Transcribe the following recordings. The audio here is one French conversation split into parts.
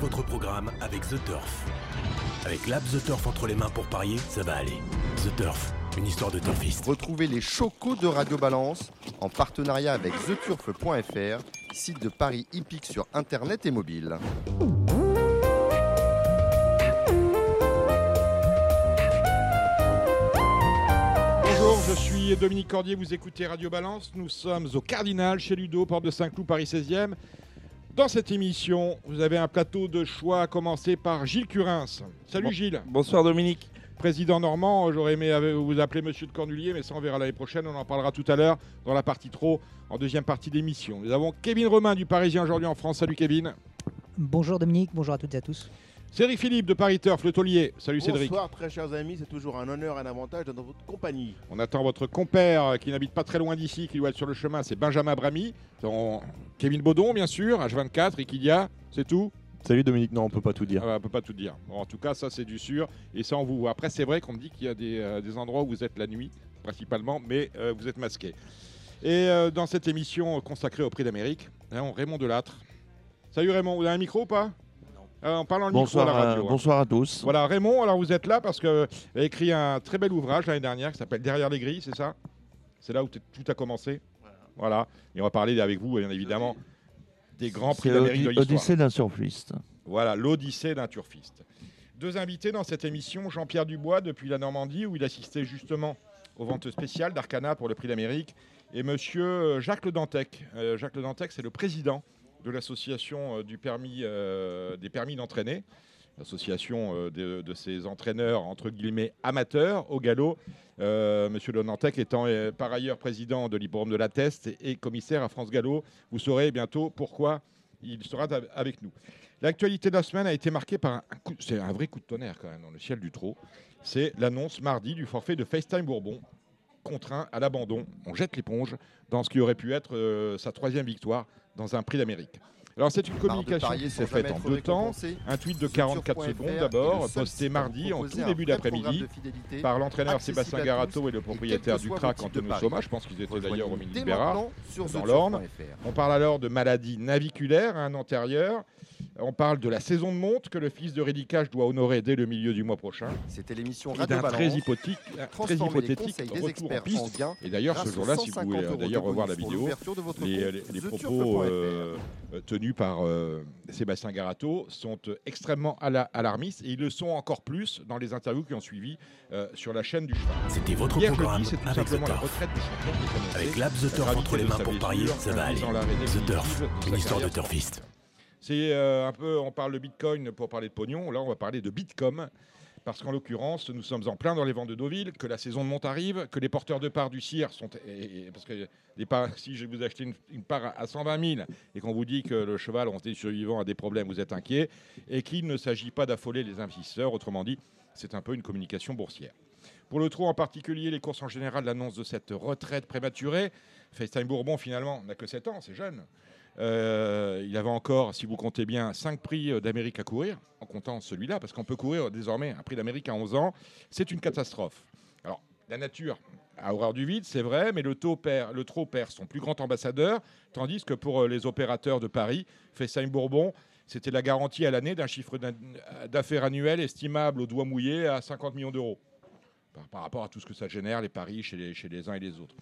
votre programme avec The Turf. Avec l'app The Turf entre les mains pour parier, ça va aller. The Turf, une histoire de turfiste. Retrouvez les chocos de Radio Balance en partenariat avec theturf.fr, site de paris hippique sur internet et mobile. Bonjour, je suis Dominique Cordier, vous écoutez Radio Balance. Nous sommes au Cardinal, chez Ludo, porte de Saint-Cloud, Paris 16e. Dans cette émission, vous avez un plateau de choix à commencer par Gilles Curins. Salut Bon- Gilles, Bonsoir Dominique. président normand. J'aurais aimé vous appeler Monsieur de Cornulier, mais ça on verra l'année prochaine. On en parlera tout à l'heure dans la partie trop, en deuxième partie d'émission. Nous avons Kevin Romain du Parisien aujourd'hui en France. Salut Kevin. Bonjour Dominique, bonjour à toutes et à tous. Cédric Philippe de Paris Turf, le taulier. Salut Cédric. Bonsoir très chers amis, c'est toujours un honneur et un avantage d'être dans votre compagnie. On attend votre compère euh, qui n'habite pas très loin d'ici, qui doit être sur le chemin, c'est Benjamin Bramy. On- Kevin Baudon, bien sûr, H24, Equidia, c'est tout Salut Dominique, non, on peut pas tout dire. Ah bah, On peut pas tout dire. Bon, en tout cas, ça c'est du sûr, et ça on vous voit. Après, c'est vrai qu'on me dit qu'il y a des, euh, des endroits où vous êtes la nuit, principalement, mais euh, vous êtes masqué. Et euh, dans cette émission consacrée au Prix d'Amérique, hein, on- Raymond Delattre. Salut Raymond, vous avez un micro ou pas? Euh, On parle dans le Bonsoir, micro à la radio. hein. bonsoir à tous. Voilà, Raymond, alors vous êtes là parce que vous avez écrit un très bel ouvrage l'année dernière qui s'appelle Derrière les grilles, c'est ça? C'est là où tout a commencé Voilà. Et on va parler avec vous, bien évidemment, des grands prix d'Amérique de l'Odyssée l'histoire. Odyssée d'un surfiste. Voilà, l'Odyssée d'un turfiste. Deux invités dans cette émission, Jean-Pierre Dubois depuis la Normandie, où il assistait justement aux ventes spéciales d'Arcana pour le prix d'Amérique, et monsieur euh, Jacques Le Dantec. Euh, Jacques Le Dantec, c'est le président de l'association euh, du permis, euh, des permis d'entraîner, l'association euh, de, ces entraîneurs, entre guillemets, amateurs au galop. Monsieur Le Dantec étant par ailleurs président de l'hippodrome de la Teste et, commissaire à France Gallo. Vous saurez bientôt pourquoi il sera av- avec nous. L'actualité de la semaine a été marquée par un, coup, c'est un vrai coup de tonnerre quand même dans le ciel du trot. C'est l'annonce mardi du forfait de FaceTime Bourbon, contraint à l'abandon. On jette l'éponge dans ce qui aurait pu être sa troisième victoire dans un prix d'Amérique. Alors c'est une communication qui s'est faite en deux temps. Un tweet de Sur 44 .fr secondes d'abord, posté mardi en tout début d'après-midi par l'entraîneur Sébastien Garato et le propriétaire du crack Antonio. Soma. Je pense qu'ils étaient d'ailleurs au Mini sur dans l'Orne. On parle alors de maladies naviculaires, un antérieur. On parle de la saison de monte que le fils de Rédicage doit honorer dès le milieu du mois prochain. C'était l'émission Radio d'un très Balance. hypothétique, très hypothétique des retour en en Et d'ailleurs, ce jour-là, si vous 150 voulez d'ailleurs revoir la vidéo, l'ouverture de votre les, compte. les- les theturf.fr. propos euh, euh, tenus par euh, Sébastien Garato sont extrêmement ala- alarmistes et ils le sont encore plus dans les interviews qui ont suivi euh, sur la chaîne du cheval. C'était votre Hier programme jeudi, c'est tout avec The simplement la Turf. Avec l'app The Turf entre les mains pour parier, ça va aller. The Turf, une histoire de turfiste. C'est euh, un peu, on parle de Bitcoin pour parler de pognon. Là, on va parler de Bitcom. Parce qu'en l'occurrence, nous sommes en plein dans les vents de Deauville, que la saison de monte arrive, que les porteurs de parts du CIR sont. et- parce que parts, si je vous achetez une, part à- à 120 000 et qu'on vous dit que le cheval, en des survivants, a des problèmes, vous êtes inquiet, et qu'il ne s'agit pas d'affoler les investisseurs. Autrement dit, c'est un peu une communication boursière. Pour le trot en particulier, les courses en général, l'annonce de cette retraite prématurée. FaceTime Bourbon, finalement, n'a que 7 ans, c'est jeune. Euh, il avait encore, si vous comptez bien, 5 prix euh, d'Amérique à courir, en comptant celui-là, parce qu'on peut courir désormais un prix d'Amérique à 11 ans. C'est une catastrophe. Alors, la nature a horreur du vide, c'est vrai, mais le, taux perd, le trot perd son plus grand ambassadeur, tandis que pour euh, les opérateurs de Paris, FaceTime Bourbon, c'était la garantie à l'année d'un chiffre d'affaires annuel estimable au doigt mouillé à 50 millions d'euros. Par, rapport à tout ce que ça génère, les paris chez les uns et les autres.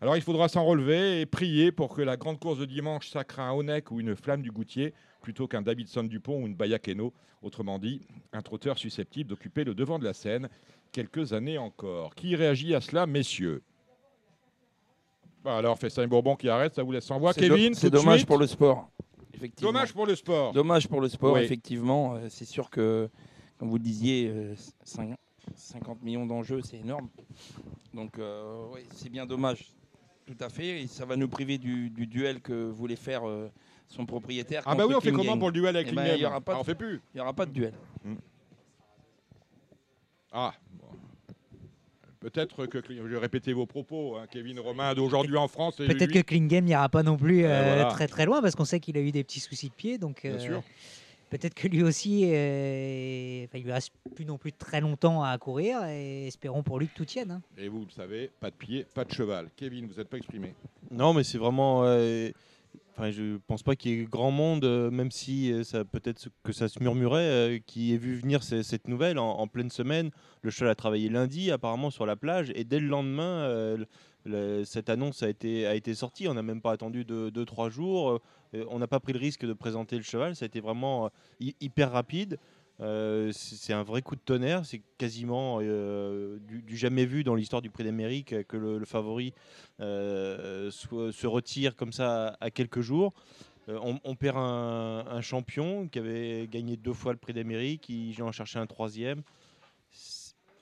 Alors il faudra s'en relever et prier pour que la grande course de dimanche sacre un Honeck ou une flamme du Goutier plutôt qu'un Davidson Dupont ou une Bayakeno. Autrement dit, un trotteur susceptible d'occuper le devant de la scène quelques années encore. Qui réagit à cela, messieurs? Bah Alors, Festin Bourbon qui arrête, ça vous laisse sans voix. C'est do- dommage suite pour le sport. Effectivement. Dommage pour le sport. Dommage pour le sport, Oui. effectivement. Euh, C'est sûr que, comme vous le disiez, euh, cin- 50 millions d'enjeux, c'est énorme. Donc, euh, oui, c'est bien dommage. Tout à fait. Et ça va nous priver du, du duel que voulait faire euh, son propriétaire. Ah bah oui, on fait comment pour le duel avec Eh ben, Klingen il y aura pas Ah, de- On fait plus. Il n'y aura pas de duel. Ah, bon. Peut-être que, je vais répéter vos propos, hein, Kevin Romain, d'aujourd'hui en France. et Peut-être lui- que Klingen n'ira pas non plus Euh, euh, voilà. très très loin parce qu'on sait qu'il a eu des petits soucis de pied. Donc Bien euh, sûr. Peut-être que lui aussi, euh, enfin, il lui reste plus non plus très longtemps à courir et espérons pour lui que tout tienne. hein. Et vous le savez, pas de pied, pas de cheval. Kevin, vous n'êtes pas exprimé. Non, mais c'est vraiment. euh, Enfin, je pense pas qu'il y ait grand monde, euh, même si euh, ça peut-être se- que ça se murmurait, euh, qui ait vu venir ce- cette nouvelle en, en pleine semaine. Le cheval a travaillé lundi, apparemment sur la plage, et dès le lendemain, euh, le- le- cette annonce a été, a été sortie. On n'a même pas attendu 2-3 jours. Euh, on n'a pas pris le risque de présenter le cheval. Ça a été vraiment euh, hy- hyper rapide. Euh, c'est un vrai coup de tonnerre. C'est quasiment du, jamais vu dans l'histoire du Prix d'Amérique que le, favori se retire comme ça à, quelques jours. On, perd un, champion qui avait gagné deux fois le Prix d'Amérique, vient en chercher un troisième.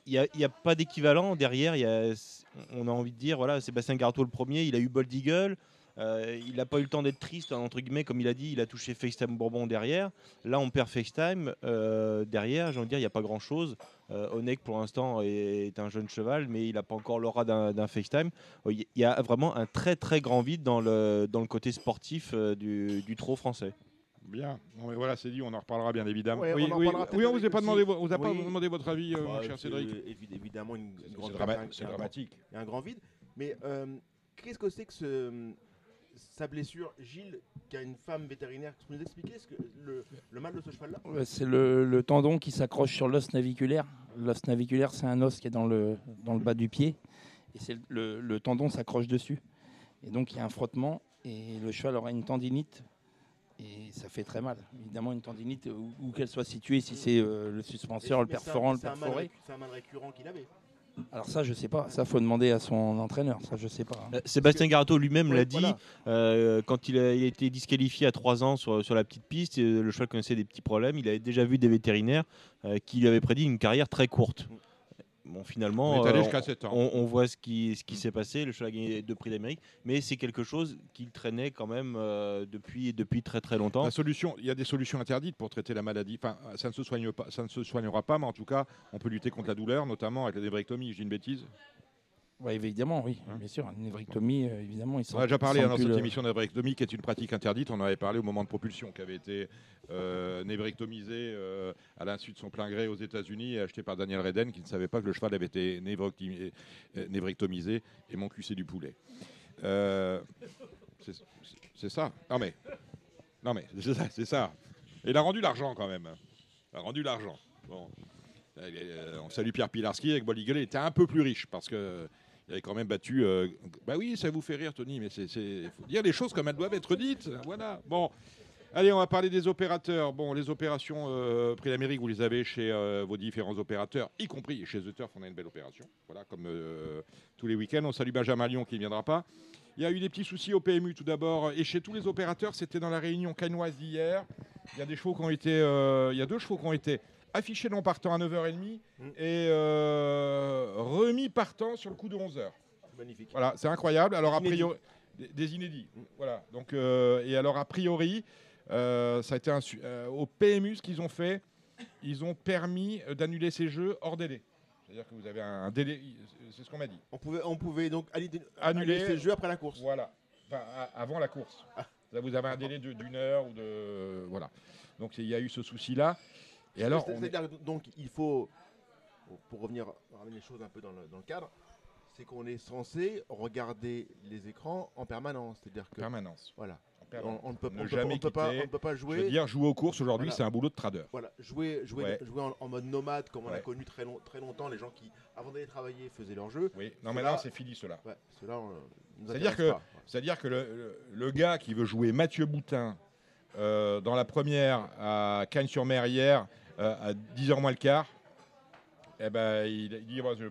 Il n'y a, il pas d'équivalent derrière. il on a envie de dire, voilà, Sébastien Garto le premier, il a eu Bold Eagle. Euh, il n'a pas eu le temps d'être triste, entre guillemets, comme il a dit, il a touché FaceTime Bourbon derrière. Là, on perd FaceTime. euh, derrière, j'ai envie de dire, il n'y a pas grand-chose. Euh, Onek, pour l'instant, est, est un jeune cheval, mais il n'a pas encore l'aura d'un d'un FaceTime. Euh, Il y a vraiment un très très grand vide dans le, dans le côté sportif euh, du, du trot français. Bien. Bon, mais voilà, c'est dit, on en reparlera bien évidemment. Ouais, oui, on oui, on vous a pas demandé, vo- vous a pas Oui. demandé votre avis, euh, mon Bah, cher Cédric. évi- évidemment une, une C'est grande dramatique. Il y a un grand vide. Mais euh, qu'est-ce que c'est que ce, sa blessure Gilles, qui a une femme vétérinaire, tu peux nous expliquer ce que, le, le mal de ce cheval-là? C'est le, le tendon qui s'accroche sur l'os naviculaire. L'os naviculaire, c'est un os qui est dans le, dans le bas du pied. Et c'est le, le tendon s'accroche dessus. Et donc, il y a un frottement. Et le cheval aura une tendinite. Et ça fait très mal. Évidemment, une tendinite, où, où qu'elle soit située, si c'est euh, le suspenseur, le perforant, le perforé. C'est un mal récurrent qu'il avait. Alors ça, je sais pas. Ça, faut demander à son entraîneur. Ça, je sais pas. Euh, Sébastien Garato lui-même Ouais, l'a dit voilà. euh, quand il a, il a été disqualifié à 3 ans sur, sur la petite piste. euh, le cheval connaissait des petits problèmes. Il avait déjà vu des vétérinaires qui lui avaient prédit une carrière très courte. Bon, finalement, On est allé euh, jusqu'à 7 ans. on, on voit ce qui, ce qui s'est passé. Le cheval a gagné deux prix d'Amérique, mais c'est quelque chose qu'il traînait quand même euh, depuis, depuis très très longtemps. La solution, il y a des solutions interdites pour traiter la maladie. Enfin, ça ne se soigne pas, ça ne se soignera pas, mais en tout cas, on peut lutter contre la douleur, notamment avec la névrectomie. Je dis une bêtise. Ouais, évidemment, oui, Hein bien sûr. Une névrectomie, euh, évidemment, ils sont. On a déjà parlé hein, dans cette le- émission de la névrectomie, qui est une pratique interdite. On en avait parlé au moment de propulsion, qui avait été euh, névrectomisé euh, à l'insu de son plein gré aux États-Unis et acheté par Daniel Reden, qui ne savait pas que le cheval avait été euh, névrectomisé et mon cul c'est du poulet. Euh, c'est- ça. Non mais, non mais c'est ça, c'est ça. Et il a rendu l'argent quand même. Il a rendu l'argent. Bon. Euh, on salue Pierre Pilarski avec Bolliger. Il était un peu plus riche parce que il avait quand même battu. euh, bah oui, ça vous fait rire, Tony, mais c'est, faut dire les choses comme elles doivent être dites. Voilà. Bon. Allez, on va parler des opérateurs. Bon, les opérations euh, Prix d'Amérique, vous les avez chez euh, vos différents opérateurs, y compris chez The Turf, on a une belle opération. Voilà, comme euh, tous les week-ends. On salue Benjamin Lyon qui ne viendra pas. Il y a eu des petits soucis au PMU tout d'abord. Et chez tous les opérateurs, c'était dans la réunion canoise d'hier. Il y a des chevaux qui ont été. il y a deux chevaux qui ont été affichés non partant à 9h30 Mm. et euh, remis partant sur le coup de 11h. C'est magnifique. Voilà, c'est incroyable. Alors, a priori, des, inédits. Voilà. Donc, euh, et alors, a priori, euh, ça a été un su- au PMU ce qu'ils ont fait. Ils ont permis d'annuler ces jeux hors délai. C'est-à-dire que vous avez un délai. C'est ce qu'on m'a dit. On pouvait, on pouvait donc annuler, Annuler. annuler ce jeu après la course. Voilà. Enfin, avant la course. Ah. Là, vous avez un délai de- d'une heure ou de. Voilà. Donc, il y a eu ce souci-là. Et alors, est- C'est-à-dire que, donc il faut, pour- revenir ramener les choses un peu dans le, dans le cadre, c'est qu'on est censé regarder les écrans en permanence. C'est-à-dire que permanence. voilà, on, on ne peut, Ne on peut- jamais on peut pas, on ne peut pas Je veux jouer. dire, jouer aux courses aujourd'hui, Voilà. c'est un boulot de trader. Voilà, jouer, jouer, Ouais. jouer en, en mode nomade comme on a Ouais. connu très, long- très longtemps, les gens qui, avant d'aller travailler, faisaient leur jeu. Oui. Non, mais là, c'est fini, cela. Ouais, cela, C'est-à-dire que-. C'est-à-dire que le, le- gars qui veut jouer Mathieu Boutin euh, dans la première à Cannes-sur-Mer hier à 10h moins le quart, eh ben, il, il dit je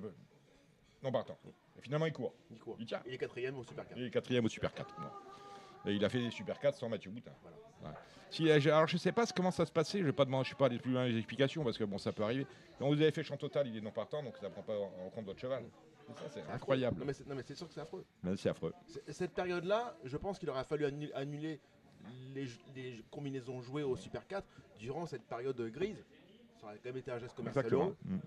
non partant. Et finalement, il court. Il court. Il tient. Il est quatrième au Super 4. Il est quatrième au Super 4. non. Et il a fait des Super 4 sans Mathieu Boutin. Voilà. Si, euh, alors je sais pas comment ça se passait, je vais pas demander, je sais pas aller plus loin les explications parce que bon ça peut arriver. Quand vous avez fait champ total, il est non partant, donc ça prend pas en compte votre cheval. C'est affreux. incroyable. Non mais c'est, sûr que c'est affreux. C'est affreux. Cette période-là, je pense qu'il aurait fallu annu- annuler les, les combinaisons jouées au Super 4 durant cette période grise. Ça aurait quand même été un geste commercial Exactement. Mhm.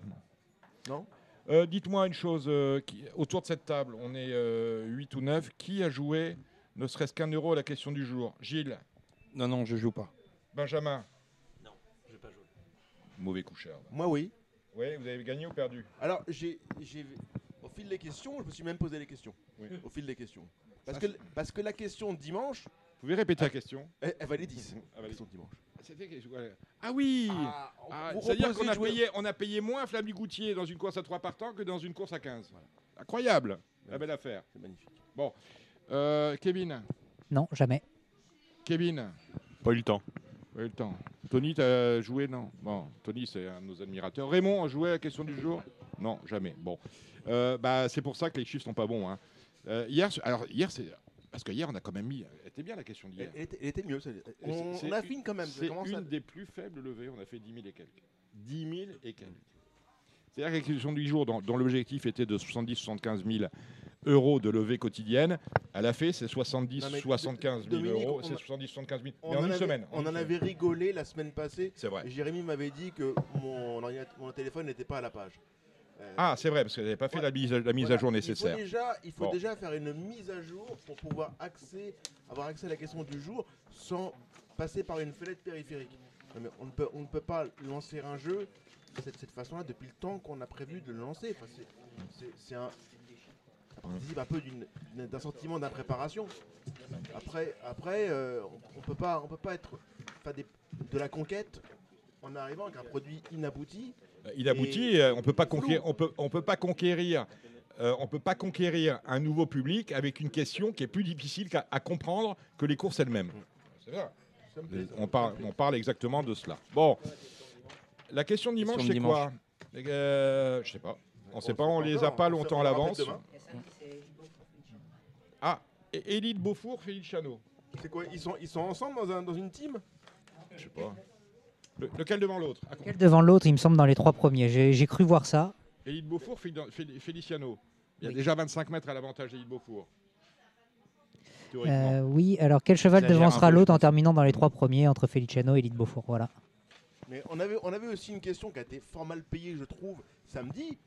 non Euh, Dites-moi une chose, euh, qui- autour de cette table, on est 8 ou 9, qui a joué ne serait-ce qu'un euro à la question du jour? Gilles? Non, non, je joue pas. Benjamin? Je vais pas jouer. Mauvais coucheur. Moi oui. Oui, vous avez gagné ou perdu? Alors j'ai, j'ai- au fil des questions, je me suis même posé les questions. Oui. Au fil des questions. Parce que, parce que la question de dimanche, Vous pouvez répéter la question Elle, elle valait 10. Ah, valait. Question de dimanche. Ah oui Ah, Ah, C'est-à-dire qu'on a, payé, on a payé moins Flamme du Goutier dans une course à 3 partants que dans une course à 15. Incroyable La belle affaire. C'est magnifique. Euh, Kevin Non, jamais. Kevin Pas eu le temps. Pas eu le temps. Tony, t'as joué Non? Bon, Tony, c'est un de nos admirateurs. Raymond a joué à la question du jour? Non, jamais. Bon. Euh, bah, c'est pour ça que les chiffres sont pas bons. hein. Euh, hier, alors hier, c'est parce que hier, on a quand même mis. Elle était bien la question d'hier. elle était, elle était mieux. On, on affine quand même. C'est une à- des plus faibles levées. On a fait 10 000 et quelques. 10 000 et quelques. C'est-à-dire que la question du jour, dont, dont l'objectif était de 70-75 000 euros de levée quotidienne, elle a fait ses 70-75 Non, mais 000 Dominique, euros. C'est a- 70-75 000. On Mais en en une avait- semaine. On en avait rigolé la semaine passée. C'est vrai. Jérémy m'avait dit que mon téléphone n'était pas à la page. Euh, Ah, c'est vrai, parce qu'elle n'avait pas fait Ouais. la mise, la mise voilà, à jour Il nécessaire. faut, déjà, il faut Bon. déjà faire une mise à jour pour pouvoir accès, avoir accès à la question du jour sans passer par une fenêtre périphérique. Non, mais on, ne peut, on ne peut pas lancer un jeu de cette, cette façon-là depuis le temps qu'on a prévu de le lancer. Enfin, c'est- un, ça participe un peu d'un sentiment d'impréparation. Après, après euh, on ne peut pas, on peut pas être des- de la conquête en arrivant avec un produit inabouti. Il aboutit, Et- euh, on peut pas conquérir, on peut, on peut pas conquérir, euh, on peut pas conquérir un nouveau public avec une question qui est plus difficile à comprendre que les courses elles-mêmes. On parle, on parle exactement de cela. Bon, la question de dimanche, c'est quoi? Euh, Je sais pas. On sait pas, on les a pas longtemps à l'avance. Ah, Élite Beaufour, Félix Chano. C'est quoi? Ils sont, ils sont ensemble dans, un- dans une team? Je sais pas. Le- lequel devant l'autre? Ah, Quel devant l'autre, il me semble, dans les trois premiers. J'ai cru voir ça. Élite Beaufour, Féli- Féli- Feliciano. Il y a Oui. déjà 25 mètres à l'avantage d'Élite Beaufour. Théoriquement. Euh, oui, alors quel cheval devancera l'autre en terminant dans les trois premiers entre Feliciano et Elite Beaufour? Voilà. Mais on avait, on avait aussi une question qui a été fort mal payée, je trouve, samedi.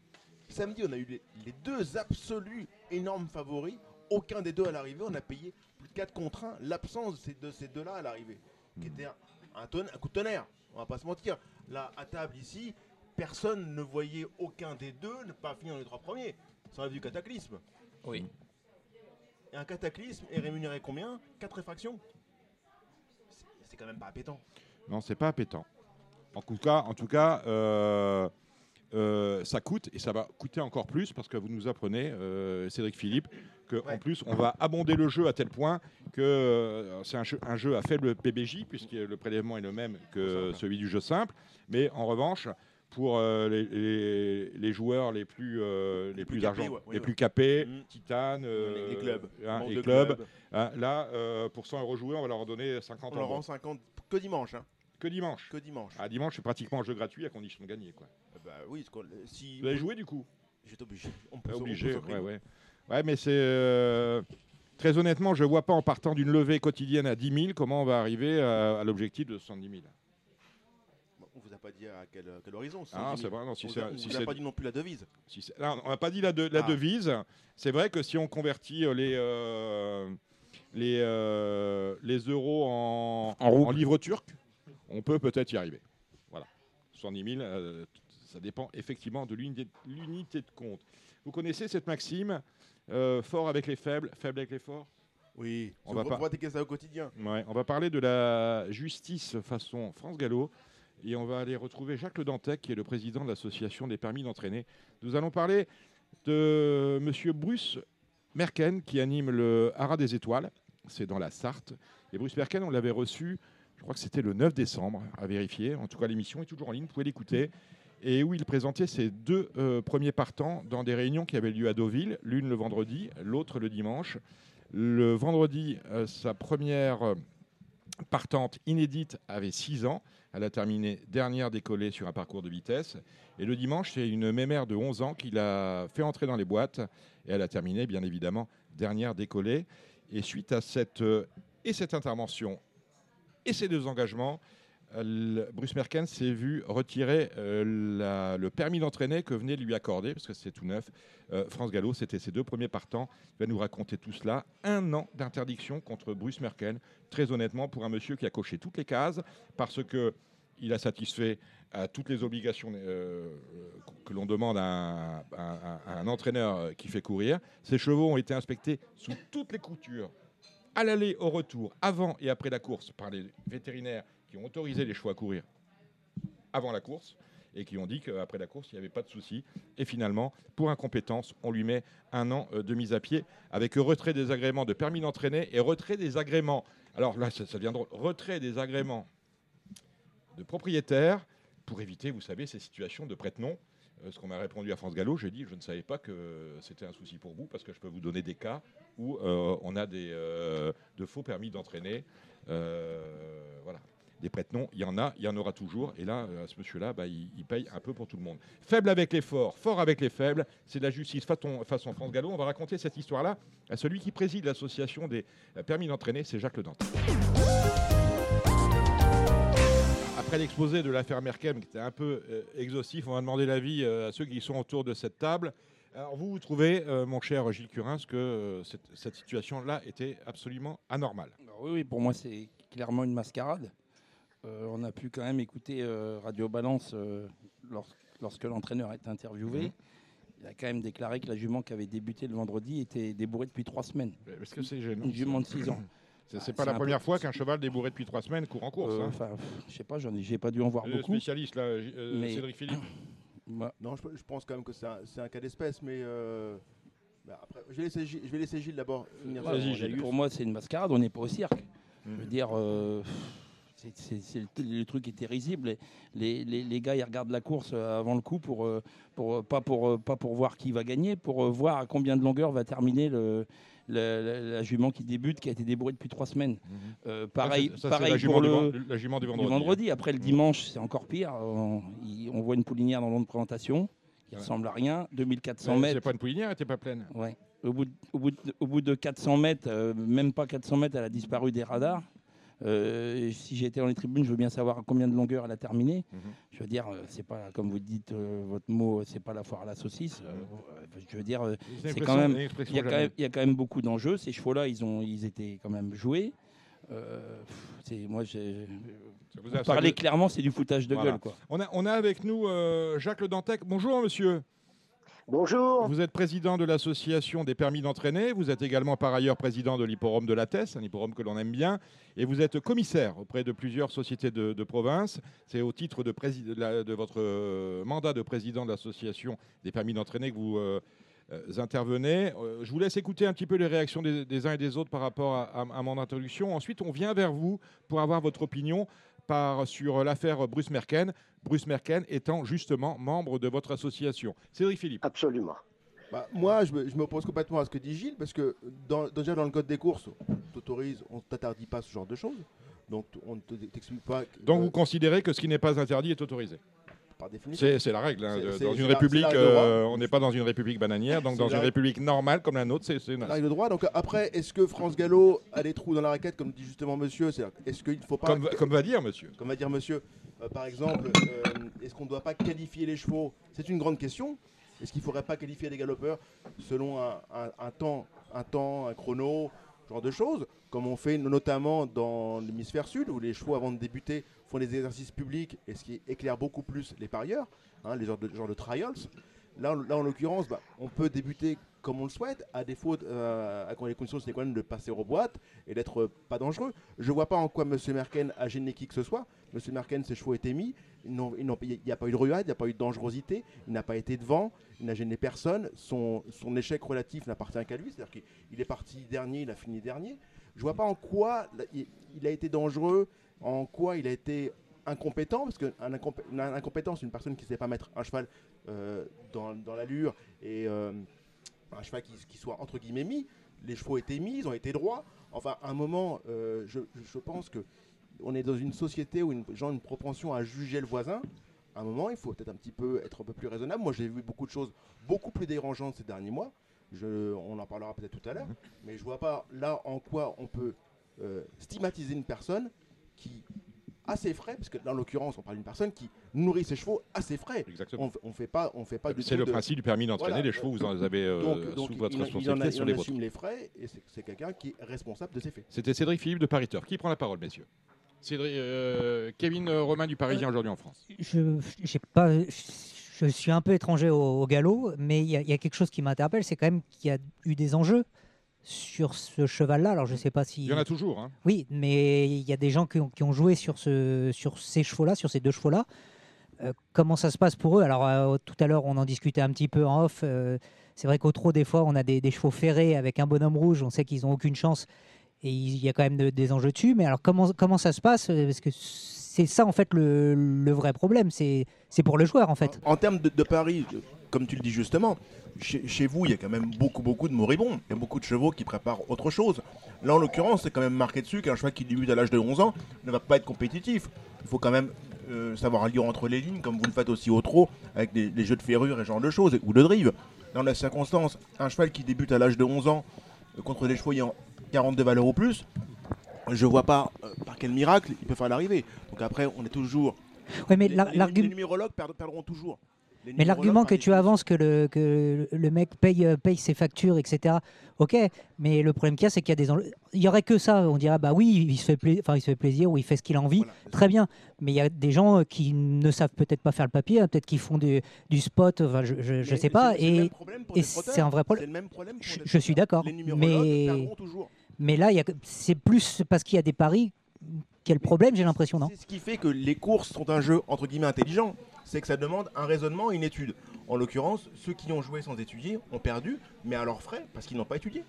Samedi, on a eu les, les deux absolus énormes favoris. Aucun des deux à l'arrivée. On a payé plus de 4 contre 1. L'absence de ces deux- ces deux-là à l'arrivée. Qui était un, un, tonne- un coup de tonnerre. On va pas se mentir. Là, à table ici, personne ne voyait aucun des deux ne pas finir dans les trois premiers. Ça aurait du cataclysme. Oui. Et un cataclysme est rémunéré combien? 4 réfractions C'est- C'est quand même pas appétant. Non, c'est pas appétant. En tout cas, en tout cas euh, euh, ça coûte et ça va coûter encore plus parce que vous nous apprenez, euh, Cédric Philippe, qu'en Ouais. plus on va abonder le jeu à tel point que euh, c'est un jeu, un jeu à faible PBJ puisque le prélèvement est le même que celui du jeu simple. Mais en revanche, pour euh, les, les- les joueurs les plus, euh, les, plus plus, capés, argent- ouais, oui, les plus capés, Mm. Titane, les, les clubs. hein, les clubs, hein, là, euh, pour 100 euros joués, on va leur donner 50 On leur euros. rend 50 que dimanche. Hein. Que dimanche. Que dimanche. Ah, dimanche, c'est pratiquement un jeu gratuit à condition de gagner. Quoi. Bah oui, si Vous avez joué du coup J'étais obligé. On peut on Obligé, ouais, ouais. Ouais, mais c'est. euh, Très honnêtement, je vois pas en partant d'une levée quotidienne à 10 000 comment on va arriver à, à l'objectif de 70 000. Bon, On vous a pas dit à quel, horizon. Ah, c'est vrai, non, si on c'est- vous a- on si vous a c'est- pas dit non plus la devise. Si c'est- non, on n'a pas dit la, de- la Ah. devise. C'est vrai que si on convertit euh, les, euh, les, euh, les euros en, livres turcs, on peut peut-être y arriver. Voilà. 70 000, euh, t- ça dépend effectivement de l'unité l'unité de compte. Vous connaissez cette maxime? Euh, fort avec les faibles, faible avec les forts Oui, On va pratiquer ça au quotidien. Ouais, on va parler de la justice façon France Gallo et on va aller retrouver Jacques Le Dantec, qui est le président de l'association des permis d'entraîner. Nous allons parler de Monsieur Bruce Merken, qui anime le Haras des Étoiles. C'est dans la Sarthe. Et Bruce Merken, on l'avait reçu, je crois que c'était le 9 décembre, à vérifier. En tout cas, l'émission est toujours en ligne, vous pouvez l'écouter. Et où il présentait ses deux euh, premiers partants dans des réunions qui avaient lieu à Deauville, l'une le vendredi, l'autre le dimanche. Le vendredi, euh, sa première euh, partante inédite avait 6 ans. Elle a terminé dernière décollée sur un parcours de vitesse. Et le dimanche, c'est une mémère de 11 ans qui l'a fait entrer dans les boîtes. Et elle a terminé, bien évidemment, dernière décollée. Et suite à cette, et cette intervention et ces deux engagements, Bruce Merken s'est vu retirer euh, le permis d'entraîner que venait de lui accorder, parce que c'est tout neuf, euh, France Gallo. C'était ses deux premiers partants. Il va nous raconter tout cela. Un an d'interdiction contre Bruce Merken. Très honnêtement, pour un monsieur qui a coché toutes les cases, parce que il a satisfait à toutes les obligations euh, que l'on demande à un entraîneur qui fait courir. Ses chevaux ont été inspectés sous toutes les coutures à l'aller, au retour, avant et après la course, par les vétérinaires qui ont autorisé les chevaux à courir avant la course et qui ont dit qu'après la course, il n'y avait pas de souci. Et finalement, pour incompétence, on lui met un an euh, de mise à pied avec retrait des agréments de permis d'entraîner et retrait des agréments. Alors là, ça, ça devient drôle. Retrait des agréments de propriétaires pour éviter, vous savez, ces situations de prête-nom. Euh, ce qu'on m'a répondu à France Gallo, j'ai dit je ne savais pas que c'était un souci pour vous parce que je peux vous donner des cas où euh, on a des, de faux permis d'entraîner. Voilà. Des prête-noms, il y en a, il y en aura toujours. Et là, euh, ce monsieur-là, bah, il, paye un peu pour tout le monde. Faible avec les forts, fort avec les faibles, c'est de la justice façon, façon France Gallo. On va raconter cette histoire-là à celui qui préside l'association des euh, permis d'entraîner, c'est Jacques Le Dante. Après l'exposé de l'affaire Merkem, qui était un peu euh, exhaustif, on va demander l'avis à ceux qui sont autour de cette table. Alors vous, vous trouvez, mon cher Gilles Curins, que cette, cette situation-là était absolument anormale oui, oui, pour moi, c'est clairement une mascarade. Euh, on a pu quand même écouter euh, Radio Balance euh, lors- lorsque l'entraîneur a été interviewé. Mhm. Il a quand même déclaré que la jument qui avait débuté le vendredi était débourrée depuis trois semaines. Est-ce que c'est gênant Une jument de 6 ans. C'est c'est Ah, pas la première peu- fois qu'un cheval débourré depuis trois semaines court en course. Euh, hein. Je sais pas, j'en ai, j'ai pas dû en voir Le beaucoup. spécialiste, là, euh, Mais- Cédric Philippe. Non, je, je pense quand même que c'est un, cas d'espèce, mais. euh, bah, après, je, vais laisser Gilles, je vais laisser Gilles d'abord pour moi, c'est une mascarade. On n'est pas au cirque. Mhm. Je veux dire, euh, c'est- le, truc était risible. Les, les, les gars, ils regardent la course euh, avant le coup pour, euh, pour euh, pas pour pas pour voir qui va gagner, pour voir à combien de longueur va terminer le, le- la, la jument qui débute, qui a été débourrée depuis trois semaines. Euh, pareil, Ça, c'est- ça, c'est pareil la pour le, la jument du du vendredi. vendredi. Après le dimanche, c'est encore pire. On, voit une poulinière dans l'onde de présentation qui Ouais. ressemble à rien. 2400 Mais mètres. C'est pas une pouinière, elle était pas pleine. Ouais. Au bout de, au bout de, au bout de 400 mètres, euh, même pas 400 mètres, elle a disparu des radars. Euh, si j'étais dans les tribunes, je veux bien savoir à combien de longueur elle a terminé. Mhm. Je veux dire, euh, c'est pas comme vous dites euh, votre mot, c'est pas la foire à la saucisse. Euh, je veux dire, C'est quand même- il y, a quand même, il y a quand même beaucoup d'enjeux. Ces chevaux-là, ils ont, ils étaient quand même joués. C'est moi, parler clairement, c'est du foutage de Voilà. gueule, quoi. On a, on a avec nous Jacques Le Dantec. Bonjour, monsieur. Bonjour. Vous êtes président de l'association des permis d'entraîner. Vous êtes également par ailleurs président de l'hipporome de la Tesse, un hipporome que l'on aime bien. Et vous êtes commissaire auprès de plusieurs sociétés de, province. C'est au titre de, votre euh, mandat de président de l'association des permis d'entraîner que vous euh, euh, intervenez. Je vous laisse écouter un petit peu les réactions des, uns et des autres par rapport à mon introduction. Ensuite, on vient vers vous pour avoir votre opinion par, sur l'affaire Bruce Merken. Bruce Merken étant justement membre de votre association. Cédric Philippe. Absolument. Bah, moi, je m'oppose complètement à ce que dit Gilles, parce que dans- déjà dans le code des courses, on t'autorise, on t'interdit pas ce genre de choses. Donc on ne te- t'explique pas. que- Donc euh, vous considérez que ce qui n'est pas interdit est autorisé par définition. C'est la règle. hein, de- Dans une république, euh, on n'est pas dans une république bananière, donc dans une république normale comme la nôtre, c'est une- La règle de droit. Donc après, est-ce que France Gallo a des trous dans la raquette, comme dit justement monsieur? Est-ce qu'il ne faut pas. comme, comme va dire monsieur. Comme va dire monsieur, euh, par exemple, euh, est-ce qu'on ne doit pas qualifier les chevaux? C'est une grande question. Est-ce qu'il ne faudrait pas qualifier les galopeurs selon un, un- un temps, un temps, un chrono, ce genre de choses, comme on fait notamment dans l'hémisphère sud, où les chevaux, avant de débuter, font des exercices publics, et ce qui éclaire beaucoup plus les parieurs, hein, les genres de, genres de trials. Là, là, en l'occurrence, bah, on peut débuter comme on le souhaite, à défaut, euh, à les conditions, quand même de passer aux boîtes et d'être euh, pas dangereux. Je vois pas en quoi M. Merken a gêné qui que ce soit. M. Merken, ses chevaux étaient mis. Il n'y a pas eu de ruade, il n'y a pas eu de dangerosité. Il n'a pas été devant, il n'a gêné personne. Son, échec relatif n'appartient qu'à lui. C'est-à-dire qu'il il est parti dernier, il a fini dernier. Je vois pas en quoi il a été dangereux, en quoi il a été incompétent, parce qu'un incompé- un incompétent, c'est une personne qui ne sait pas mettre un cheval euh, dans, dans l'allure et euh, un cheval qui, qui soit entre guillemets mis. Les chevaux étaient mis, ils ont été droits. Enfin, à un moment, euh, je, je pense que on est dans une société où une, gens ont une propension à juger le voisin. À un moment, il faut peut-être un petit peu être un peu plus raisonnable. Moi, j'ai vu beaucoup de choses beaucoup plus dérangeantes ces derniers mois. Je, on en parlera peut-être tout à l'heure. Mais je vois pas là en quoi on peut stigmatiser une personne qui à ses frais, parce que dans l'occurrence, on parle d'une personne qui nourrit ses chevaux à ses frais. Exactement. On, fait pas, on fait pas du C'est le de- principe du permis d'entraîner. Voilà. Les chevaux, vous en avez euh, donc, donc sous votre il, il en a, responsabilité sur il les en vôtres. assume les frais et c'est quelqu'un qui est responsable de ses faits. C'était Cédric Philippe de Pariteur. Qui prend la parole, messieurs Cédric, euh, Kevin euh, Romain du Parisien aujourd'hui en France. je, pas, je suis un peu étranger au, au galop, mais il y, a- il y a quelque chose qui m'interpelle, c'est quand même qu'il y a eu des enjeux sur ce cheval-là. Alors je ne sais pas si. Il y en a toujours. Hein. Oui, mais il y a des gens qui ont, qui ont joué sur, ce, sur ces chevaux-là, sur ces deux chevaux-là. Euh, comment ça se passe pour eux? Alors euh, tout à l'heure, on en discutait un petit peu en off. euh, c'est vrai qu'au trot, des fois, on a des, des chevaux ferrés avec un bonhomme rouge. On sait qu'ils n'ont aucune chance et il y a quand même de- des enjeux dessus. Mais alors comment, comment ça se passe? Parce que c'est ça en fait le, le vrai problème. C'est pour le joueur en fait. En termes de, de paris, comme tu le dis justement, chez, chez vous, il y a quand même beaucoup, beaucoup de moribonds. Il y a beaucoup de chevaux qui préparent autre chose. Là, en l'occurrence, c'est quand même marqué dessus qu'un cheval qui débute à l'âge de 11 ans ne va pas être compétitif. Il faut quand même euh, savoir lire entre les lignes, comme vous le faites aussi au trot, avec des, des jeux de ferrure et ce genre de choses, ou de drive. Dans la circonstance, un cheval qui débute à l'âge de 11 ans euh, contre des chevaux ayant 42 valeurs ou plus, je vois pas euh, par quel miracle il peut faire l'arrivée. Donc après, on est toujours. Ouais, mais les, les- numérologues perdront toujours. Mais l'argument que tu avances que le, que le mec paye, euh, paye ses factures, etc. Ok, mais le problème qu'il y a, c'est qu'il y a des. Il y aurait que ça. On dirait, bah oui, il se fait, pla- enfin, il se fait plaisir ou il fait ce qu'il a envie. Voilà, Très bien. Mais il y a des gens euh, qui ne savent peut-être pas faire le papier, hein, peut-être qu'ils font du, du spot, enfin, je, Mais sais pas. Et, c'est un vrai problème. Je, suis d'accord. Mais, là, a- c'est plus parce qu'il y a des paris. Quel problème, j'ai l'impression, non? C'est ce qui fait que les courses sont un jeu entre guillemets intelligent. C'est que ça demande un raisonnement et une étude. En l'occurrence, ceux qui ont joué sans étudier ont perdu, mais à leurs frais, parce qu'ils n'ont pas étudié.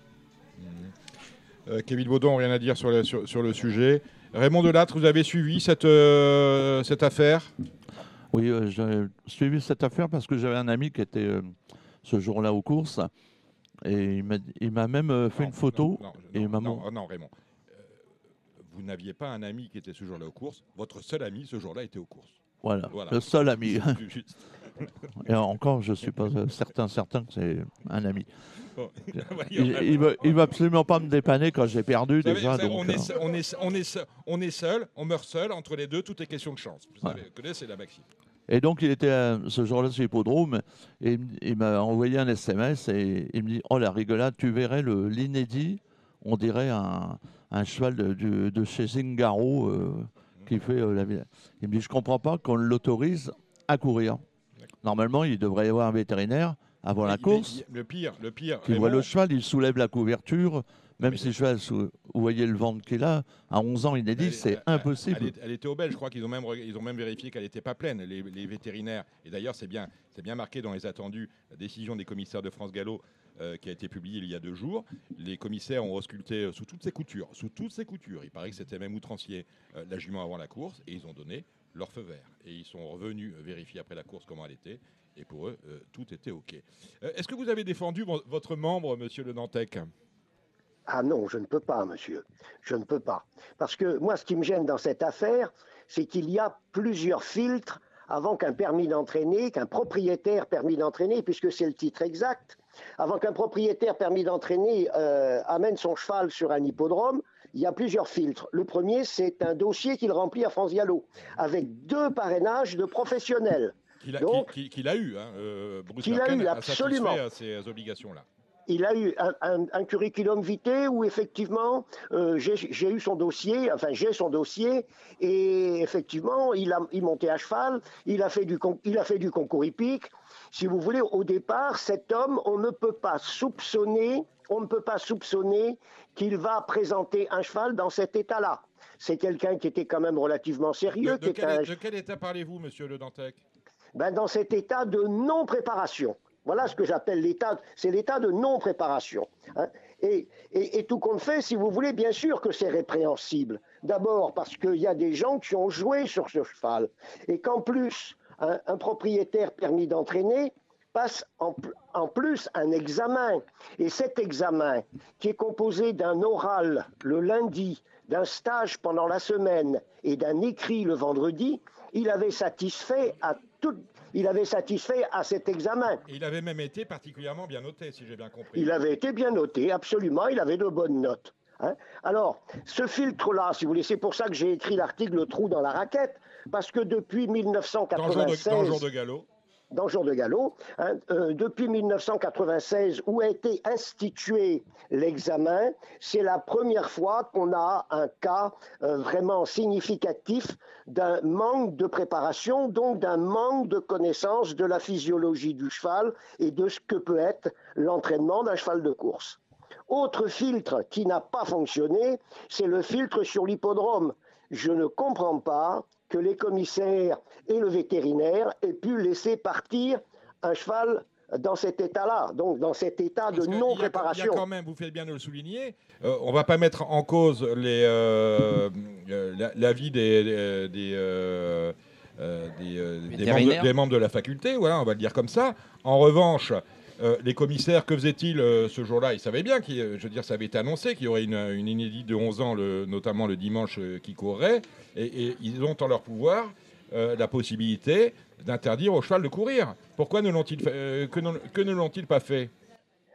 Euh, Kevin Baudon, rien à dire sur le, sur, sur le sujet. Raymond Delattre, vous avez suivi cette, euh, cette affaire? Oui, euh, j'ai suivi cette affaire parce que j'avais un ami qui était euh, ce jour-là aux courses et il m'a- il m'a même fait Non, une photo. Non, non, et non, maman- non, non, Raymond. Vous n'aviez pas un ami qui était ce jour-là aux courses. Votre seul ami ce jour-là était aux courses. Voilà, Voilà. le seul ami. Et encore, je ne suis pas euh, certain, certain que c'est un ami. Bon. Il ne veut absolument pas me dépanner quand j'ai perdu savez, déjà. savez, donc, on, est, euh, seul- on, est, on, est, seul- on est seul, on meurt seul. Entre les deux, tout est question de chance. Vous savez, connaissez la maxime. Et donc, il était euh, ce jour-là sur l'hippodrome et il m'a envoyé un SMS et il me dit Oh la rigolade, tu verrais le- l'inédit, on dirait un, un cheval de, de chez Zingaro euh, qui fait euh, la. Il me dit Je comprends pas qu'on l'autorise à courir. Normalement, il devrait y avoir un vétérinaire avant la course Le pire, le pire. qui voit le cheval, il soulève la couverture. Même Mais- si le cheval, vous voyez le ventre qu'il a, à 11 ans inédit, Elle- c'est elle- Elle, impossible. est- elle était au belge, je crois qu'ils ont même, ils ont même vérifié qu'elle n'était pas pleine, les, les vétérinaires. Et d'ailleurs, c'est bien, c'est bien marqué dans les attendus, la décision des commissaires de France Gallo euh, qui a été publiée il y a deux jours. Les commissaires ont ausculté euh, sous toutes ses coutures, sous toutes ses coutures. Il paraît que c'était même outrancier euh, la jument avant la course, et ils ont donné leur feu vert. Et ils sont revenus vérifier après la course comment elle était. Et pour eux, tout était OK. Est-ce que vous avez défendu vo- votre membre, monsieur Le Dantec Ah non, je ne peux pas, monsieur. Je ne peux pas. Parce que moi, ce qui me gêne dans cette affaire, c'est qu'il y a plusieurs filtres avant qu'un permis d'entraîner, qu'un propriétaire permis d'entraîner, puisque c'est le titre exact, avant qu'un propriétaire permis d'entraîner euh, amène son cheval sur un hippodrome, il y a plusieurs filtres. Le premier, c'est un dossier qu'il remplit à France Gallo, avec deux parrainages de professionnels. Qu'il a, a eu, hein, euh, Bruce Qu'il a Larkin eu, a satisfait absolument. à ces obligations-là. Il a eu un, un- un curriculum vitae où effectivement euh, j'ai eu son dossier, enfin j'ai son dossier et effectivement il a il montait à cheval, il a fait du con- il a fait du concours hippique. Si vous voulez, au départ, cet homme, on ne peut pas soupçonner, on ne peut pas soupçonner qu'il va présenter un cheval dans cet état-là. C'est quelqu'un qui était quand même relativement sérieux, de qui est quel, un, de quel état parlez-vous, monsieur Le Dantec? Ben, dans cet état de non-préparation. Voilà ce que j'appelle l'état, c'est l'état de non-préparation. hein. Et, tout compte fait, si vous voulez, bien sûr que c'est répréhensible. D'abord parce qu'il y a des gens qui ont joué sur ce cheval. Et qu'en plus, un, propriétaire permis d'entraîner passe en, en plus un examen. Et cet examen, qui est composé d'un oral le lundi, d'un stage pendant la semaine et d'un écrit le vendredi, il avait satisfait à tout, il avait satisfait à cet examen. Et il avait même été particulièrement bien noté, si j'ai bien compris. Il avait été bien noté, absolument, il avait de bonnes notes. hein. Alors, ce filtre-là, si vous voulez, c'est pour ça que j'ai écrit l'article Le trou dans la raquette, parce que depuis dans, le jour de, 1996, dans le jour de galop. Dans Jour de Galop, hein, euh, depuis 1996, où a été institué l'examen, c'est la première fois qu'on a un cas euh, vraiment significatif d'un manque de préparation, donc d'un manque de connaissance de la physiologie du cheval et de ce que peut être l'entraînement d'un cheval de course. Autre filtre qui n'a pas fonctionné, c'est le filtre sur l'hippodrome. Je ne comprends pas que les commissaires et le vétérinaire aient pu laisser partir un cheval dans cet état-là, donc dans cet état de Parce non-préparation. Il y a quand même, vous faites bien de le souligner, euh, on ne va pas mettre en cause les, euh, euh, la- l'avis des, des, des, euh, euh, des, euh, des membres, de, des membres de la faculté, voilà, on va le dire comme ça. En revanche, euh, les commissaires, que faisaient-ils euh, ce jour-là? Ils savaient bien, qu'il- euh, je veux dire, ça avait été annoncé qu'il y aurait une, une inédite de 11 ans, le- notamment le dimanche, qui courrait, et, et ils ont en leur pouvoir euh, la possibilité d'interdire au cheval de courir. Pourquoi ne l'ont-ils euh, que, ne l'ont-ils pas fait?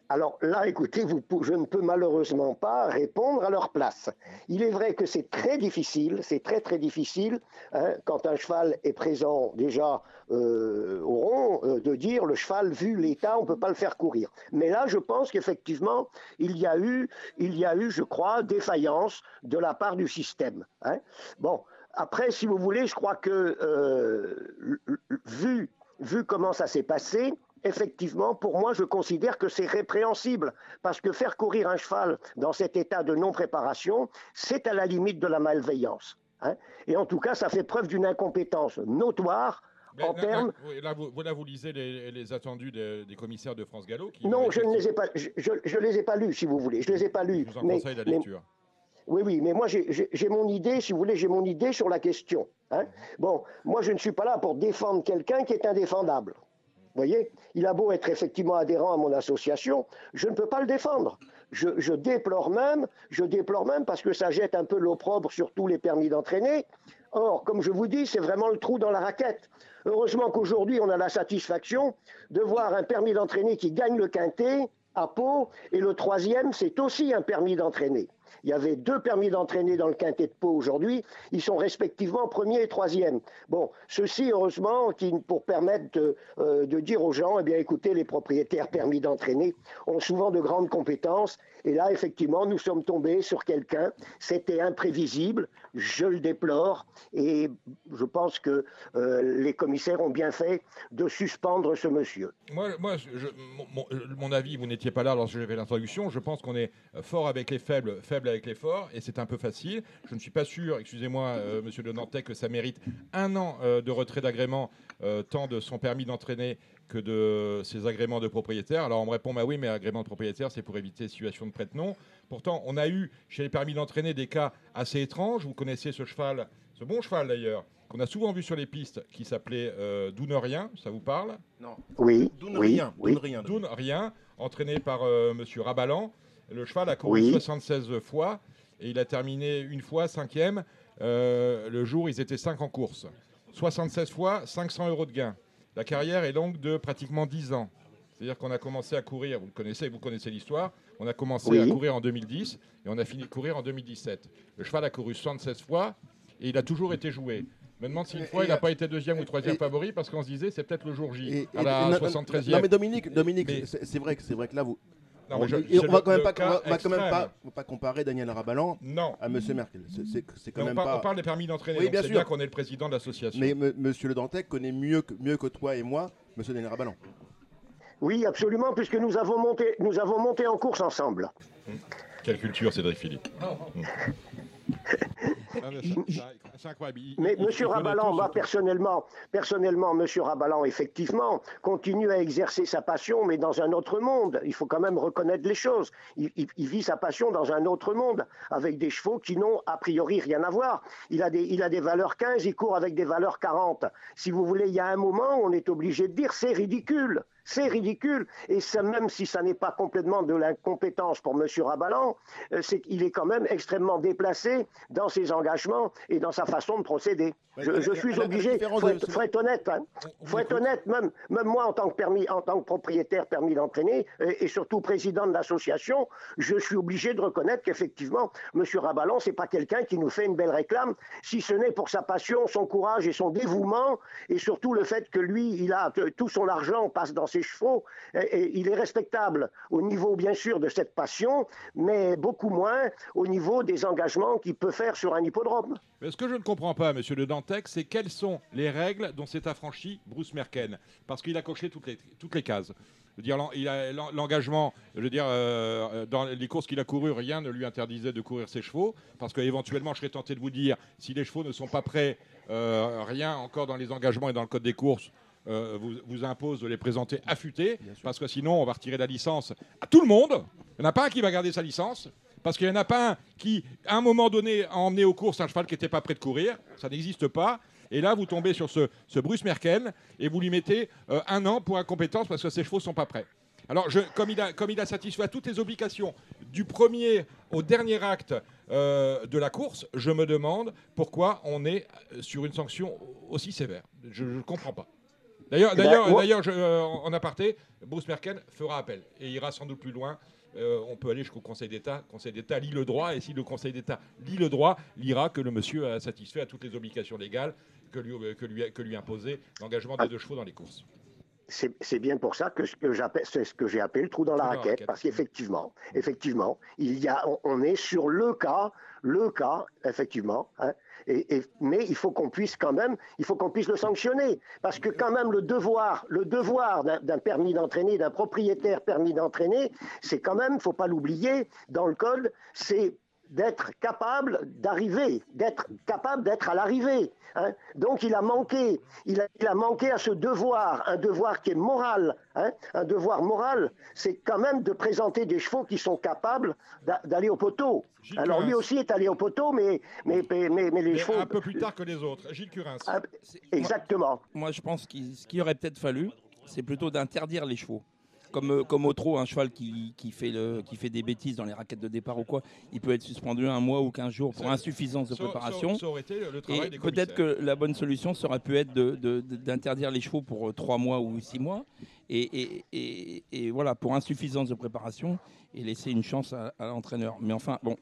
Alors là, écoutez, vous je ne peux malheureusement pas répondre à leur place. Il est vrai que c'est très difficile, c'est très très difficile, hein, quand un cheval est présent déjà euh, au rond, de dire le cheval, vu l'état, on ne peut pas le faire courir. Mais là, je pense qu'effectivement, il y a eu, il y a eu, je crois, défaillance de la part du système. hein. Bon, après, si vous voulez, je crois que euh, vu, vu comment ça s'est passé, effectivement, pour moi, je considère que c'est répréhensible. Parce que faire courir un cheval dans cet état de non-préparation, c'est à la limite de la malveillance. hein. Et en tout cas, ça fait preuve d'une incompétence notoire Mais en là, termes. là, oui, là, vous, vous lisez les, les attendus des, des commissaires de France Gallo. Qui Non, je ne les ai pas, je, je- je les ai pas lus, si vous voulez. Je les ai pas lus. Je vous en Mais- conseille la mais- lecture. Oui, oui, mais moi j'ai- mon idée, si vous voulez, j'ai mon idée sur la question. hein. Bon, moi je ne suis pas là pour défendre quelqu'un qui est indéfendable. Vous voyez, il a beau être effectivement adhérent à mon association, je ne peux pas le défendre. Je, je déplore même, je déplore même parce que ça jette un peu l'opprobre sur tous les permis d'entraîner. Or, comme je vous dis, c'est vraiment le trou dans la raquette. Heureusement qu'aujourd'hui, on a la satisfaction de voir un permis d'entraîner qui gagne le quintet à Pau, et le troisième, c'est aussi un permis d'entraîner. Il y avait deux permis d'entraîner dans le quintet de Pau aujourd'hui. Ils sont respectivement premier et troisième. Bon, ceci, heureusement, pour permettre de, euh, de dire aux gens, eh bien, écoutez, les propriétaires permis d'entraîner ont souvent de grandes compétences. Et là, effectivement, nous sommes tombés sur quelqu'un. C'était imprévisible. Je le déplore. Et je pense que euh, les commissaires ont bien fait de suspendre ce monsieur. Moi, mon, avis, vous n'étiez pas là lorsque j'ai fait l'introduction. Je pense qu'on est fort avec les faibles, faible avec les forts, et c'est un peu facile. Je ne suis pas sûr, excusez-moi, euh, monsieur Le Nantais, que ça mérite un an euh, de retrait d'agrément, tant de son permis d'entraîner que de ses agréments de propriétaire. Alors on me répond, bah oui, mais agrément de propriétaire, c'est pour éviter situation de prête-nom. Pourtant, on a eu chez les permis d'entraîner des cas assez étranges. Vous connaissez ce cheval, ce bon cheval d'ailleurs, qu'on a souvent vu sur les pistes, qui s'appelait euh, Dounerien, ça vous parle? Non. Oui, Doune oui, rien, oui. doune rien. Doune, rien, entraîné par euh, Monsieur Rabalan. Le cheval a couru Oui. 76 fois et il a terminé une fois cinquième. Euh, le jour, ils étaient 5 en course. 76 fois, 500 euros de gain. La carrière est longue de pratiquement 10 ans. C'est-à-dire qu'on a commencé à courir, vous le connaissez, vous connaissez l'histoire, on a commencé Oui. à courir en 2010 et on a fini de courir en 2017. Le cheval a couru 76 fois et il a toujours été joué. Je me demande si une fois il n'a pas été deuxième ou troisième et- favori parce qu'on se disait c'est peut-être le jour J, Et- à et- la non, non, 73e. Non mais Dominique, Dominique, c'est vrai que c'est vrai que là vous. Non, je- et on va quand même pas, on va- quand même comparer Daniel Rabalan Non. à Monsieur Merkel. C'est- C'est c'est quand Mais on, parle, pas. on parle des permis d'entraîner. Oui, bien c'est sûr. bien qu'on est le président de l'association. Mais M- Monsieur Le Dantec connaît mieux que mieux que toi et moi Monsieur Daniel Rabalan. Oui, absolument, puisque nous avons monté, nous avons monté en course ensemble. Quelle culture, Cédric Philippe? Mm. Mais connaît Rabalan, moi personnellement, personnellement, Monsieur Rabalan, effectivement, continue à exercer sa passion, mais dans un autre monde. Il faut quand même reconnaître les choses. Il, il- il vit sa passion dans un autre monde, avec des chevaux qui n'ont a priori rien à voir. Il a des, il a des valeurs 15, il court avec des valeurs 40. Si vous voulez, il y a un moment où on est obligé de dire c'est ridicule. C'est ridicule. Et ça, même si ça n'est pas complètement de l'incompétence pour Monsieur Rabalan, euh, c'est qu'il est quand même extrêmement déplacé dans ses engagements et dans sa façon de procéder. Je, suis obligé, différence faut de- être, faut être honnête, hein. Faut être écoute. honnête, même, même moi en tant que permis, en tant que propriétaire permis d'entraîner et, et surtout président de l'association, je suis obligé de reconnaître qu'effectivement, Monsieur Rabalan, c'est pas quelqu'un qui nous fait une belle réclame, si ce n'est pour sa passion, son courage et son dévouement, et surtout le fait que lui, il a tout son argent passe dans ses chevaux, et, et il est respectable au niveau bien sûr de cette passion, mais beaucoup moins au niveau des engagements qu'il peut faire sur un hippodrome. Mais ce que je ne comprends pas, monsieur Le Dantec, c'est quelles sont les règles dont s'est affranchi Bruce Merken Parce qu'il a coché toutes les, toutes les cases. Je veux dire, l'engagement, je veux dire, euh, dans les courses qu'il a courues, rien ne lui interdisait de courir ses chevaux. Parce qu'éventuellement, je serais tenté de vous dire, si les chevaux ne sont pas prêts, euh, rien encore dans les engagements et dans le code des courses euh, vous, vous impose de les présenter affûtés. Parce que sinon, on va retirer la licence à tout le monde. Il n'y en a pas un qui va garder sa licence. Parce qu'il n'y en a pas un qui, à un moment donné, a emmené aux courses un cheval qui n'était pas prêt de courir. Ça n'existe pas. Et là, vous tombez sur ce, ce Bruce Merkel et vous lui mettez euh, un an pour incompétence parce que ses chevaux ne sont pas prêts. Alors, je, comme, il a, comme il a satisfait à toutes les obligations du premier au dernier acte euh, de la course, je me demande pourquoi on est sur une sanction aussi sévère. Je ne comprends pas. D'ailleurs, Eh ben, d'ailleurs, moi- d'ailleurs, je- euh, en aparté, Bruce Merkel fera appel et ira sans doute plus loin. Euh, on peut aller jusqu'au Conseil d'État. Le Conseil d'État lit le droit, et si le Conseil d'État lit le droit, lira que le monsieur a satisfait à toutes les obligations légales que lui, que lui, que lui imposait l'engagement Ah. des deux chevaux dans les courses. C'est c'est bien pour ça que ce que j'appelle, c'est ce que j'ai appelé le trou dans la Trou raquette, raquette. parce qu'effectivement, effectivement, il y a, on, on est sur le cas, le cas, effectivement. hein, mais il faut qu'on puisse quand même, il faut qu'on puisse le sanctionner, parce que quand même le devoir, le devoir d'un d'un permis d'entraîner, d'un propriétaire permis d'entraîner, c'est quand même, faut pas l'oublier, dans le code, c'est d'être capable d'arriver, d'être capable d'être à l'arrivée. hein. Donc il a manqué, il a, il a manqué à ce devoir, un devoir qui est moral, hein. un devoir moral, c'est quand même de présenter des chevaux qui sont capables d'a- d'aller au poteau. Gilles Alors lui aussi est allé au poteau, mais, mais, mais, mais- mais les Mais chevaux... un peu plus tard que les autres. Gilles Curins. Ah, C'est- Exactement. Moi, je pense qu'il ce qu'il aurait peut-être fallu, c'est plutôt d'interdire les chevaux. Comme, euh, comme au trot, un cheval qui, qui fait le, qui fait des bêtises dans les raquettes de départ ou quoi, il peut être suspendu un mois ou 15 jours pour insuffisance de préparation. Ça, ça aurait été le travail Et des peut-être que la bonne solution serait pu être de- de- de- d'interdire les chevaux pour 3 mois ou 6 mois. Et, et- et- et voilà, pour insuffisance de préparation et laisser une chance à, à l'entraîneur. Mais enfin, bon,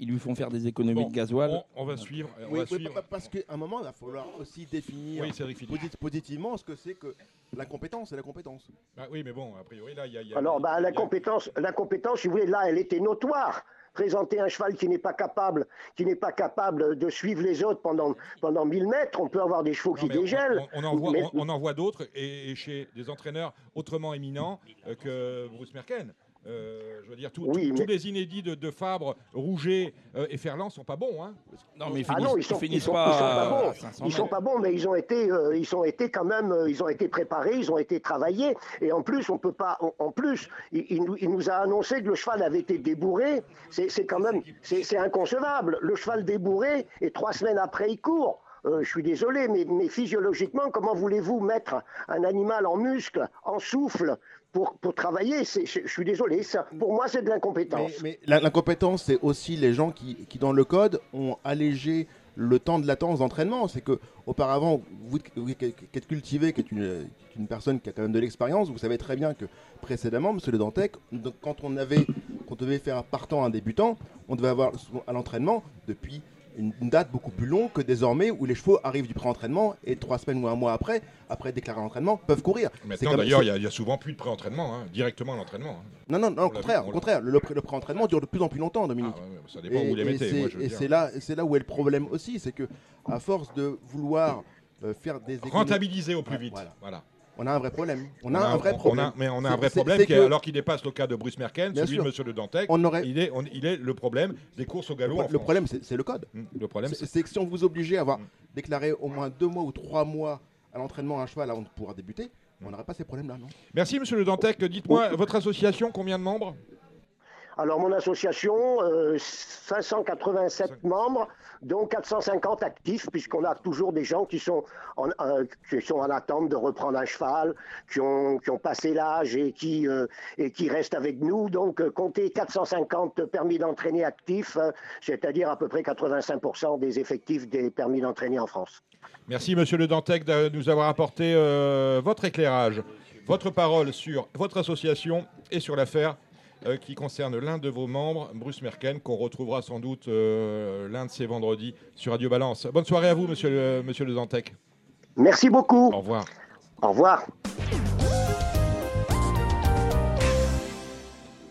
ils lui font faire des économies Bon, de gasoil. on, on va suivre. On Oui, va oui, suivre. pa- parce qu'à un moment, il va falloir aussi définir Oui, posit- positivement ce que c'est que la compétence et la compétence. Ah oui, mais bon, a priori, là, il y a. il y a- Alors, bah, la a- compétence, la compétence, si vous voulez, là, elle était notoire. Présenter un cheval qui n'est pas capable, qui n'est pas capable de suivre les autres pendant pendant 1000 mètres, on peut avoir des chevaux Non, qui dégèlent. On, on en voit, Mais- on, on en voit d'autres et, et chez des entraîneurs autrement éminents euh, que Bruce Merken. Euh, je veux dire, tout- Oui, tout- mais- tous les inédits de, de Fabre, Rouget euh, et Ferland sont pas bons. Hein. Non, mais ils Ah finissent, non, ils ils sont, ils finissent sont- pas, ils sont pas bons. 500 Ils sont pas bons, mais ils ont été, euh, ils ont été quand même, euh, ils ont été préparés, ils ont été travaillés. Et en plus, on peut pas. En, en plus, il, il nous, il nous a annoncé que le cheval avait été débourré. C'est quand même, c'est c'est inconcevable. Le cheval débourré et trois semaines après, il court. Euh, je suis désolé, mais, mais physiologiquement, comment voulez-vous mettre un animal en muscle, en souffle pour, pour travailler Je suis désolé, ça, pour moi, c'est de l'incompétence. mais l'incompétence, c'est aussi les gens qui, qui, dans le code, ont allégé le temps de latence d'entraînement. C'est que auparavant, vous, vous qui êtes cultivé, qui êtes une, une personne qui a quand même de l'expérience, vous savez très bien que précédemment, Monsieur Le Dantec, quand on avait, quand on devait faire partant, un débutant, on devait avoir à l'entraînement depuis une, une date beaucoup plus longue que désormais où les chevaux arrivent du pré-entraînement et trois semaines ou un mois après, après déclaré l'entraînement, peuvent courir. Maintenant, d'ailleurs, il y y, a souvent plus de pré-entraînement, hein, directement à l'entraînement. hein. Non, non, non, au contraire, vu, contraire, le, le pré-entraînement dure de plus en plus longtemps, Ah, Dominique. ouais, ça dépend où vous les mettez. et c'est là, c'est là où est le problème aussi, c'est que à force de vouloir euh, faire des Rentabiliser au plus vite. voilà. Voilà. On a un vrai problème. On a un vrai on- on problème. a- mais on a un vrai problème qui, que alors qu'il dépasse le cas de Bruce Merken, Bien celui sûr. de Monsieur Le Dantec. on aurait. Il est, on- il est le problème des courses au galop. en Le problème, c'est le code. Hum, Le problème, C'est que si on vous obligeait à avoir Mm. déclaré au moins deux mois ou trois mois à l'entraînement un cheval avant de pouvoir débuter, Mm. on n'aurait pas ces problèmes-là, non? Merci, monsieur Le Dantec. Dites-moi, votre association, combien de membres? Alors, mon association, euh, 587 membres, dont 450 actifs, puisqu'on a toujours des gens qui sont, en, euh, qui sont en attente de reprendre un cheval, qui ont, qui ont passé l'âge et, qui, euh, et qui restent avec nous. Donc, euh, comptez 450 permis d'entraîner actifs, c'est-à-dire à peu près 85% des effectifs des permis d'entraîner en France. Merci, monsieur Le Dantec, de nous avoir apporté votre éclairage, votre parole sur votre association et sur l'affaire qui concerne l'un de vos membres, Bruce Merken, qu'on retrouvera sans doute euh, l'un de ces vendredis sur Radio Balance. Bonne soirée à vous, monsieur le, monsieur le Dantec. Merci beaucoup. Au revoir. Au revoir.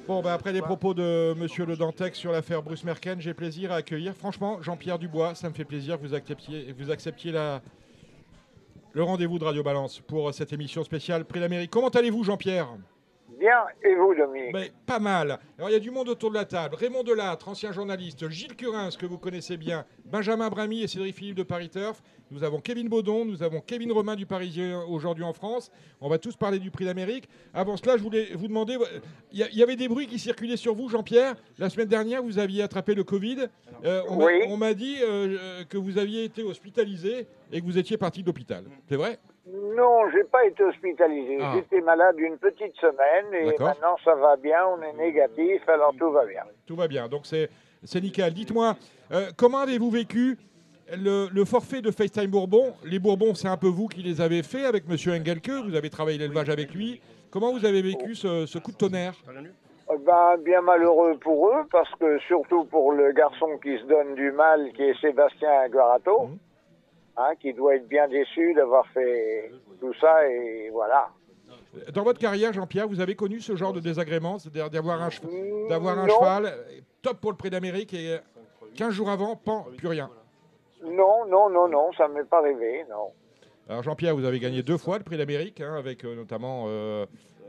Bon, bah, après les propos de Monsieur Le Dantec sur l'affaire Bruce Merken, j'ai plaisir à accueillir, franchement, Jean-Pierre Dubois. Ça me fait plaisir que vous acceptiez, vous acceptiez la, le rendez-vous de Radio Balance pour cette émission spéciale Prix d'Amérique. Comment allez-vous, Jean-Pierre? Bien, et vous, Dominique Ben, Pas mal. Alors, il y a du monde autour de la table. Raymond Delattre, ancien journaliste, Gilles Curins, que vous connaissez bien, Benjamin Bramy et Cédric Philippe de Paris Turf. Nous avons Kevin Baudon, nous avons Kevin Romain du Parisien aujourd'hui en France. On va tous parler du prix d'Amérique. Avant cela, je voulais vous demander, il y, avait des bruits qui circulaient sur vous, Jean-Pierre. La semaine dernière, vous aviez attrapé le Covid. Euh, on m'a- Oui. on m'a dit euh, que vous aviez été hospitalisé et que vous étiez parti de l'hôpital. C'est vrai? Non, j'ai pas été hospitalisé. Ah. J'étais malade une petite semaine et maintenant ça va bien, on est négatif, alors tout va bien. Tout va bien, donc c'est c'est nickel. Dites-moi, euh, comment avez-vous vécu le, le forfait de FaceTime Bourbon? Les Bourbons, c'est un peu vous qui les avez fait avec Monsieur Engelke, vous avez travaillé l'élevage avec lui. Comment vous avez vécu ce, ce coup de tonnerre? Euh, Ben, bien malheureux pour eux, parce que surtout pour le garçon qui se donne du mal, qui est Sébastien Guarato, Mhm. Hein, qui doit être bien déçu d'avoir fait tout ça, et voilà. Dans votre carrière, Jean-Pierre, vous avez connu ce genre de désagrément, c'est-à-dire d'avoir un, d'avoir cheval euh, top pour le prix d'Amérique et euh, 15 jours avant, pan, plus rien. Non, non, non, non, ça m'est pas arrivé, non. Alors Jean-Pierre, vous avez gagné deux fois le prix d'Amérique, hein, avec euh, notamment euh,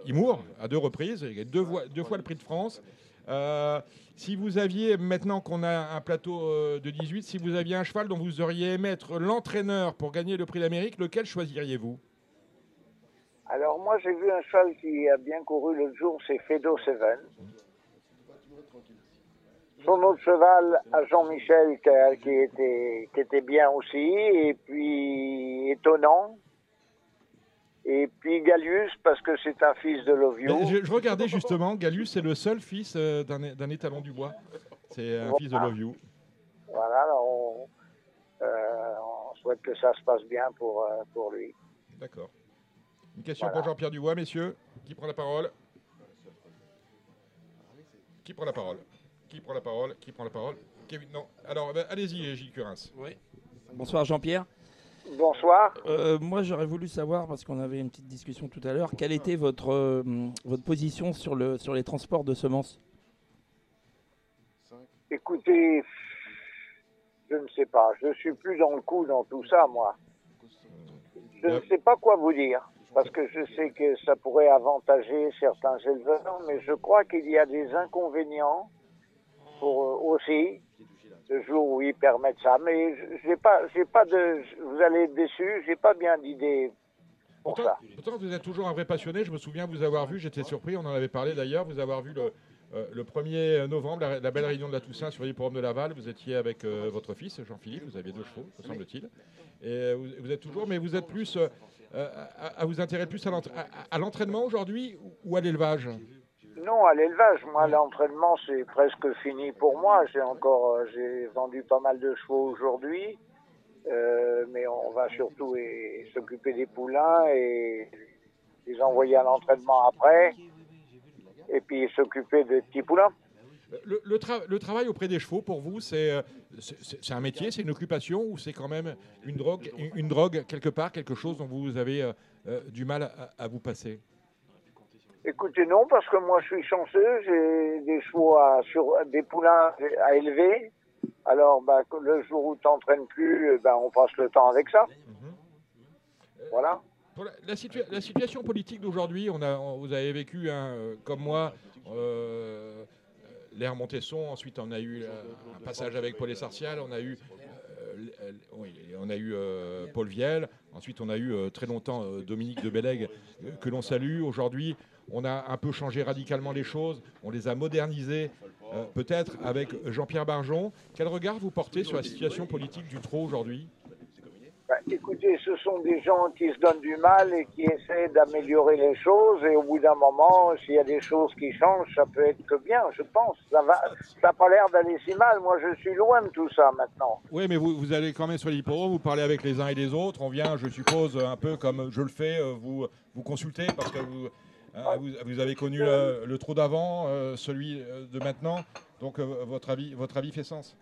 Imour à deux reprises, et deux, deux fois le prix de France. Euh, si vous aviez, maintenant qu'on a un plateau euh, de 18, si vous aviez un cheval dont vous auriez aimé être l'entraîneur pour gagner le prix d'Amérique, lequel choisiriez-vous? Alors moi j'ai vu un cheval qui a bien couru l'autre jour, c'est Fedo Seven. Son autre cheval à Jean-Michel qui, était, qui était bien aussi, et puis étonnant. Et puis Gallius parce que c'est un fils de Lovio. Je, je regardais justement, Galus, c'est le seul fils euh, d'un d'un étalon du bois. C'est un fils de Love You. Voilà, alors on, euh, on souhaite que ça se passe bien pour, euh, pour lui. D'accord. Une question Voilà. pour Jean-Pierre Dubois, messieurs. Qui prend la parole? Qui prend la parole? Qui prend la parole? Qui prend la parole? Kevin, non. Alors, bah, allez-y, Gilles Curins. Bonsoir Jean-Pierre. Bonsoir. Euh, moi j'aurais voulu savoir, parce qu'on avait une petite discussion tout à l'heure, quelle était votre, euh, votre position sur, le, sur les transports de semences? Écoutez, je ne sais pas. Je suis plus dans le coup dans tout ça, moi. Je ne sais pas quoi vous dire. Parce que je sais que ça pourrait avantager certains éleveurs, mais je crois qu'il y a des inconvénients pour eux aussi, le jour où ils permettent ça. Mais je- j'ai pas, j'ai pas de, vous allez être déçus, j'ai pas bien d'idée pour Pourtant, ça. pourtant, vous êtes toujours un vrai passionné. Je me souviens vous avoir vu, j'étais surpris, on en avait parlé d'ailleurs, vous avoir vu le, euh, le 1er novembre, la, la belle réunion de la Toussaint sur l'hipporome de Laval. Vous étiez avec euh, votre fils, Jean-Philippe, vous aviez deux chevaux, me semble-t-il. Et euh, vous, vous êtes toujours, mais vous êtes plus, euh, à, à vous intéresser plus à l'entra- à- à l'entraînement aujourd'hui ou- ou à l'élevage? Non, à l'élevage, moi, l'entraînement, c'est presque fini pour moi. J'ai encore, euh, j'ai vendu pas mal de chevaux aujourd'hui, Euh, mais on va surtout s'occuper des poulains et les envoyer à l'entraînement après, et puis s'occuper des petits poulains. Le, le tra- le travail auprès des chevaux, pour vous, c'est euh, c'est- un métier, c'est une occupation ou c'est quand même une drogue, une, une drogue quelque part, quelque chose dont vous avez euh, du mal à, à vous passer? Écoutez, non, parce que moi, je suis chanceux, j'ai des chevaux à, sur, des poulains à élever. Alors, bah, le jour où tu n'entraînes plus, ben, on passe le temps avec ça. Voilà. Pour la, la situa- la situation politique d'aujourd'hui, on a, on- vous avez vécu, hein, euh, comme moi, euh, l'ère Montesson. Ensuite, on a eu euh, un passage avec Paul Essartial. On a eu, euh, oui, on a eu euh, Paul Viel. Ensuite, on a eu euh, très longtemps euh, Dominique de Bellègue, euh, que l'on salue. Aujourd'hui, on a un peu changé radicalement les choses. On les a modernisées, euh, peut-être avec Jean-Pierre Barjon. Quel regard vous portez sur la situation politique du trot aujourd'hui? Bah, écoutez, ce sont des gens qui se donnent du mal et qui essaient d'améliorer les choses. Et au bout d'un moment, s'il y a des choses qui changent, ça peut être que bien, je pense. Ça va, ça n'a pas l'air d'aller si mal. Moi, je suis loin de tout ça maintenant. Oui, mais vous, vous allez quand même sur l'hippodrome, vous parlez avec les uns et les autres. On vient, je suppose, un peu comme je le fais, euh, vous, vous consultez parce que vous, hein, vous, vous avez connu le, le trou d'avant, euh, celui euh, de maintenant. Donc, euh, votre, avis, votre avis fait sens.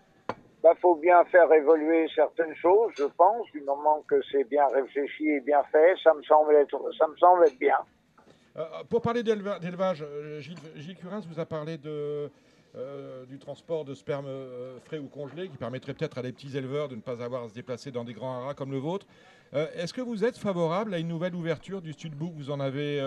Il faut bien faire évoluer certaines choses, je pense, du moment que c'est bien réfléchi et bien fait. Ça me semble être, ça me semble être bien. Euh, pour parler d'éleva- d'élevage, Gilles, Gilles Curins vous a parlé de, euh, du transport de sperme euh, frais ou congelé qui permettrait peut-être à des petits éleveurs de ne pas avoir à se déplacer dans des grands haras comme le vôtre. Euh, Est-ce que vous êtes favorable à une nouvelle ouverture du Studbook Vous en avez,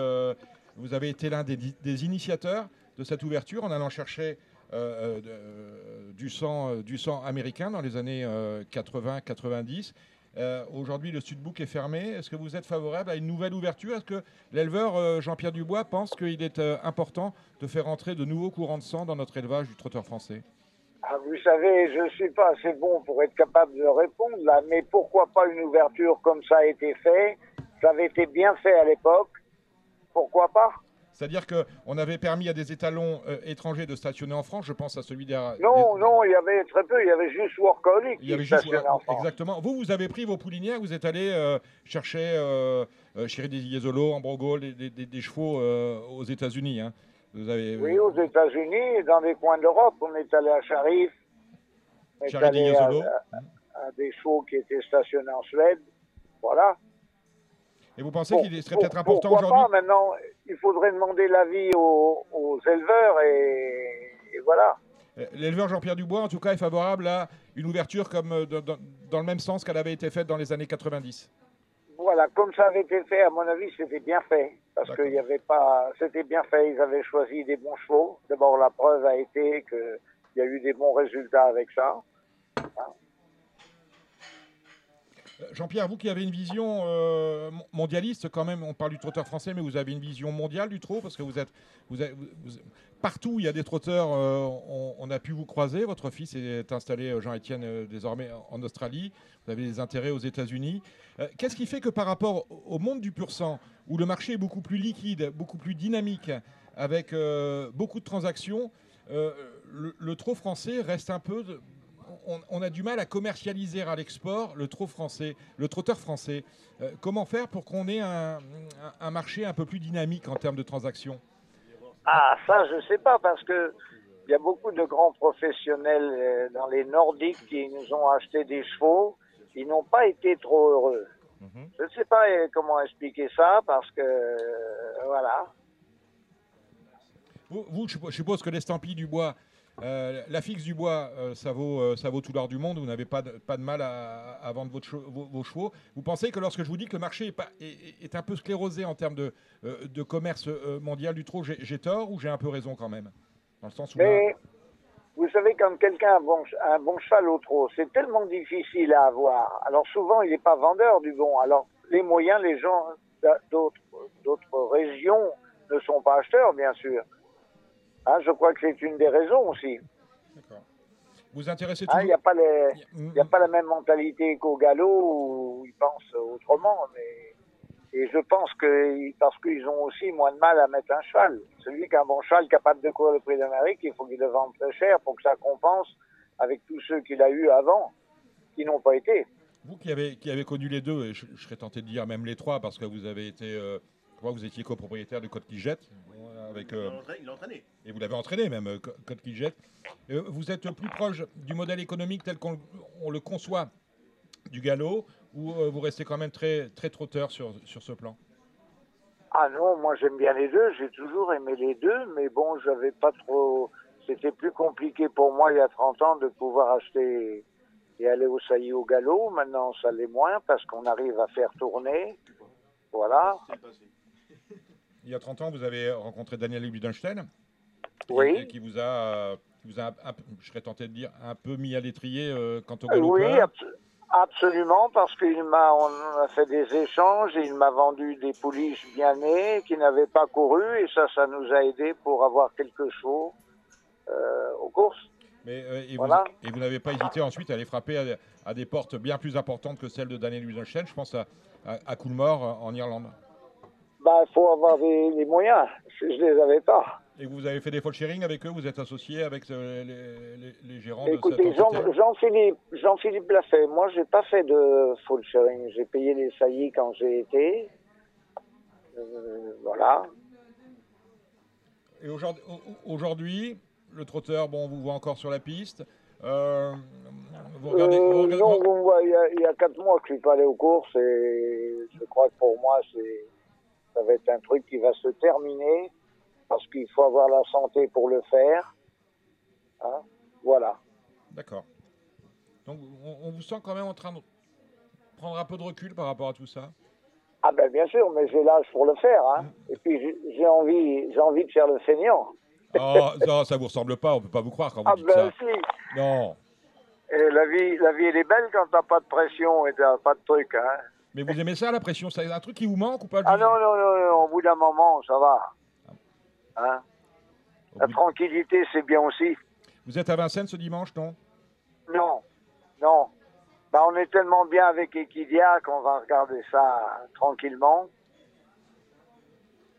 vous avez été l'un des, initiateurs de cette ouverture en allant chercher euh, euh, de- du, sang, euh, du sang américain dans les années 80-90. Euh, Aujourd'hui, le Studbook est fermé. Est-ce que vous êtes favorable à une nouvelle ouverture? Est-ce que l'éleveur Jean-Pierre Dubois pense qu'il est important de faire entrer de nouveaux courants de sang dans notre élevage du trotteur français? Ah, vous savez, je suis pas assez bon pour être capable de répondre là, mais pourquoi pas une ouverture comme ça a été fait? Ça avait été bien fait à l'époque. Pourquoi pas C'est-à-dire qu'on avait permis à des étalons euh, étrangers de stationner en France. Je pense à celui des. Non, non, il y avait très peu. Il y avait juste Workaholic Il y avait qui juste stationnait en France. exactement. Vous, vous avez pris vos poulinières, vous êtes allé euh, chercher euh, euh, chez des Iezolo, en Brogol, des, des- chevaux aux États-Unis. hein. Vous avez Oui, aux États-Unis dans des coins d'Europe. On est allé à Sharif. On est Sharif allé à, Iezolo. à- à des chevaux qui étaient stationnés en Suède. Voilà. Et vous pensez Bon, qu'il serait peut-être important aujourd'hui Maintenant, il faudrait demander l'avis aux, aux éleveurs et, et voilà. Euh, L'éleveur Jean-Pierre Dubois, en tout cas, est favorable à une ouverture comme euh, dans, dans- dans le même sens qu'elle avait été faite dans les années 90. Voilà, comme ça avait été fait, à mon avis, c'était bien fait. Parce qu'il y avait pas. C'était bien fait, ils avaient choisi des bons chevaux. D'abord, la preuve a été qu'il y a eu des bons résultats avec ça. Jean-Pierre, vous qui avez une vision euh, mon- mondialiste, quand même, on parle du trotteur français, mais vous avez une vision mondiale du trot, parce que vous êtes, partout où il y a des trotteurs, euh, on, a pu vous croiser. Votre fils est installé, euh, Jean-Étienne, désormais en Australie. Vous avez des intérêts aux États-Unis. Qu'est-ce qui fait que par rapport au- monde du pur sang, où le marché est beaucoup plus liquide, beaucoup plus dynamique, avec beaucoup de transactions, le, trot français reste un peu on, on a du mal à commercialiser à l'export le trot français, le trotteur français. Euh, comment faire pour qu'on ait un, marché un peu plus dynamique en termes de transactions? Ah, ça, je sais pas, parce que il y a beaucoup de grands professionnels euh, dans les Nordiques qui nous ont acheté des chevaux. Ils n'ont pas été trop heureux. Je ne sais pas euh, comment expliquer ça, parce que euh, voilà. Vous, vous, je suppose- je suppose que l'estampille du bois, euh, la fixe du bois, euh, ça, vaut, euh, ça vaut tout l'or du monde. Vous n'avez pas de, mal à, vendre vos, chevaux. Vous pensez que lorsque je vous dis que le marché est, un peu sclérosé en termes de, commerce mondial du trot, j'ai tort ou j'ai un peu raison quand même? Dans le sens où Mais vous savez, quand quelqu'un a un bon, un cheval au c'est tellement difficile à avoir. Alors souvent, il n'est pas vendeur du bon. Alors les moyens, les gens d'a- d'autres d'autres régions ne sont pas acheteurs, bien sûr. Hein, je crois que c'est une des raisons aussi. vous intéressez Il toujours. n'y a, pas les- il y a pas la même mentalité qu'au galop où ils pensent autrement. Mais, et je pense que parce qu'ils ont aussi moins de mal à mettre un cheval. Celui qui a un bon cheval capable de courir le prix d'Amérique, il faut qu'il le vende très cher pour que ça compense avec tous ceux qu'il a eu avant qui n'ont pas été. Vous qui avez, qui avez connu les deux, et je, je serais tenté de dire même les trois, parce que vous avez été, euh, je crois que vous étiez copropriétaire de Côte qui jette, avec, euh, Il l'a entraîné. et vous l'avez entraîné même, euh, Co- Côte qui jette. Euh, vous êtes plus proche du modèle économique tel qu'on on le conçoit du galop, ou vous restez quand même très, très trotteur sur, sur ce plan? Ah non, moi j'aime bien les deux, j'ai toujours aimé les deux, mais bon, j'avais pas trop. C'était plus compliqué pour moi il y a 30 ans de pouvoir acheter et aller au saillie au galop. Maintenant, ça l'est moins parce qu'on arrive à faire tourner. Voilà. Il y a 30 ans, vous avez rencontré Daniel Ludenstein, Oui. et qui vous a, qui vous a un- un- je serais tenté de dire, un peu mis à l'étrier euh, quant au galop. oui, abso- absolument, parce qu'il m'a, on a fait des échanges et il m'a vendu des pouliches bien nées qui n'avaient pas couru et ça, ça nous a aidé pour avoir quelques chevaux euh, aux courses. Mais, euh, et, Voilà. vous, et vous n'avez pas hésité ensuite à aller frapper à, à des portes bien plus importantes que celles de Daniel Ludenstein. Je pense à, à, à Coolmore en Irlande. Bah, il faut avoir des, les moyens. Je ne les avais pas. Et vous avez fait des fall sharing avec eux? Vous êtes associé avec euh, les, les- les gérants de Écoutez, cette Jean- Jean-Philippe Jean-Philippe l'a fait. Moi, j'ai pas fait de full sharing. J'ai payé les saillies quand j'ai été. Euh, voilà. Et aujourd'hui- au- aujourd'hui, le trotteur, bon, on vous voit encore sur la piste. Euh, vous regardez, Euh, vous regardez- non, bon, ouais, il y, a- il y a quatre mois que je suis pas allé aux courses et je crois que pour moi, c'est Ça va être un truc qui va se terminer parce qu'il faut avoir la santé pour le faire. Hein voilà. D'accord. Donc on, on vous sent quand même en train de prendre un peu de recul par rapport à tout ça? Ah ben bien sûr, mais j'ai l'âge pour le faire. Hein. Et puis j'ai- j'ai envie, j'ai envie de faire le feignant. Oh, non, ça vous ressemble pas, on peut pas vous croire quand vous Ah dites ben ça. si. Non. Et la vie, la vie elle est belle quand t'as pas de pression et t'as pas de truc. Hein. Mais vous aimez ça, la pression? C'est un truc qui vous manque ou pas Ah non, non, non, non, au bout d'un moment, ça va. Hein? La tranquillité, c'est bien aussi. Vous êtes à Vincennes ce dimanche, non? Non, non. Bah, on est tellement bien avec Equidia qu'on va regarder ça tranquillement.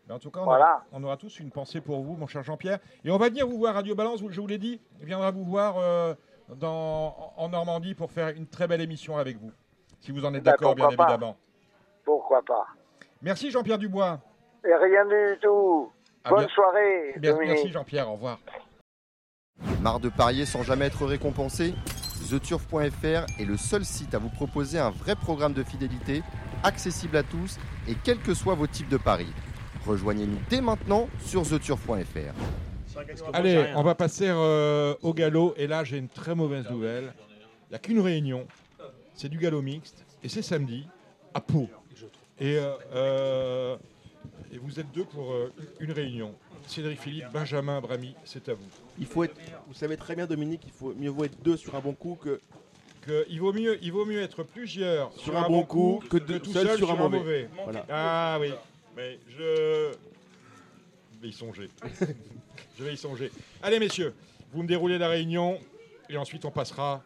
Mais en tout cas, on, Voilà. aura, on aura tous une pensée pour vous, mon cher Jean-Pierre. Et on va venir vous voir, Radio Balance, je vous l'ai dit, on viendra vous voir euh, dans, en Normandie pour faire une très belle émission avec vous. Si vous en êtes Bah, d'accord, bien pas. évidemment. Pourquoi pas Merci Jean-Pierre Dubois. Et rien du tout. À Bonne bien- soirée, Bien- merci Jean-Pierre, au revoir. Marre de parier sans jamais être récompensé? TheTurf.fr est le seul site à vous proposer un vrai programme de fidélité, accessible à tous et quels que soient vos types de paris. Rejoignez-nous dès maintenant sur TheTurf.fr. Allez, on va passer euh, au galop. Et là, j'ai une très mauvaise nouvelle. Il n'y a qu'une réunion. C'est du galop mixte. Et c'est samedi, à Pau. Et, euh, euh, et vous êtes deux pour euh, une réunion. Cédric Philippe, Benjamin Brami, c'est à vous. Il faut être, vous savez très bien, Dominique, il faut mieux vaut être deux sur un bon coup que. Que il, vaut mieux, il vaut mieux être plusieurs Sur un bon coup que de- tout seul seul, sur un mauvais. Voilà. Ah oui, mais je vais y songer. je vais y songer. Allez messieurs, vous me déroulez la réunion et ensuite on passera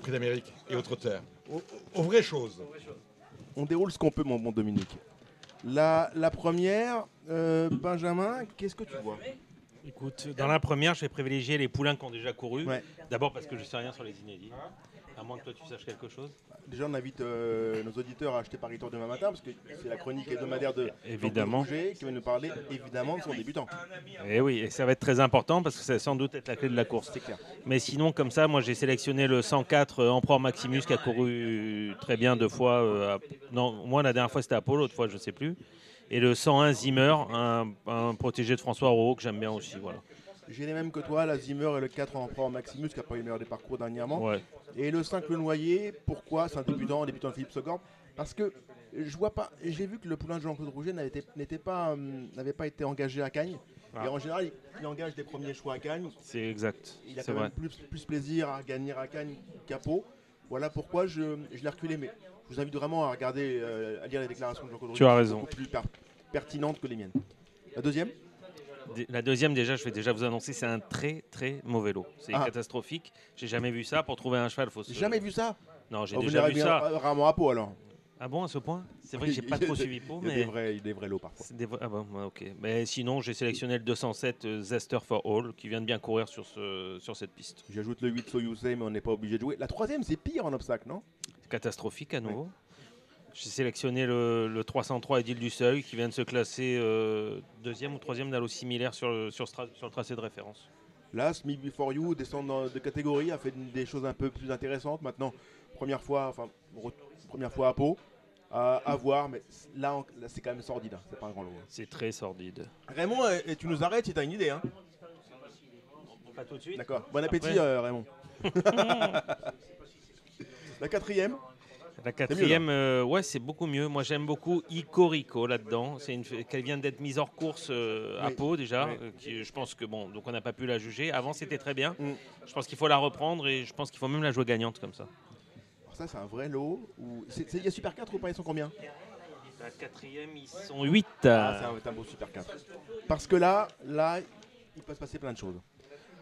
au Prix d'Amérique et autres terres. Aux, aux vraies choses. On déroule ce qu'on peut, mon bon Dominique. La, la première, euh, Benjamin, qu'est-ce que tu vois Écoute, dans la première, je vais privilégier les poulains qui ont déjà couru. Ouais. D'abord parce que je sais rien sur les inédits. À moins que toi tu saches quelque chose. Déjà, on invite euh, nos auditeurs à acheter Paris Tour demain matin parce que c'est la chronique hebdomadaire de Évidemment. Qui va nous parler évidemment de son débutant. Et Eh oui, et ça va être très important parce que ça va sans doute être la clé de la course. Clair. Mais sinon, comme ça, moi j'ai sélectionné le 104 euh, Empereur Maximus qui a couru très bien deux fois. euh, à- Non, moi la dernière fois c'était Apollo, l'autre fois je sais plus. Et le 101 Zimmer, un, un protégé de François Roux que j'aime bien aussi. Voilà. J'ai les mêmes que toi, la Zimmer et le 4 en Empereur Maximus qui a pas eu le meilleur des parcours dernièrement. Ouais. Et le 5 le Noyer, pourquoi C'est un débutant, un débutant de Philippe Sogorn. Parce que je vois pas, j'ai vu que le poulain de Jean-Claude Rouget n'avait pas, hum, n'avait pas été engagé à Cagnes. Ah. Et en général, il, il engage des premiers choix à Cagnes. C'est exact. Il a quand vrai. même plus, plus plaisir à gagner à Cagnes qu'à Pau. Voilà pourquoi je, je l'ai reculé. Mais je vous invite vraiment à regarder, euh, à lire les déclarations de Jean-Claude Tu Rouget. as qui raison. sont Beaucoup plus per- pertinentes que les miennes. La deuxième? La deuxième, déjà, je vais déjà vous annoncer, c'est un très très mauvais lot. C'est Ah. catastrophique. J'ai jamais vu ça. Pour trouver un cheval, faut se... Jamais vu ça? Non, j'ai vous déjà vu bien- ça. euh, Rarement à Pau alors. Ah bon, à ce point? C'est vrai que j'ai pas Il trop suivi Pau, il y a mais des vrais, des vrais lots parfois. C'est des vrais- Ah bon, ouais, ok. Mais sinon, j'ai sélectionné le 207 euh, Zester for All qui vient de bien courir sur, ce, sur cette piste. J'ajoute le 8 Soyuzé, mais on n'est pas obligé de jouer. La troisième, c'est pire en obstacle, non? Catastrophique à nouveau. J'ai sélectionné le, le 303 Edile du Seuil qui vient de se classer euh, deuxième ou troisième d'un lot similaire sur, le- sur, le tracé de référence. Là, Smith Before You descend dans- de catégorie, a fait des choses un peu plus intéressantes. Maintenant, première fois, enfin, re- première fois à Pau, à, à voir, mais là, en- là, c'est quand même sordide. hein. C'est pas un grand lot. hein. C'est très sordide. Raymond, euh, et tu nous arrêtes si t'as une idée. Hein Pas tout de suite. D'accord. Bon appétit, Après. euh, Raymond. La quatrième La quatrième, euh, ouais, c'est beaucoup mieux. Moi, j'aime beaucoup Icorico là-dedans. C'est une qu'elle vient d'être mise hors course euh, à Oui. Pau déjà. Oui. euh, qui, je pense que bon, donc on n'a pas pu la juger. Avant, c'était très bien. Mm. Je pense qu'il faut la reprendre et je pense qu'il faut même la jouer gagnante comme ça. Alors ça, c'est un vrai lot. où- Il y a Super 4 ou pas? Ils sont combien? La quatrième, ils sont 8. Ah, c'est un, c'est un beau Super 4. Parce que là, là, il peut se passer plein de choses.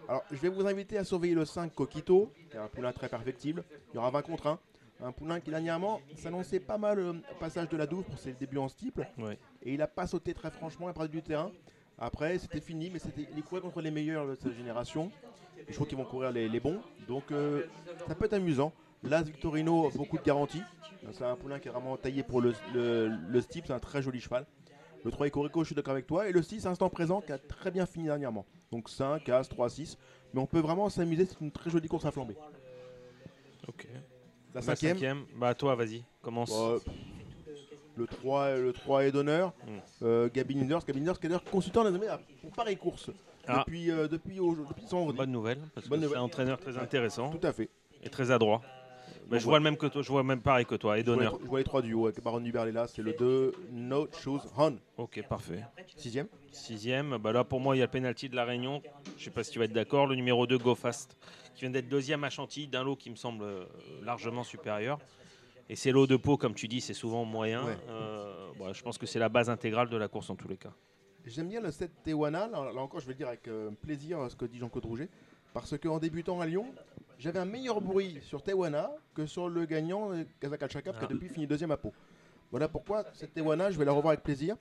Alors, je vais vous inviter à surveiller le 5 Coquito, qui est un poulain très perfectible. Il y aura 20 contre 1. Un poulain qui, dernièrement, s'annonçait pas mal euh, au passage de la douve pour ses débuts en steeple. Ouais. Et il n'a pas sauté très franchement, il a perdu du terrain. Après, c'était fini, mais c'était, il courait contre les meilleurs de sa génération. Et je crois qu'ils vont courir les, les bons. Donc, euh, ça peut être amusant. L'As Victorino, beaucoup de garanties. C'est un poulain qui est vraiment taillé pour le, le, le steeple, c'est un très joli cheval. Le 3 Icorico, je suis d'accord avec toi. Et le 6, instant présent, qui a très bien fini dernièrement. Donc 5, As, 3, 6. Mais on peut vraiment s'amuser, c'est une très jolie course à flamber. Ok. La cinquième Bah toi, vas-y, commence. Bah, Le 3, le 3 est d'honneur. Mm. Euh, Gabi Linders, Gabi Linders qui est d'ailleurs consultant désormais à- pour Paris Course. Ah. Depuis, euh, depuis, depuis son. Bonne nouvelle, parce Bonne que c'est un entraîneur très intéressant. Tout à fait. Et très adroit. Bah, je vois le même que toi, je vois même pareil que toi, et Je vois, les, d'honneur. trois- je vois les trois duos avec Baron Hubert est là, c'est le 2, No Shoes On. Ok, parfait. Sixième Sixième, bah là pour moi il y a le penalty de la Réunion. Je sais pas si tu vas être d'accord. Le numéro 2, Go Fast, qui vient d'être deuxième à Chantilly, d'un lot qui me semble euh, largement supérieur. Et c'est l'eau de peau, comme tu dis, c'est souvent moyen. Ouais. Euh, bah, je pense que c'est la base intégrale de la course en tous les cas. J'aime bien le 7 Tewana, là, là encore je vais le dire avec euh, plaisir ce que dit Jean-Claude Rouget, parce qu'en débutant à Lyon, j'avais un meilleur bruit sur Tewana que sur le gagnant euh, Kazakal-Chaka, qui a Ah. depuis fini deuxième à Pau. Voilà pourquoi cette Tewana, je vais la revoir avec plaisir.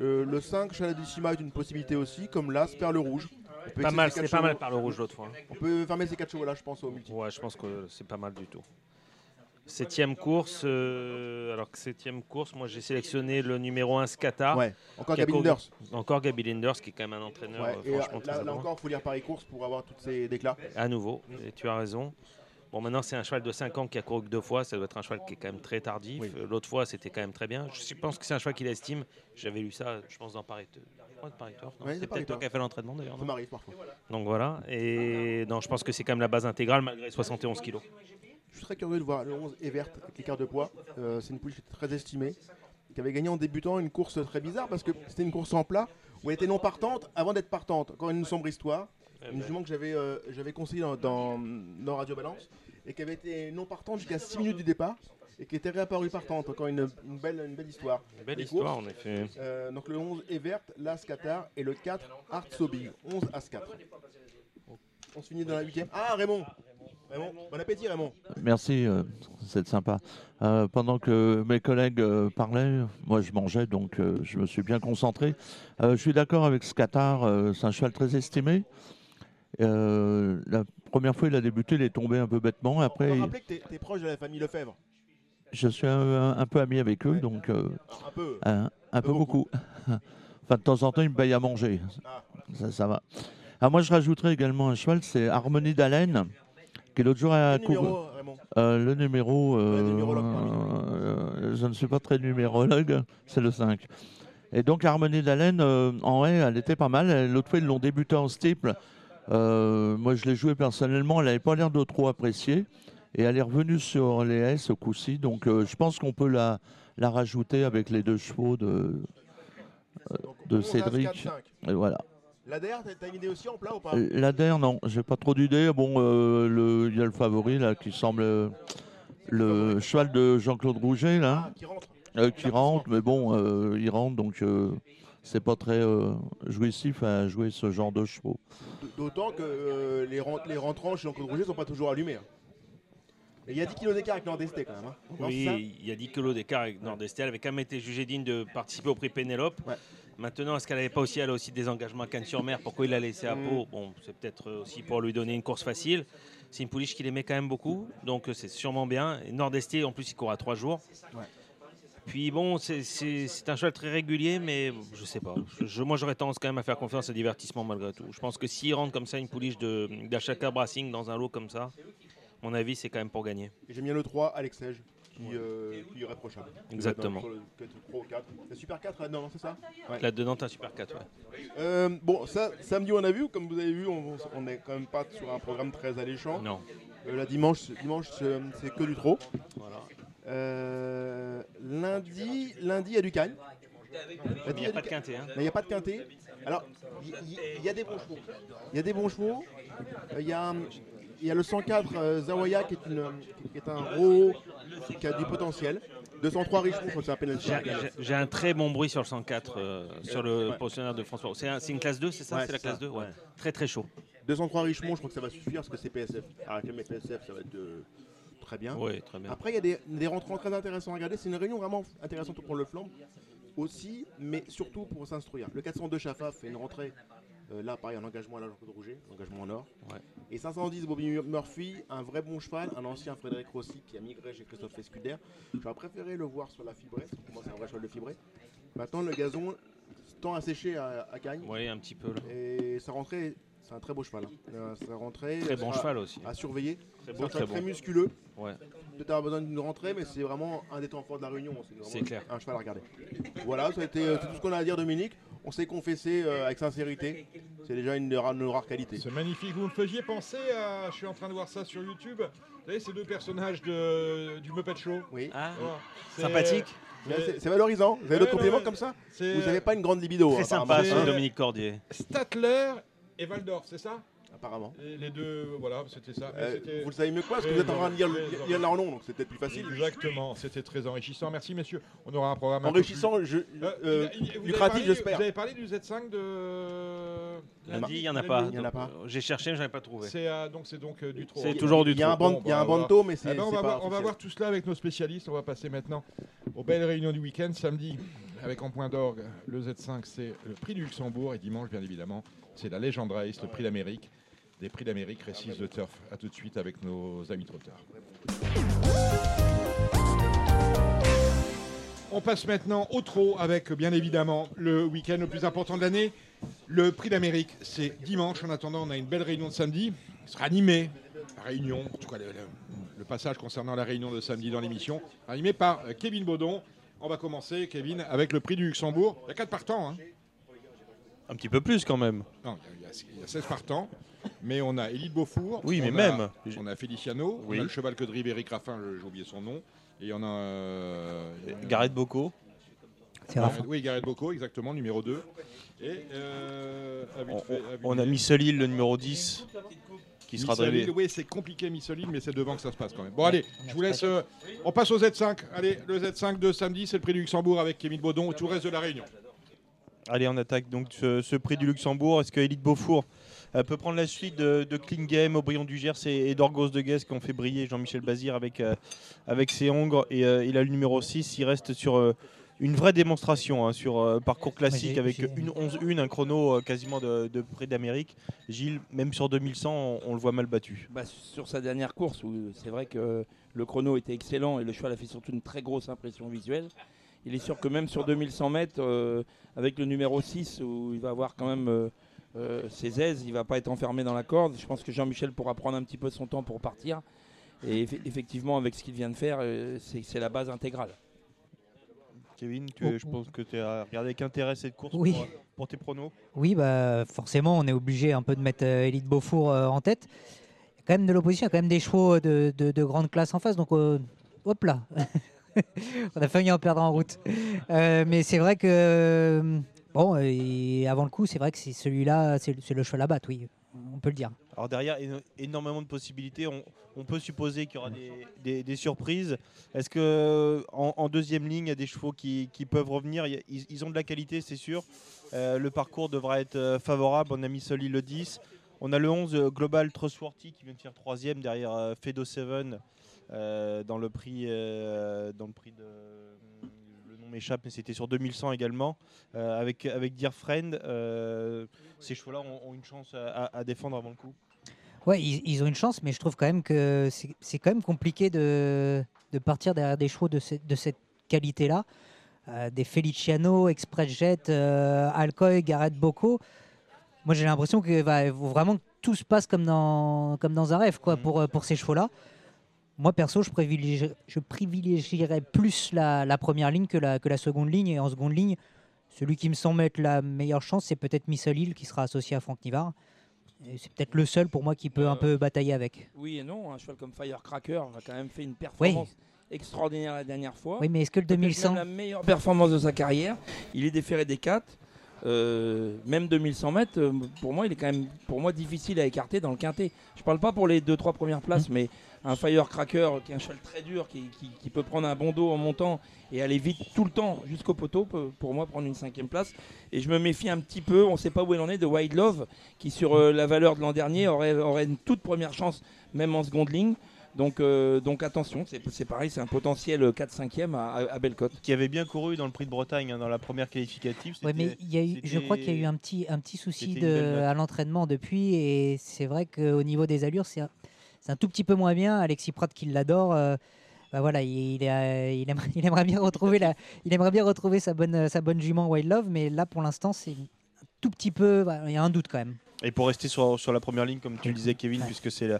Euh, le 5 Chaladissima est une possibilité aussi, comme l'As Perle Rouge. Pas mal, ces quatre c'était pas mal chevaux- par le rouge l'autre fois. On peut fermer ces 4 chevaux là, je pense, au multi. Ouais, je pense que c'est pas mal du tout. Septième course, euh, alors que septième course, moi j'ai sélectionné le numéro 1 Scata. Ouais, encore Gabi Linders. Encore Gabi Linders, qui est quand même un entraîneur Ouais, euh, euh, franchement très là, là encore, il faut lire Paris Course pour avoir tous ces déclats. À nouveau, et tu as raison. Bon, maintenant, c'est un cheval de 5 ans qui a couru que deux fois. Ça doit être un cheval qui est quand même très tardif. Oui. L'autre fois, c'était quand même très bien. Je pense que c'est un cheval qu'il estime. J'avais lu ça, je pense, dans Paris. Ouais, C'est peut-être toi qui as fait l'entraînement d'ailleurs. Ça m'arrive parfois. Donc voilà. Et non, je pense que c'est quand même la base intégrale malgré 71 kilos. Très curieux de voir le 11 Evert avec l'écart de poids. Euh, c'est une pouliche très estimée, qui avait gagné en débutant une course très bizarre parce que c'était une course en plat où elle était non partante avant d'être partante. Encore une sombre histoire. Eh Une ben. jument que j'avais euh, j'avais conseillé dans, dans, dans Radio Balance et qui avait été non partante jusqu'à 6 minutes du départ et qui était réapparue partante. Encore une, une belle, une belle histoire. Belle Les histoire, courses, en effet. euh, donc le 11 Evert, l'As Qatar et le 4 Art Sobi. 11 As 4. On se finit dans la 8 Ah Raymond Raymond, bon appétit Raymond Merci, euh, c'est sympa. Euh, pendant que mes collègues euh, parlaient, moi je mangeais, donc je me suis bien concentré. Je suis d'accord avec Scatar, euh, c'est un cheval très estimé. La première fois il a débuté, il est tombé un peu bêtement. On Après, peut rappeler que tu es, proche de la famille Lefebvre. je suis un, un- un peu ami avec eux, donc Un peu. un, peu beaucoup. enfin, de temps en temps, ils me payent à manger. Ah. Ça, ça va. Ah, moi, je rajouterais également un cheval, c'est Harmonie d'Haleine, qui l'autre jour Raymond Euh, le numéro, euh, euh, je ne suis pas très numérologue, c'est le 5. Et donc Harmonie d'Haleine, euh, en haie, elle était pas mal. L'autre fois, ils l'ont débuté en steeple. Euh, moi, je l'ai joué personnellement, elle n'avait pas l'air de trop apprécier. Et elle est revenue sur les haies ce coup-ci. Donc euh, je pense qu'on peut la, la rajouter avec les deux chevaux de, euh, de 11, As, Cédric. 4, 5. Et voilà. L'ADR, t'as- t'as une idée aussi en plat ou pas? L'Ader, non, j'ai pas trop d'idées. Bon, euh, le- il y a le favori là qui semble euh, le cheval de Jean-Claude Rouget là, Ah, qui rentre. euh, qui rentre, mais bon, euh, il rentre donc euh, c'est pas très euh, jouissif à jouer ce genre de chevaux. D'autant que euh, les, rent- les rentrants chez Jean-Claude Rouget sont pas toujours allumés. hein. Il y a 10 kilos d'écart avec Nordesté quand même. hein. Oui, il y a 10 kilos d'écart avec Nord-Estel. Elle avait quand même été jugée digne de participer au prix Pénélope. Ouais. Maintenant, est-ce qu'elle n'avait pas aussi, elle a aussi des engagements à Cannes-sur-Mer Pourquoi il l'a laissé à. Pau? Bon, c'est peut-être aussi pour lui donner une course facile. C'est une pouliche qu'il aimait quand même beaucoup, donc euh, c'est sûrement bien. Et Nord-Esté, en plus, il court à 3 jours. Ouais. Puis bon, c'est- un cheval très régulier, mais je sais pas. Je- moi, j'aurais tendance quand même à faire confiance au divertissement malgré tout. Je pense que s'il rentre comme ça une pouliche de- d'Achaka Brassing dans un lot comme ça, à mon avis, c'est quand même pour gagner. J'aime bien le 3, Alex Sage, qui, euh, qui est irréprochable. Exactement. Dans le- peut-être 3 ou 4. La Super 4 là-dedans, non, c'est ça Ouais. Là-dedans, t'as un super 4, ouais. Euh, bon, ça, samedi on a vu, comme vous avez vu, on on n'est quand même pas sur un programme très alléchant. Non. Euh, la dimanche, dimanche c'est que du trop. Voilà. Euh, lundi, lundi, il y a du Cannes. Il n'y a pas de quintet. Hein. Il n'y a pas de quintet. Alors, il y, a des bons chevaux. Il y a des bons chevaux. Euh, Il y, a, il y a le 104 euh, Zawaya qui est, une, qui est un gros, qui a du potentiel. 203 Richemont, c'est un penalty. J'ai- un très bon bruit sur le 104, euh, sur le Ouais. pensionnaire de François. C'est un- c'est une classe 2, c'est ça Ouais, C'est la classe ça, 2 ouais. Très très chaud. 203 Richemont, je crois que ça va suffire parce que c'est PSF. Avec les PSF, ça va être euh, très bien. Très bien. Après, il y a des, des rentrants très intéressants à regarder. C'est une réunion vraiment intéressante pour prendre le flanc aussi, mais surtout pour s'instruire. Le 402 Chafa fait une rentrée. Euh, là, pareil, en engagement à la Jean-Claude Rouget, engagement en or. Ouais. Et 510 Bobby Murphy, un vrai bon cheval, un ancien Frédéric Rossi qui a migré chez Christophe Escuder. J'aurais préféré le voir sur la fibrée, parce que pour moi c'est un vrai cheval de fibré. Maintenant, le gazon tend à sécher à, à Cagnes. Oui, un petit peu. Là. Et sa rentrée c'est un très beau cheval. hein. Euh, sa rentrée, Très bon cheval aussi. À surveiller. Très C'est beau, un très cheval très bon. musculeux. Ouais. Peut-être avoir besoin d'une rentrée, mais c'est vraiment un des temps forts de la Réunion. vraiment C'est clair. Un cheval à regarder. Voilà, ça a été euh, tout ce qu'on a à dire, Dominique. On s'est confessé euh, avec sincérité. C'est déjà une, rare- une rare qualité. C'est magnifique. Vous me faisiez penser à. Je suis en train de voir ça sur YouTube. Vous savez, ces deux personnages de, du Muppet Show. Oui. Ah, C'est- sympathique. C'est- C'est valorisant. Vous avez Ouais, d'autres compléments comme ça c'est- Vous n'avez pas une grande libido. Très apparemment. sympa, C'est- ce Dominique Cordier. Statler et Waldorf, c'est ça Apparemment. les, les deux, voilà, c'était ça. Euh, vous le savez mieux que moi, parce que vous êtes en train de lire, lire leur nom, donc c'est peut-être plus facile. Exactement, c'était très enrichissant. Merci messieurs. On aura un programme un peu Enrichissant, plus- je- Euh, euh, lucratif, parlé- j'espère. Vous avez parlé du Z5 de Lundi, il n'y en a lundi pas. Il y en a pas. J'ai cherché, mais je n'avais pas trouvé. C'est euh, donc c'est donc euh, du trop. C'est toujours du Il y a un, trop. ban- il y a un bah, banto, mais c'est Eh ben, on, c'est va voir, on va voir tout cela avec nos spécialistes. On va passer maintenant aux belles réunions du week-end. Samedi, avec en point d'orgue, le Z5, c'est le prix du Luxembourg. Et dimanche, bien évidemment, c'est la Legend Race, le prix d'Amérique. Des prix d'Amérique, récits de turf. A tout de suite avec nos amis trotteurs. On passe maintenant au trot avec, bien évidemment, le week-end le plus important de l'année. Le prix d'Amérique, c'est dimanche. En attendant, on a une belle réunion de samedi. Il sera animé, la réunion, en tout cas le, le- le passage concernant la réunion de samedi dans l'émission, animé par euh, Kevin Baudon. On va commencer, Kevin, avec le prix du Luxembourg. Il y a 4 partants. Hein. Un petit peu plus quand même. Non, il y, a, il y a 16 partants. Mais on a Élite Beaufour. Oui, mais même. On a Feliciano. Oui. On a le cheval que drive Eric Raffin, je- j'ai oublié son nom. Et on a. euh, Gareth Bocco. C'est Raffin. Oui, Gareth Bocco, exactement, numéro 2. Et euh, à On, à a fait- Misselil, le numéro 10, qui sera Missolil, drivé. Oui, c'est compliqué Missolil, mais c'est devant que ça se passe quand même. Bon, allez, je vous laisse. euh, on passe au Z5. Allez, le Z5 de samedi, c'est le prix du Luxembourg avec Kevin Baudon et tout le reste de la Réunion. Allez, on attaque donc ce, ce prix du Luxembourg. Est-ce que Elite Beaufour euh, peut prendre la suite de, de Clean Game, Aubryon du Gers et, et d'Orgos de Guest qui ont fait briller Jean-Michel Bazir avec, euh, avec ses hongres Et euh, il a le numéro 6. Il reste sur euh, une vraie démonstration hein, sur euh, parcours classique avec une 11-1, un chrono euh, quasiment de, de près d'Amérique. Gilles, même sur 2100, on, on le voit mal battu. Bah, sur sa dernière course, où c'est vrai que le chrono était excellent et le cheval a fait surtout une très grosse impression visuelle. Il est sûr que même sur 2100 mètres, euh, avec le numéro 6, où il va avoir quand même euh, euh, ses aises, il va pas être enfermé dans la corde. Je pense que Jean-Michel pourra prendre un petit peu son temps pour partir. Et eff- effectivement, avec ce qu'il vient de faire, euh, c'est c'est la base intégrale. Kevin, tu, Oh, je pense que tu as regardé avec intérêt cette course Oui. pour, pour tes pronos. Oui, bah, forcément, on est obligé un peu de mettre euh, Elite Beaufour euh, en tête. Il y a quand même de l'opposition, il y a quand même des chevaux de, de- de grande classe en face. Donc, euh, hop là On a failli en perdre en route. Euh, mais c'est vrai que, euh, bon, avant le coup, c'est vrai que c'est celui-là, c'est le cheval à battre, oui, on peut le dire. Alors derrière, éno- énormément de possibilités. On, peut supposer qu'il y aura des, surprises. Est-ce que en, deuxième ligne, il y a des chevaux qui, peuvent revenir? Ils, ont de la qualité, c'est sûr. Euh, le parcours devra être favorable. On a mis Soli le 10. On a le 11 euh, Global Trustworthy qui vient de faire troisième derrière Fedo 7 euh, dans le prix euh, dans le prix de le nom m'échappe mais c'était sur 2100 également euh, avec avec Dear Friend euh, ces chevaux là ont, ont une chance à- défendre avant le coup Ouais, ils, ils ont une chance, mais je trouve quand même que c'est quand même compliqué de, de partir derrière des chevaux de, ce- de cette qualité-là. Euh, des Feliciano, Express Jet, euh, Alcoy, Gareth Bocco. Moi, j'ai l'impression que faut vraiment tout se passe comme dans, comme dans un rêve quoi, Mhm. pour, euh, pour ces chevaux-là. Moi, perso, je, privilégie- je privilégierais plus la, la première ligne que la, que la seconde ligne. Et en seconde ligne, celui qui me semble être la meilleure chance, c'est peut-être Missolil qui sera associé à Franck Nivard. C'est peut-être le seul pour moi qui peut un peu batailler avec. Oui et non, un cheval comme Firecracker a quand même fait une performance extraordinaire la dernière fois. Oui, mais est-ce que le Peut-être 2100 même la meilleure performance de sa carrière. Il est déféré des 4. Même 2100 mètres, euh, pour moi, il est quand même pour moi difficile à écarter dans le quintet. Je parle pas pour les 2-3 premières places, mais un Firecracker qui est un cheval très dur, qui, qui- qui peut prendre un bon dos en montant et aller vite tout le temps jusqu'au poteau, peut pour moi prendre une cinquième place. Et je me méfie un petit peu, on ne sait pas où il en est, de Wild Love, qui sur euh, la valeur de l'an dernier aurait, aurait une toute première chance, même en seconde ligne. Donc, euh, donc attention, c'est c'est pareil, c'est un potentiel 4-5e à, à, à Bellecote. qui avait bien couru dans le prix de Bretagne hein, dans la première qualificative Ouais, mais il y a eu, je crois qu'il y a eu un petit, un petit souci de, à l'entraînement depuis, et c'est vrai qu'au niveau des allures, c'est un, c'est un tout petit peu moins bien. Alexis Pratt, qui l'adore, euh, bah voilà, il, il, a- il aimerait, il aimerait bien retrouver la, il aimerait bien retrouver sa bonne, sa bonne jument Wild Love, mais là pour l'instant, c'est un tout petit peu, bah, il y a un doute quand même. Et pour rester sur, sur la première ligne, comme tu le disais, Kevin, puisque c'est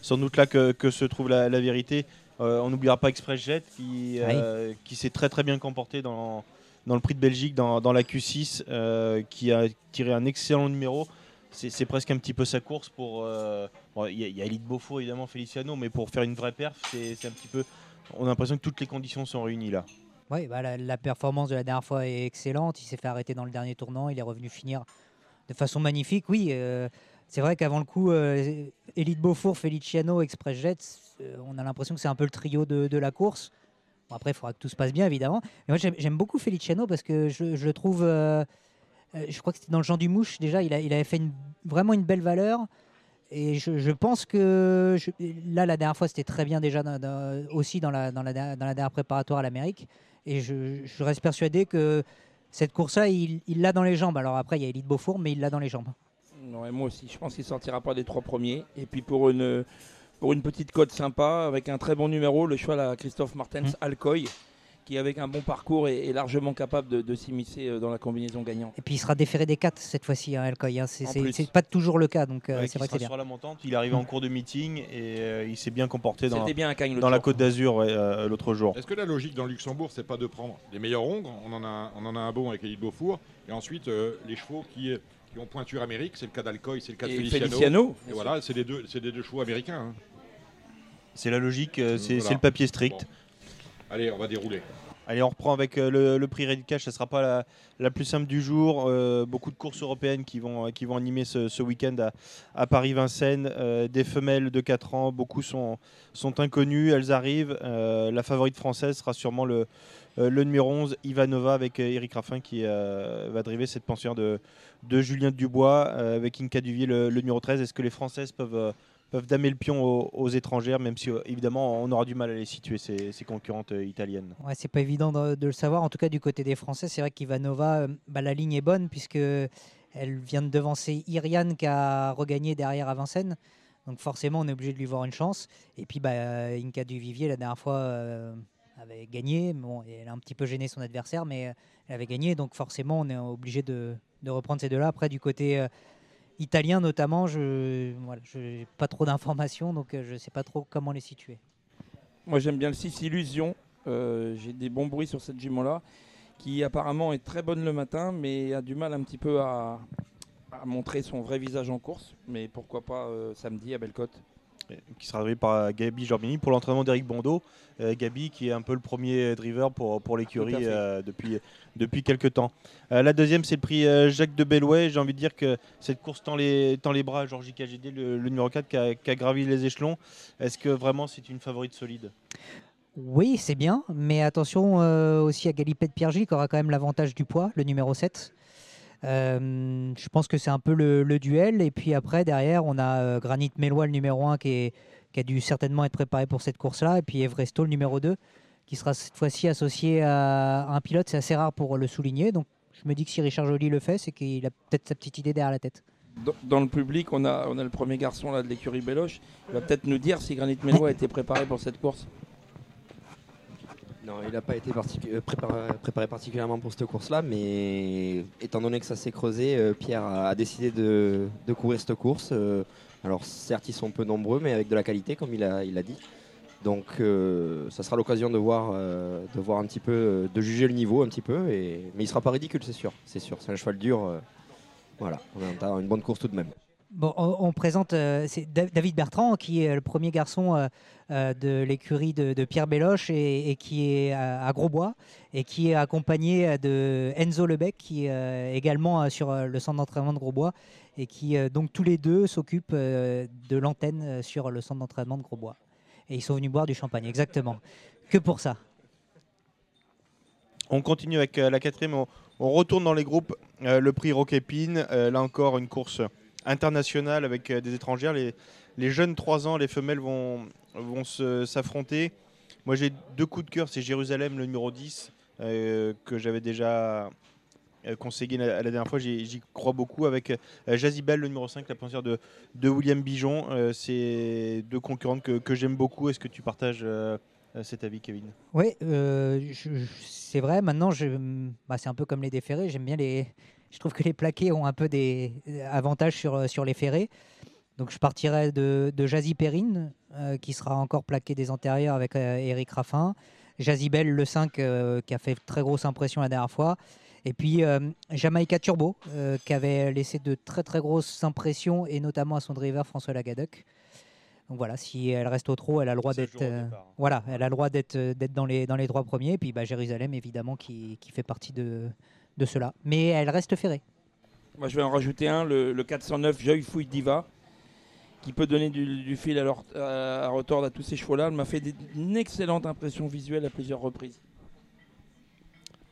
sans doute là que, que se trouve la, la vérité, euh, on n'oubliera pas Express Jet qui, euh, qui s'est très très bien comporté dans, dans le prix de Belgique, dans, dans la Q6, euh, qui a tiré un excellent numéro. C'est presque un petit peu sa course pour. bon, Il y, a- il y a Elite Beaufort évidemment, Feliciano, mais pour faire une vraie perf, c'est c'est un petit peu. On a l'impression que toutes les conditions sont réunies là. Oui, bah, la, la performance de la dernière fois est excellente. Il s'est fait arrêter dans le dernier tournant. Il est revenu finir de façon magnifique. Oui, euh, c'est vrai qu'avant le coup, euh, Elite Beaufour, Feliciano, Express Jets, euh, on a l'impression que c'est un peu le trio de, la course. Bon, après, il faudra que tout se passe bien, évidemment. Mais moi, j'aime- beaucoup Feliciano parce que je, le trouve. euh, euh, je crois que c'était dans le Jean du Mouche, déjà, il, avait fait vraiment une belle valeur. Et je, pense que là, la dernière fois, c'était très bien déjà aussi dans la, dans, la, dernière préparatoire à l'Amérique. Et je reste persuadé que cette course-là, il l'a dans les jambes. Alors après, il y a Elite Beaufour, mais il l'a dans les jambes. Non, et moi aussi, je pense qu'il sortira pas des trois premiers. Et puis pour une, pour une petite cote sympa, avec un très bon numéro, le cheval à Christophe Martens Alcoy, qui avec un bon parcours est, est largement capable de, de s'immiscer euh, dans la combinaison gagnante. Et puis il sera déféré des 4 cette fois-ci, hein, Alcoy. hein. C'est pas toujours le cas, donc euh, Ouais, c'est vrai que sera c'est bien. sur la montante. Il est arrivé en cours de meeting et euh, il s'est bien comporté dans, C'était bien l'autre dans la. Côte d'Azur ouais, euh, l'autre jour. Est-ce que la logique dans le Luxembourg, c'est pas de prendre les meilleurs hongres? On en a, on en a un bon avec Elite Beaufour. Et ensuite, euh, les chevaux qui, qui ont pointure Amérique, c'est le cas d'Alcoy, c'est le cas de Feliciano. Feliciano, et voilà, c'est les, deux, c'est deux chevaux américains. hein. C'est la logique, c'est Voilà. le papier strict. Bon. Allez, on va dérouler. Allez, on reprend avec euh, le, prix Ready Cash. Ça ne sera pas la, plus simple du jour. Euh, beaucoup de courses européennes qui vont, qui vont animer ce, week-end à, Paris-Vincennes. Euh, des femelles de 4 ans, beaucoup sont, sont inconnues. Elles arrivent. Euh, la favorite française sera sûrement le, euh, le numéro 11, Ivanova, avec euh, Eric Raffin qui euh, va driver cette pensionnaire de, de Julien Dubois, euh, avec Inca Duvier, le, le numéro 13. Est-ce que les Françaises peuvent. Peuvent damer le pion aux, étrangères, même si euh, évidemment on aura du mal à les situer, ces, concurrentes euh, italiennes. Ouais, c'est pas évident de, le savoir. En tout cas, du côté des Français, c'est vrai qu'Ivanova, euh, bah, la ligne est bonne puisque elle vient de devancer Iriane qui a regagné derrière à. Donc forcément, on est obligé de lui voir une chance. Et puis, bah, Inca Duvivier, la dernière fois, avait gagné. Bon, elle a un petit peu gêné son adversaire, mais elle avait gagné. Donc forcément, on est obligé de, reprendre ces deux-là. Après, du côté italien notamment, je n'ai pas trop d'informations, donc euh, je ne sais pas trop comment les situer. Moi j'aime bien le 6 Illusion. Euh, J'ai des bons bruits sur cette jument-là, qui apparemment est très bonne le matin, mais a du mal un petit peu à, à montrer son vrai visage en course. Mais pourquoi pas euh, samedi à Bellecote qui sera drivé par Gabi Jorbini pour l'entraînement d'Eric Bondo. Euh, Gabi qui est un peu le premier driver pour, pour l'écurie euh, depuis, depuis quelques temps. Euh, la deuxième, c'est le prix Jacques de Bellouet. J'ai envie de dire que cette course tend les, tend les bras à Georgie KGD, le, le numéro 4 qui a, qui a gravi les échelons. Est-ce que vraiment c'est une favorite solide? Oui, c'est bien, mais attention aussi à Galipette Piergy qui aura quand même l'avantage du poids, le numéro 7. Euh, je pense que c'est un peu le, duel. Et puis après, derrière, on a euh, Granit Mélois, le numéro 1, qui, a dû certainement être préparé pour cette course-là. Et puis Evresto, le numéro 2, qui sera cette fois-ci associé à un pilote. C'est assez rare pour le souligner. Donc je me dis que si Richard Joly le fait, c'est qu'il a peut-être sa petite idée derrière la tête. Dans, le public, on a, le premier garçon de l'écurie Béloche. Il va peut-être nous dire si Granit Mélois a été préparé pour cette course. Non, il n'a pas été euh, préparé, particulièrement pour cette course-là, mais étant donné que ça s'est creusé, euh, Pierre a, décidé de, courir cette course. Euh, alors certes, ils sont peu nombreux, mais avec de la qualité, comme il a, il a dit. Donc ça sera l'occasion de voir, un petit peu, de juger le niveau un petit peu. Mais il sera pas ridicule, c'est sûr. C'est sûr, c'est un cheval dur. voilà, on a une bonne course tout de même. Bon, on, présente David Bertrand, qui est le premier garçon de l'écurie de, Pierre Béloche et, qui est à, Grosbois et qui est accompagné euh, de Enzo Lebec, qui est euh, également euh, sur euh, le centre d'entraînement de Grosbois et qui, euh, donc, tous les deux s'occupent euh, de l'antenne euh, sur le centre d'entraînement de Grosbois. Et ils sont venus boire du champagne, exactement. Que pour ça. On continue avec euh, la quatrième. On, retourne dans les groupes. Euh, le prix Roquépine. euh, là encore, une course internationale avec euh, des étrangères. Les jeunes 3 ans, les femelles vont, vont s'affronter. Moi, j'ai deux coups de cœur. C'est Jérusalem, le numéro 10, euh, que j'avais déjà euh, conseillé la, la dernière fois. J'y crois beaucoup. Avec euh, Jazibel, le numéro 5, la pensière de, de William Bijon. Euh, C'est deux concurrentes que, que j'aime beaucoup. Est-ce que tu partages cet avis, Kevin? Oui, c'est vrai. Maintenant, bah, c'est un peu comme les déférés. J'aime bien les, je trouve que les plaqués ont un peu des avantages sur, sur les ferrés. Donc je partirai de, de Jazzy Perrine, euh, qui sera encore plaqué des antérieurs avec euh, Eric Raffin. Jazzy Bell, le 5, euh, qui a fait très grosse impression la dernière fois. Et puis euh, Jamaica Turbo, euh, qui avait laissé de très très grosses impressions, et notamment à son driver François Lagadec. Donc voilà, si elle reste au trot, elle a le droit d'être, euh, voilà, elle a le droit d'être, euh, d'être dans les dans les trois premiers. Et puis bah, Jérusalem évidemment qui, qui fait partie de de cela. Mais elle reste ferrée. Moi, je vais en rajouter un, le, le 409 Joyful Diva, qui peut donner du, du fil à, leur, à, à retordre à tous ces chevaux-là. Elle m'a fait des- une excellente impression visuelle à plusieurs reprises.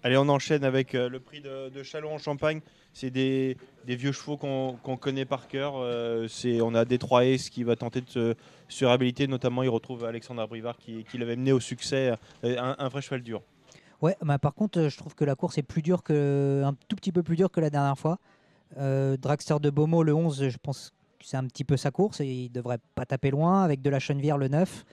Allez, on enchaîne avec euh, le prix de, de Chalon en Champagne. C'est des, des vieux chevaux qu'on connaît par cœur. Euh, c'est- on a Détroit Ace qui va tenter de se, se réhabiliter. Notamment, il retrouve Alexandre Brivard qui, qui l'avait mené au succès. Euh, Un, un vrai cheval dur. Ouais, bah, par contre, euh, je trouve que la course est plus dure que, un tout petit peu plus dure que la dernière fois. Euh, Dragster de Beaumont, le 11, je pense que c'est un petit peu sa course et il devrait pas taper loin. Avec de la Chenevière, le 9.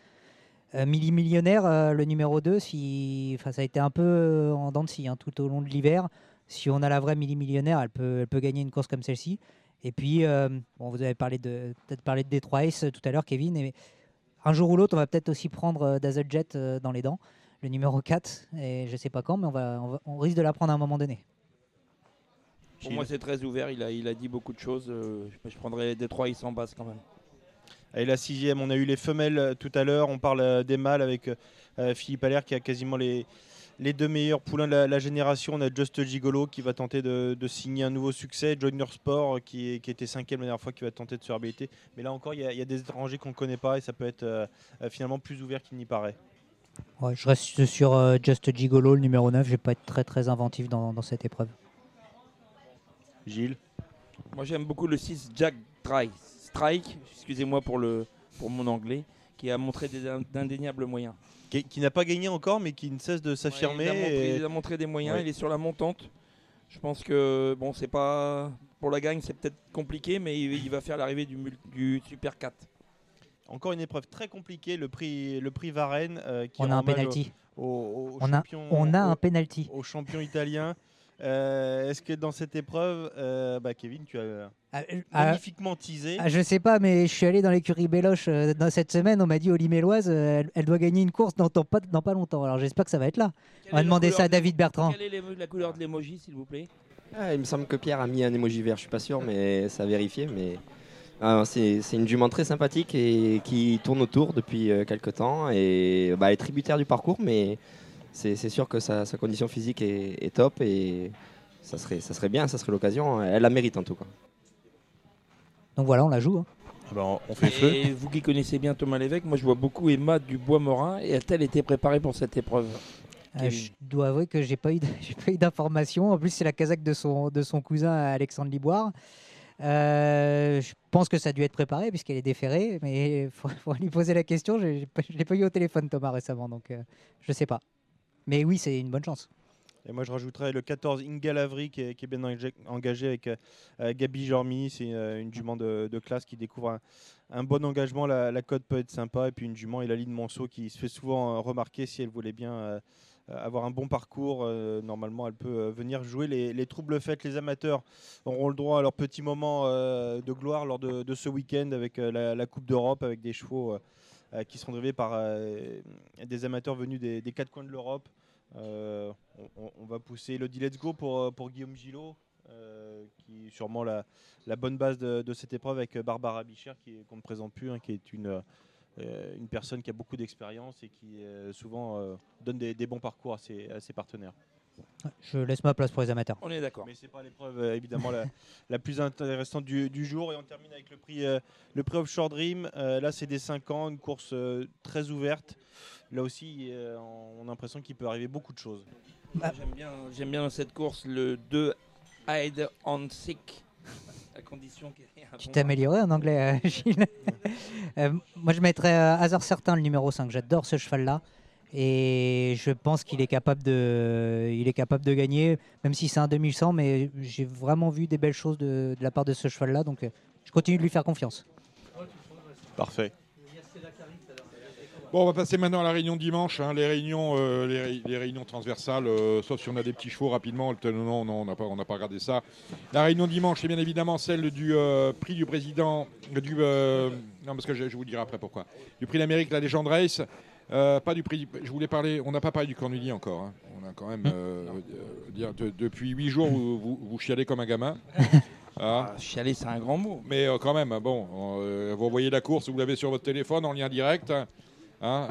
Euh, Milli Millionnaire, euh, le numéro 2, si... enfin, ça a été un peu euh, en dents de scie hein, tout au long de l'hiver. Si on a la vraie Milli Millionnaire, elle peut, elle peut gagner une course comme celle-ci. Et puis, euh, vous avez parlé de, peut-être parlé de Detroit Ace tout à l'heure, Kevin. Et un jour ou l'autre, on va peut-être aussi prendre Dazzle Jet dans les dents, le numéro 4. Et je sais pas quand, mais on, va- on risque de la prendre à un moment donné. Pour moi, c'est très ouvert. Il a, il a dit beaucoup de choses. euh, je, prendrais Détroit, il s'en base quand même. Allez, la sixième, on a eu les femelles euh, tout à l'heure. On parle euh, des mâles avec euh, Philippe Allaire qui a quasiment les, les deux meilleurs poulains de la, la génération. On a Just Gigolo qui va tenter de, de signer un nouveau succès. Joyner Sport qui, qui était cinquième la dernière fois qui va tenter de se réhabiliter. Mais là encore, il y, a- il y a des étrangers qu'on ne connaît pas et ça peut être euh, finalement plus ouvert qu'il n'y paraît. Ouais, je reste sur euh, Just Gigolo, le numéro 9. Je vais pas être très très inventif dans, dans cette épreuve. Gilles Moi, j'aime beaucoup le 6 Jack Strike, Strike excusez-moi pour, le, pour mon anglais, qui a montré des- d'indéniables moyens. Qui, qui n'a pas gagné encore, mais qui ne cesse de s'affirmer. il, a montré, et- il a montré des moyens, Ouais. il est sur la montante. Je pense que bon, c'est pas pour la gagne, c'est peut-être compliqué, mais il, il va faire l'arrivée du, Super 4. Encore une épreuve très compliquée, le prix, le prix Varenne. euh, qui On a un penalty. Au, au- au On a- on a au- un penalty. Au champion italien. Euh, Est-ce que dans cette épreuve, euh, bah, Kevin, tu as ah, magnifiquement teasé Ah, je sais pas, mais je suis allé dans l'écurie Béloche euh, dans cette semaine. On m'a dit Oli Méloise, euh, elle, elle doit gagner une course dans, pas, dans pas longtemps. Alors j'espère que ça va être là. On va demander ça à David Bertrand. Quelle est la couleur de l'emoji, s'il vous plaît Ah, il me semble que Pierre a mis un emoji vert, je suis pas sûr, mais ça a vérifié. Mais ah, c'est c'est une jument très sympathique et qui tourne autour depuis euh, quelques temps. Et bah, elle est tributaire du parcours, mais c'est sûr que sa, sa condition physique est, est top et ça serait, ça serait bien, ça serait l'occasion. Elle la mérite en tout cas. Donc voilà, on la joue. hein. Ah bah, on fait Et vous qui connaissez bien Thomas Lévesque, moi je vois beaucoup Emma Dubois-Morin. Et a-t-elle été préparée pour cette épreuve Euh, je dois avouer que j'ai pas eu, d'informations. En plus, c'est la casaque de son, de son cousin Alexandre Liboire. Euh, je pense que ça a dû être préparé puisqu'elle est déférée, mais il faut, faut lui poser la question. Je ne l'ai pas eu au téléphone, Thomas, récemment, donc euh, je sais pas. Mais oui, c'est une bonne chance. Et moi, je rajouterais le 14 Inga Lavry qui est, bien engagé- avec euh, euh, Gabi Jormi. C'est euh, une jument de, classe qui découvre un, bon engagement. La, la cote peut être sympa. Et puis une jument, Elaline Monceau, qui se fait souvent remarquer si elle voulait bien avoir un bon parcours. normalement, elle peut venir jouer les, les troubles faites. Les amateurs auront le droit à leur petit moment de gloire lors de, ce week-end avec la, Coupe d'Europe, avec des chevaux qui seront drivés par euh, des amateurs venus des, quatre coins de l'Europe. Euh, on, va pousser le Let's Go pour, euh, Guillaume Gillot, euh, qui est sûrement la, bonne base de, cette épreuve avec Barbara est- qu'on ne présente plus, hein, qui est une, euh, personne qui a beaucoup d'expérience et qui euh, souvent euh, donne des, bons parcours à ses partenaires. Je laisse ma place pour les amateurs. On est d'accord. Mais c'est pas l'épreuve euh, évidemment la, la plus intéressante du, du jour et on termine avec le prix euh, le prix Offshore Dream. Euh, là c'est des 5 ans, une course euh, très ouverte. Là aussi euh, on a l'impression qu'il peut arriver beaucoup de choses. Moi, J'aime bien, j'aime bien dans cette course le 2 Hide on Sick, à condition qu'il y ait un Tu bon t'es amélioré en anglais, euh, Gilles. Euh, moi, je mettrais euh, Hasard Certain, le numéro 5. J'adore ce cheval-là. Et je pense qu'il est, capable de, il est capable de gagner, même si c'est un 2100. Mais j'ai vraiment vu des belles choses de, de la part de ce cheval-là. Donc, euh, je continue de lui faire confiance. Parfait. Bon, on va passer maintenant à la réunion de dimanche. hein. Les, réunions, euh, les, ré- les réunions transversales, euh, sauf si on a des petits chevaux rapidement. Non, non, on n'a pas, on n'a pas regardé ça. La réunion de dimanche, c'est bien évidemment celle du euh, prix du président. Du, euh, non, parce que je, je vous dirai après pourquoi. Du prix d'Amérique, la légende race. Euh, pas du prix. Je voulais parler. On n'a pas parlé du Cornulier encore. hein. On a quand même. euh, euh, dire, de- depuis huit jours, vous, vous, vous chialez comme un gamin. Ah. chialer, c'est un grand mot. Mais euh, quand même, bon, vous voyez la course, vous l'avez sur votre téléphone en lien direct. hein,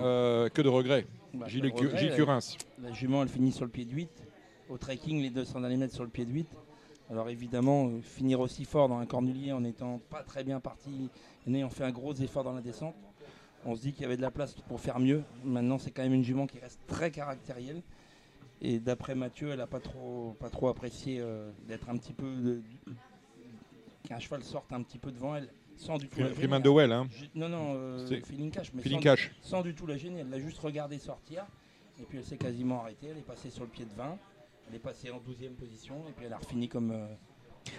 euh, que de regrets. Bah, Gilles, le Cu- regret, Gilles la- Curins. La jument, elle finit sur le pied de 8. Au trekking, les 200 derniers mètres sur le pied de 8. Alors évidemment, finir aussi fort dans un cornulier en n'étant pas très bien parti, et en ayant fait un gros effort dans la descente, on se dit qu'il y avait de la place pour faire mieux. Maintenant, c'est quand même une jument qui reste très caractérielle. Et d'après Mathieu, elle n'a pas trop, pas trop apprécié euh, d'être un petit peu. de- qu'un cheval sorte un petit peu devant elle, sans du tout. La gêner. Dowell, hein. Non, non, euh, Feeling Cash. Mais Feeling sans, Cash. sans du tout la gêner. Elle l'a juste regardé sortir. Et puis elle s'est quasiment arrêtée. Elle est passée sur le pied de 20. Elle est passée en 12e position. Et puis elle a refini comme, euh,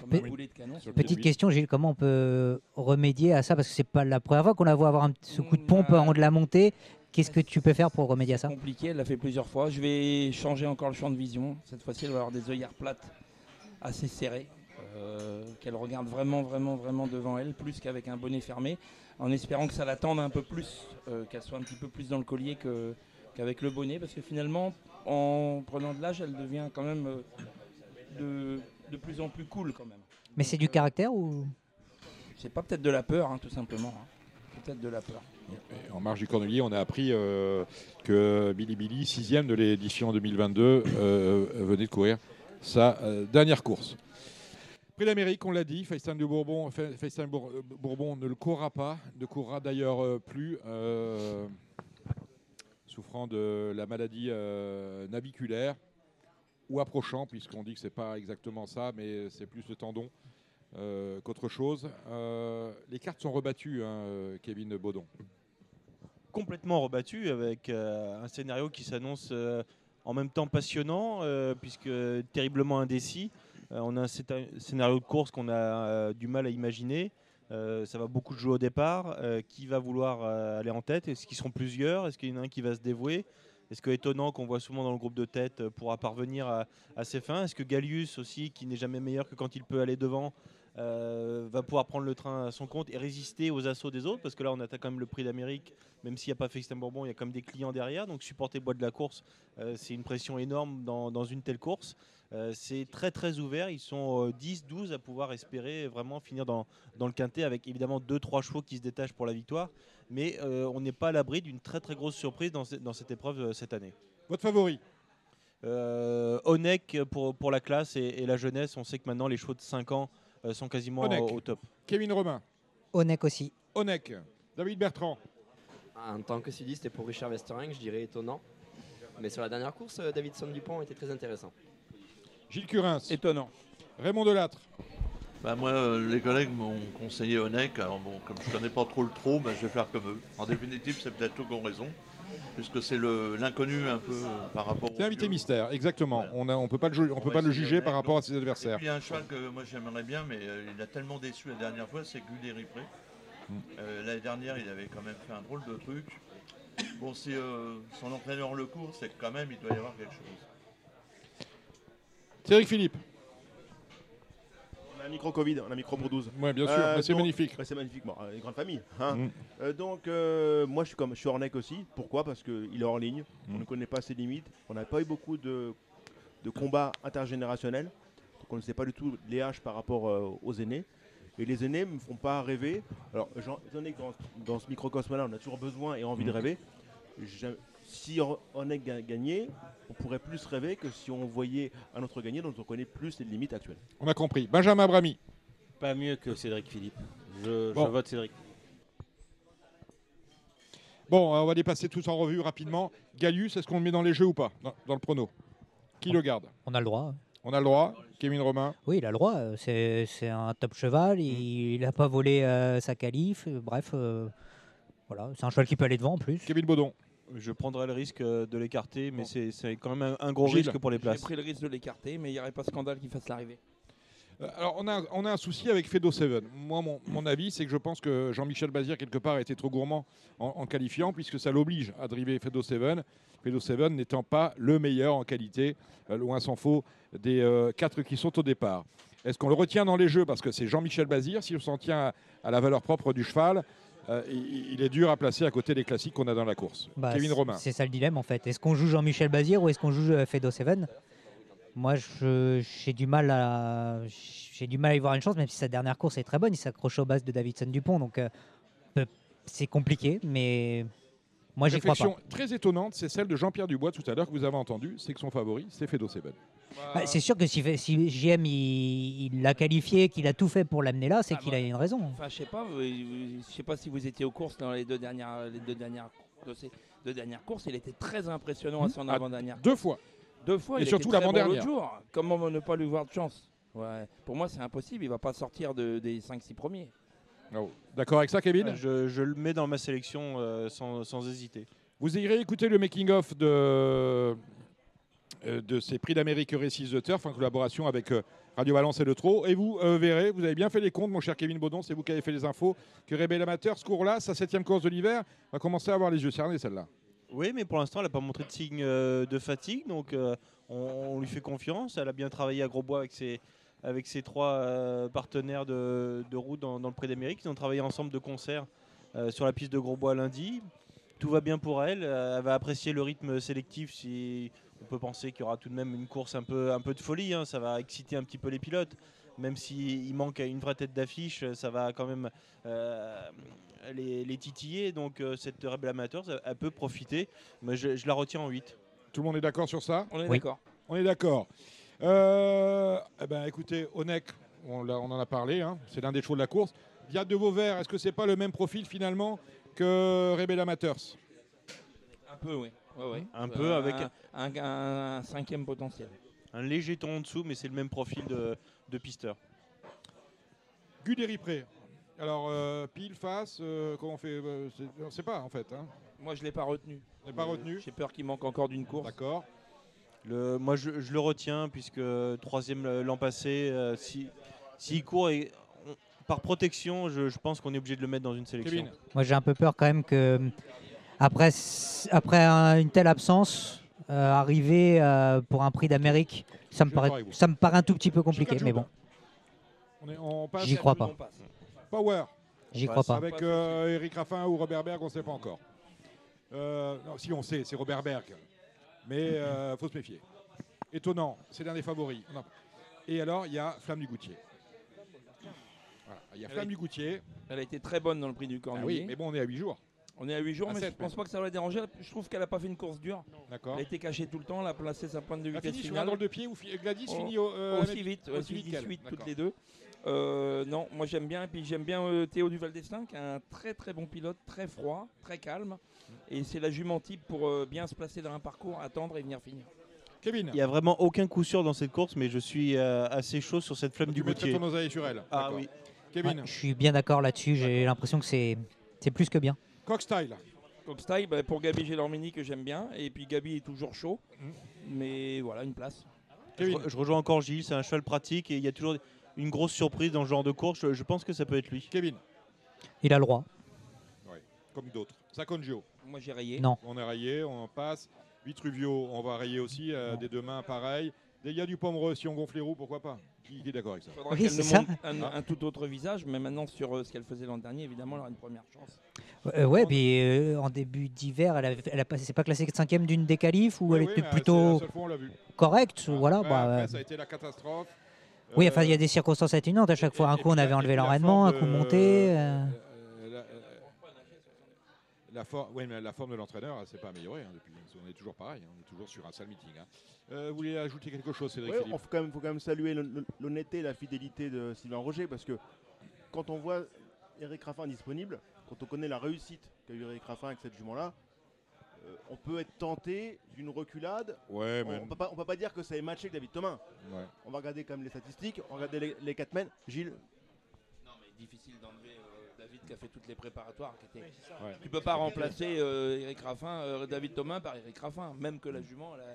comme Pe- un boulet de canon. sur le pied de Petite question, Gilles, comment on peut remédier à ça? Parce que c'est pas la première fois qu'on la voit avoir un, ce coup de pompe avant de la montée. Qu'est-ce que tu peux faire pour remédier à ça? Compliqué, elle l'a fait plusieurs fois. Je vais changer encore le champ de vision. Cette fois-ci, elle va avoir des œillères plates assez serrées, euh, qu'elle regarde vraiment, vraiment, vraiment devant elle, plus qu'avec un bonnet fermé, en espérant que ça l'attende un peu plus, euh, qu'elle soit un petit peu plus dans le collier que- qu'avec le bonnet, parce que finalement, en prenant de l'âge, elle devient quand même euh, de, de plus en plus cool quand même. Mais c'est du caractère ou? C'est pas peut-être de la peur, hein, tout simplement. hein. Peut-être de la peur. Et En marge du Cornulier, on a appris euh, que Billy Billy, sixième de l'édition 2022, euh, venait de courir sa euh, dernière course. Prix d'Amérique, on l'a dit, FaceTime de Bourbon, Bour- euh, Bourbon ne le courra pas, ne courra d'ailleurs euh, plus, euh, souffrant de la maladie euh, naviculaire ou approchant, puisqu'on dit que c'est pas exactement ça, mais c'est plus le tendon euh, qu'autre chose. Euh, les cartes sont rebattues, hein, Kevin Baudon. complètement rebattu avec euh, un scénario qui s'annonce en même temps passionnant puisque terriblement indécis. On a un scénario de course qu'on a du mal à imaginer. Ça va beaucoup jouer au départ. Qui va vouloir aller en tête? Est-ce qu'ils seront plusieurs? Est-ce qu'il y en a un qui va se dévouer? Est-ce que étonnant qu'on voit souvent dans le groupe de tête euh, pourra parvenir à, à ses fins? Est-ce que Gallius aussi, qui n'est jamais meilleur que quand il peut aller devant, euh, va pouvoir prendre le train à son compte et résister aux assauts des autres? Parce que là, on attaque quand même le prix d'Amérique, même s'il n'y a pas Félix Bourbon, il y a quand même des clients derrière. Donc supporter le bois de la course, euh, c'est une pression énorme dans, une telle course. C'est très très ouvert. Ils sont euh, 10, 12 à pouvoir espérer vraiment finir dans, dans le quintet avec évidemment 2-3 chevaux qui se détachent pour la victoire. Mais euh, on n'est pas à l'abri d'une très très grosse surprise dans, ce- dans cette épreuve euh, cette année. Votre favori euh, Onek pour, pour la classe et, et la jeunesse. On sait que maintenant les chevaux de 5 ans euh, sont quasiment au, au top. Kevin Romain. Onek aussi. Onek. David Bertrand. En tant que sudiste et pour Richard Westerling, je dirais étonnant. Mais sur la dernière course, Davidson Dupont était très intéressant. Gilles Curins. Étonnant. Raymond Delattre. Bah, moi, euh, les collègues m'ont conseillé Onek. Alors bon, comme je connais pas trop le trot, bah, je vais faire comme eux. En définitive, c'est peut-être eux qui ont raison, puisque c'est le- l'inconnu un peu euh, par rapport. C'est invité mystère, exactement. On ne peut pas le, on peut pas le juger par rapport à ses adversaires. Et puis il y a un cheval que moi j'aimerais bien, mais euh, il a tellement déçu la dernière fois, c'est Gulli Ripré. Mm. L'année dernière, il avait quand même fait un drôle de truc. Bon, si euh, son entraîneur le court, c'est que quand même il doit y avoir quelque chose. Cédric Philippe. On a un micro Covid, on a un micro pour 12. Ouais, bien sûr, mais c'est donc- magnifique. ouais, c'est magnifique, bon, euh, une grande famille. hein. Mm. Euh, donc, euh, moi je suis comme je suis Ornec aussi. Pourquoi? Parce qu'il est hors ligne, Mm. on ne connaît pas ses limites, on n'a pas eu beaucoup de, de combats intergénérationnels. Donc on ne sait pas du tout les haches par rapport euh, aux aînés. Et les aînés ne me font pas rêver. Alors, étant donné que dans, dans ce microcosme-là, on a toujours besoin et envie de Mm. rêver, si Or- Ornec ga- gagnait, on pourrait plus rêver que si on voyait un autre gagner dont on connaît plus les limites actuelles. On a compris. Benjamin Brami. Pas mieux que Cédric Philippe. Je, vote Cédric. Bon, euh, on va les passer tous en revue rapidement. Gallius, est-ce qu'on le met dans les jeux ou pas? Dans, dans le prono Qui le garde? On a le droit. On a le droit. Kevin Romain. Oui, il a le droit. euh, C'est c'est un top cheval. Il n'a pas volé euh, sa qualif. euh, Bref, euh, voilà, c'est un cheval qui peut aller devant en plus. Kevin Baudon. Je prendrais le risque euh, de l'écarter, mais c'est- c'est quand même un, un gros Gilles. risque pour les J'ai places. pris le risque de l'écarter, mais il n'y aurait pas scandale qu'il fasse l'arrivée. Euh, Alors, on a, on a un souci avec Fedo 7. Moi, mon, mon avis, c'est que je pense que Jean-Michel Bazir, quelque part, a été trop gourmand en, en qualifiant, puisque ça l'oblige à driver Fedo 7. Fedo 7 n'étant pas le meilleur en qualité, euh, loin s'en faut, des euh, quatre qui sont au départ. Est-ce qu'on le retient dans les jeux? Parce que c'est Jean-Michel Bazir Si on s'en tient à, à la valeur propre du cheval, euh, il, il est dur à placer à côté des classiques qu'on a dans la course. Bah, Kevin Romain. C'est ça le dilemme en fait. Est-ce qu'on joue Jean-Michel Bazir ou est-ce qu'on joue euh, Fedo Seven? Moi, j'ai du mal à j'ai du mal à y voir une chance, même si sa dernière course est très bonne. Il s'accroche aux bases de Davidson Dupont, donc euh, c'est compliqué, mais moi j'y crois pas. Très étonnante, c'est celle de Jean-Pierre Dubois tout à l'heure que vous avez entendu, c'est que son favori, c'est Fedo 7. Bah, c'est sûr que si, si JM il l'a qualifié, qu'il a tout fait pour l'amener là, c'est qu'il a une raison. Enfin, je sais pas, je sais pas si vous étiez aux courses dans les deux dernières, les deux dernières, de ces deux dernières courses. Il était très impressionnant à son Ah, avant-dernière. Deux fois. Deux fois. Et il surtout bon l'avant-dernière. l'autre jour. Comment ne pas lui voir de chance? Ouais. Pour moi, c'est impossible. Il va pas sortir de- des 5-6 premiers. D'accord avec ça, Kevin? Euh, je, je le mets dans ma sélection euh, sans, sans hésiter. Vous irez écouter le making-of de, de ces prix d'Amérique Récits de Turf en collaboration avec euh, Radio Valence et Le Trot. Et vous euh, verrez, vous avez bien fait les comptes, mon cher Kevin Baudon, c'est vous qui avez fait les infos, que Rebel Amateur, ce cours-là, sa septième course de l'hiver, va commencer à avoir les yeux cernés, celle-là. Oui, mais pour l'instant, elle n'a pas montré de signe euh, de fatigue, donc euh, on, lui fait confiance. Elle a bien travaillé à Grosbois avec ses, avec ses trois euh, partenaires de, de route dans, le Prix d'Amérique. Ils ont travaillé ensemble de concert euh, sur la piste de Grosbois lundi. Tout va bien pour elle. Euh, Elle va apprécier le rythme sélectif. Si on peut penser qu'il y aura tout de même une course un peu, un peu de folie, hein. ça va exciter un petit peu les pilotes. Même s'il manque une vraie tête d'affiche, ça va quand même euh, les, les titiller. Donc euh, cette Rebel Amateur, elle peut profiter. Mais je, je la retiens en 8. Tout le monde est d'accord sur ça? On est Oui. d'accord. On est d'accord. Euh, eh ben, écoutez, Onek, on, l'a- on en a parlé, hein, c'est l'un des chevaux de la course. Diade de Vauvert, est-ce que c'est pas le même profil finalement que Rebel Amateurs? Un peu, oui. Ouais, ouais. Un Euh, peu avec un, un- un cinquième potentiel. un léger ton en dessous, mais c'est le même profil de, de pisteur. Guderipré. Alors, euh, pile, face, euh, comment on fait euh, On ne sait pas en fait. hein. Moi, je l'ai pas retenu. Pas retenu J'ai peur qu'il manque encore d'une course. D'accord. Le, moi, je, je le retiens puisque troisième l'an passé, euh, si s'il court et on- par protection, je, je pense qu'on est obligé de le mettre dans une sélection. Moi, j'ai un peu peur quand même que après, après un- une telle absence, euh, arriver euh, pour un prix d'Amérique, ça me paraît, ça me paraît un tout petit peu compliqué. Mais bon, J'y crois pas. Power. J'y crois pas. Avec euh, Eric Raffin ou Robert Berg, on ne sait pas encore. Euh, non, si on sait, c'est Robert Berg. Mais il faut se méfier. Étonnant, c'est l'un des favoris. Et alors, il y a Flamme du Goutier. Voilà, Il y a Elle Flamme a- du Goutier. Elle a été très bonne dans le prix du Ah Cornulier. oui, mais bon, on est à 8 jours. On est à 8 jours, À mais sept, je pense même. pas que ça va la déranger. Je trouve qu'elle a pas fait une course dure. D'accord. Elle a été cachée tout le temps. Elle a placé sa pointe de Elle vitesse fini sur un finale. drôle de pied ou fi- Gladys Oh, finit au, euh, aussi avec- vite, aussi aussi vite qu'elle. 18 toutes les deux. Euh, non, moi j'aime bien. Et puis j'aime bien euh, Théo Duval d'Estaing, qui est un très très bon pilote, très froid, très calme. Et c'est la jument type pour euh, bien se placer dans un parcours, attendre et venir finir. Kevin, Il n'y a vraiment aucun coup sûr dans cette course, mais je suis euh, assez chaud sur cette flamme tu du mettrais Goutier. ton oseille sur elle. Ah D'accord. oui. Kevin, Ouais, je suis bien d'accord là-dessus. J'ai l'impression que c'est c'est plus que bien. Cockstyle. Cockstyle, bah, pour Gabi Gélormini que j'aime bien. Et puis Gabi est toujours chaud. Mhm. Mais voilà, une place. Je, re- je rejoins encore Gilles, c'est un cheval pratique et il y a toujours une grosse surprise dans ce genre de course. Je, je pense que ça peut être lui. Kevin, Il a le droit. Ouais, comme d'autres. Saconjo. Moi j'ai rayé. Non. On est rayé, on en passe. Vitruvio, on va rayer aussi. euh, des deux mains, pareil. Des gars du Pomereux, si on gonfle les roues, pourquoi pas Qui qui est d'accord avec ça Faudra Oui, qu'elle c'est nous ça. montre un, un tout autre visage, mais maintenant sur euh, ce qu'elle faisait l'an dernier, évidemment, elle aura une première chance. Euh, ouais, puis euh, en début d'hiver, elle, avait- elle a passé, c'est pas classée cinquième d'une des qualifs ou Oui, elle oui, était mais plutôt c'est la seule fois où on l'a vu. correcte. Ah, voilà. après, bah, après, euh, ça a été la catastrophe. oui, Euh, enfin, il y a des circonstances atténuantes à chaque fois. Un et coup, on avait enlevé l'enraînement, un coup monté. euh. La, la for- oui, mais la forme de l'entraîneur, elle s'est pas améliorée hein, depuis. On est toujours pareil, hein, on est toujours sur un sale meeting. hein. Euh, vous voulez ajouter quelque chose, Cédric Ouais, on faut quand, même, faut quand même saluer l'hon- l'honnêteté et la fidélité de Sylvain Roger parce que quand on voit Eric Raffin disponible, quand on connaît la réussite qu'a eu Eric Raffin avec cette jument-là, euh, on peut être tenté d'une reculade. Ouais, On ne peut, pas- on peut pas dire que ça est matché avec David Thomas. ouais. On va regarder quand même les statistiques, on va regarder les, les 4 mètres. Gilles, Non, mais difficile d'enlever David qui a fait toutes les préparatoires. Qui étaient... Ouais. Tu peux pas remplacer euh, Eric Raffin, euh, David Thomas par Eric Raffin, même que la jument, elle a,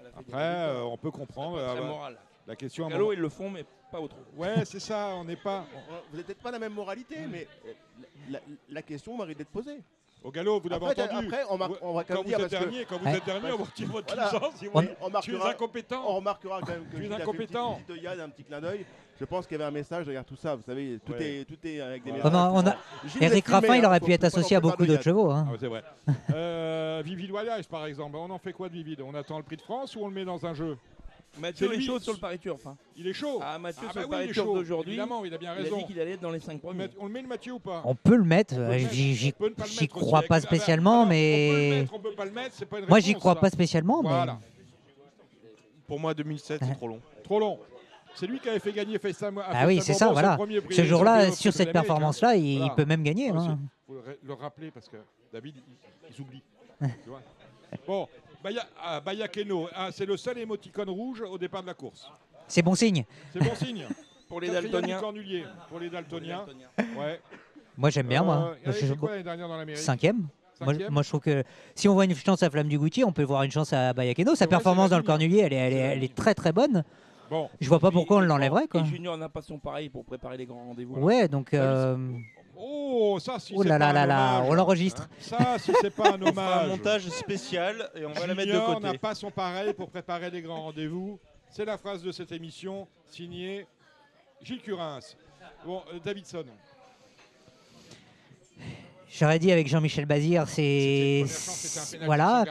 elle a fait des Après, résultats. euh, on peut comprendre. Très moral. La question. Gallo, moment- ils le font, mais pas au trot. Ouais, c'est ça. On n'est pas. Vous n'êtes peut-être pas la même moralité, mais euh, la, la- la question mérite d'être posée. Au galop, vous l'avez entendu. Après, on, va quand, quand même vous dire êtes parce que- dernier, quand vous Ouais. êtes dernier, on vous retire votre Voilà. licence. si vous- On, on Tu es incompétent. on remarquera quand même que Tu es incompétent. petite de Yann, un petit clin d'œil. Je pense qu'il y avait un message derrière tout ça. Vous savez, tout, Ouais. est, tout est avec des Ouais. messages. On a- Eric Raffin, il aurait pu être associé à beaucoup d'autres chevaux. hein. Ah ouais, c'est vrai. euh, Vivid Walias, par exemple. On en fait quoi de Vivid? On attend le prix de France ou on le met dans un jeu? Mathieu est chaud sur le Paris Turf. hein. Il est chaud. Ah, Mathieu, Ah sur bah le oui, il Paris est Turf chaud. d'aujourd'hui, Évidemment, il a bien il a raison. dit qu'il allait être dans les 5 On premiers. le met- on le met le Mathieu ou pas On peut le mettre. Euh. J'y j'y- On peut ne pas le j'y mettre aussi crois avec- pas ah bah, spécialement, non, On peut le mais mettre, on peut pas le mettre, c'est pas une moi j'y réponse, crois ça. pas spécialement. Voilà. Pour moi, 2007, c'est trop long. Trop long. C'est lui qui avait fait gagner FaceTime. à Ah oui, FaceTime c'est ça, Bourbon, son voilà. premier prix- Ce son jour-là, sur cette hein. performance-là, il Voilà. peut même gagner. Hein. Il faut le, le rappeler parce que David, il, il s'oublie. Tu vois bon, Baya, ah, Baya Keno, ah, c'est le seul émoticône rouge au départ de la course. C'est bon signe. C'est bon signe. Pour les daltoniens. Cornulier, Pour les daltoniens. Ouais. Moi j'aime bien, moi. Euh, Je- fait quoi l'année dernière dans l'Amérique Cinquième. Moi, Cinquième moi, je trouve que si on voit une chance à Flamme du Goutier, on peut voir une chance à Bayakeno. Sa performance dans le Cornulier, elle est, elle est, elle est très très bonne. Bon. Je vois pas pourquoi on l'enlèverait. Quoi. Et Junior n'a pas son pareil pour préparer les grands rendez-vous. Ouais, donc. euh, Oh, ça, si Oh c'est là pas là un là là, hommage, on l'enregistre. hein. Ça, si c'est pas un fera un hommage. montage spécial et on va la mettre de côté. n'a pas son pareil pour préparer les grands rendez-vous. C'est la phrase de cette émission, signée Gilles Curins. Bon, euh, Davidson. J'aurais dit avec Jean-Michel Bazir, c'est. Voilà.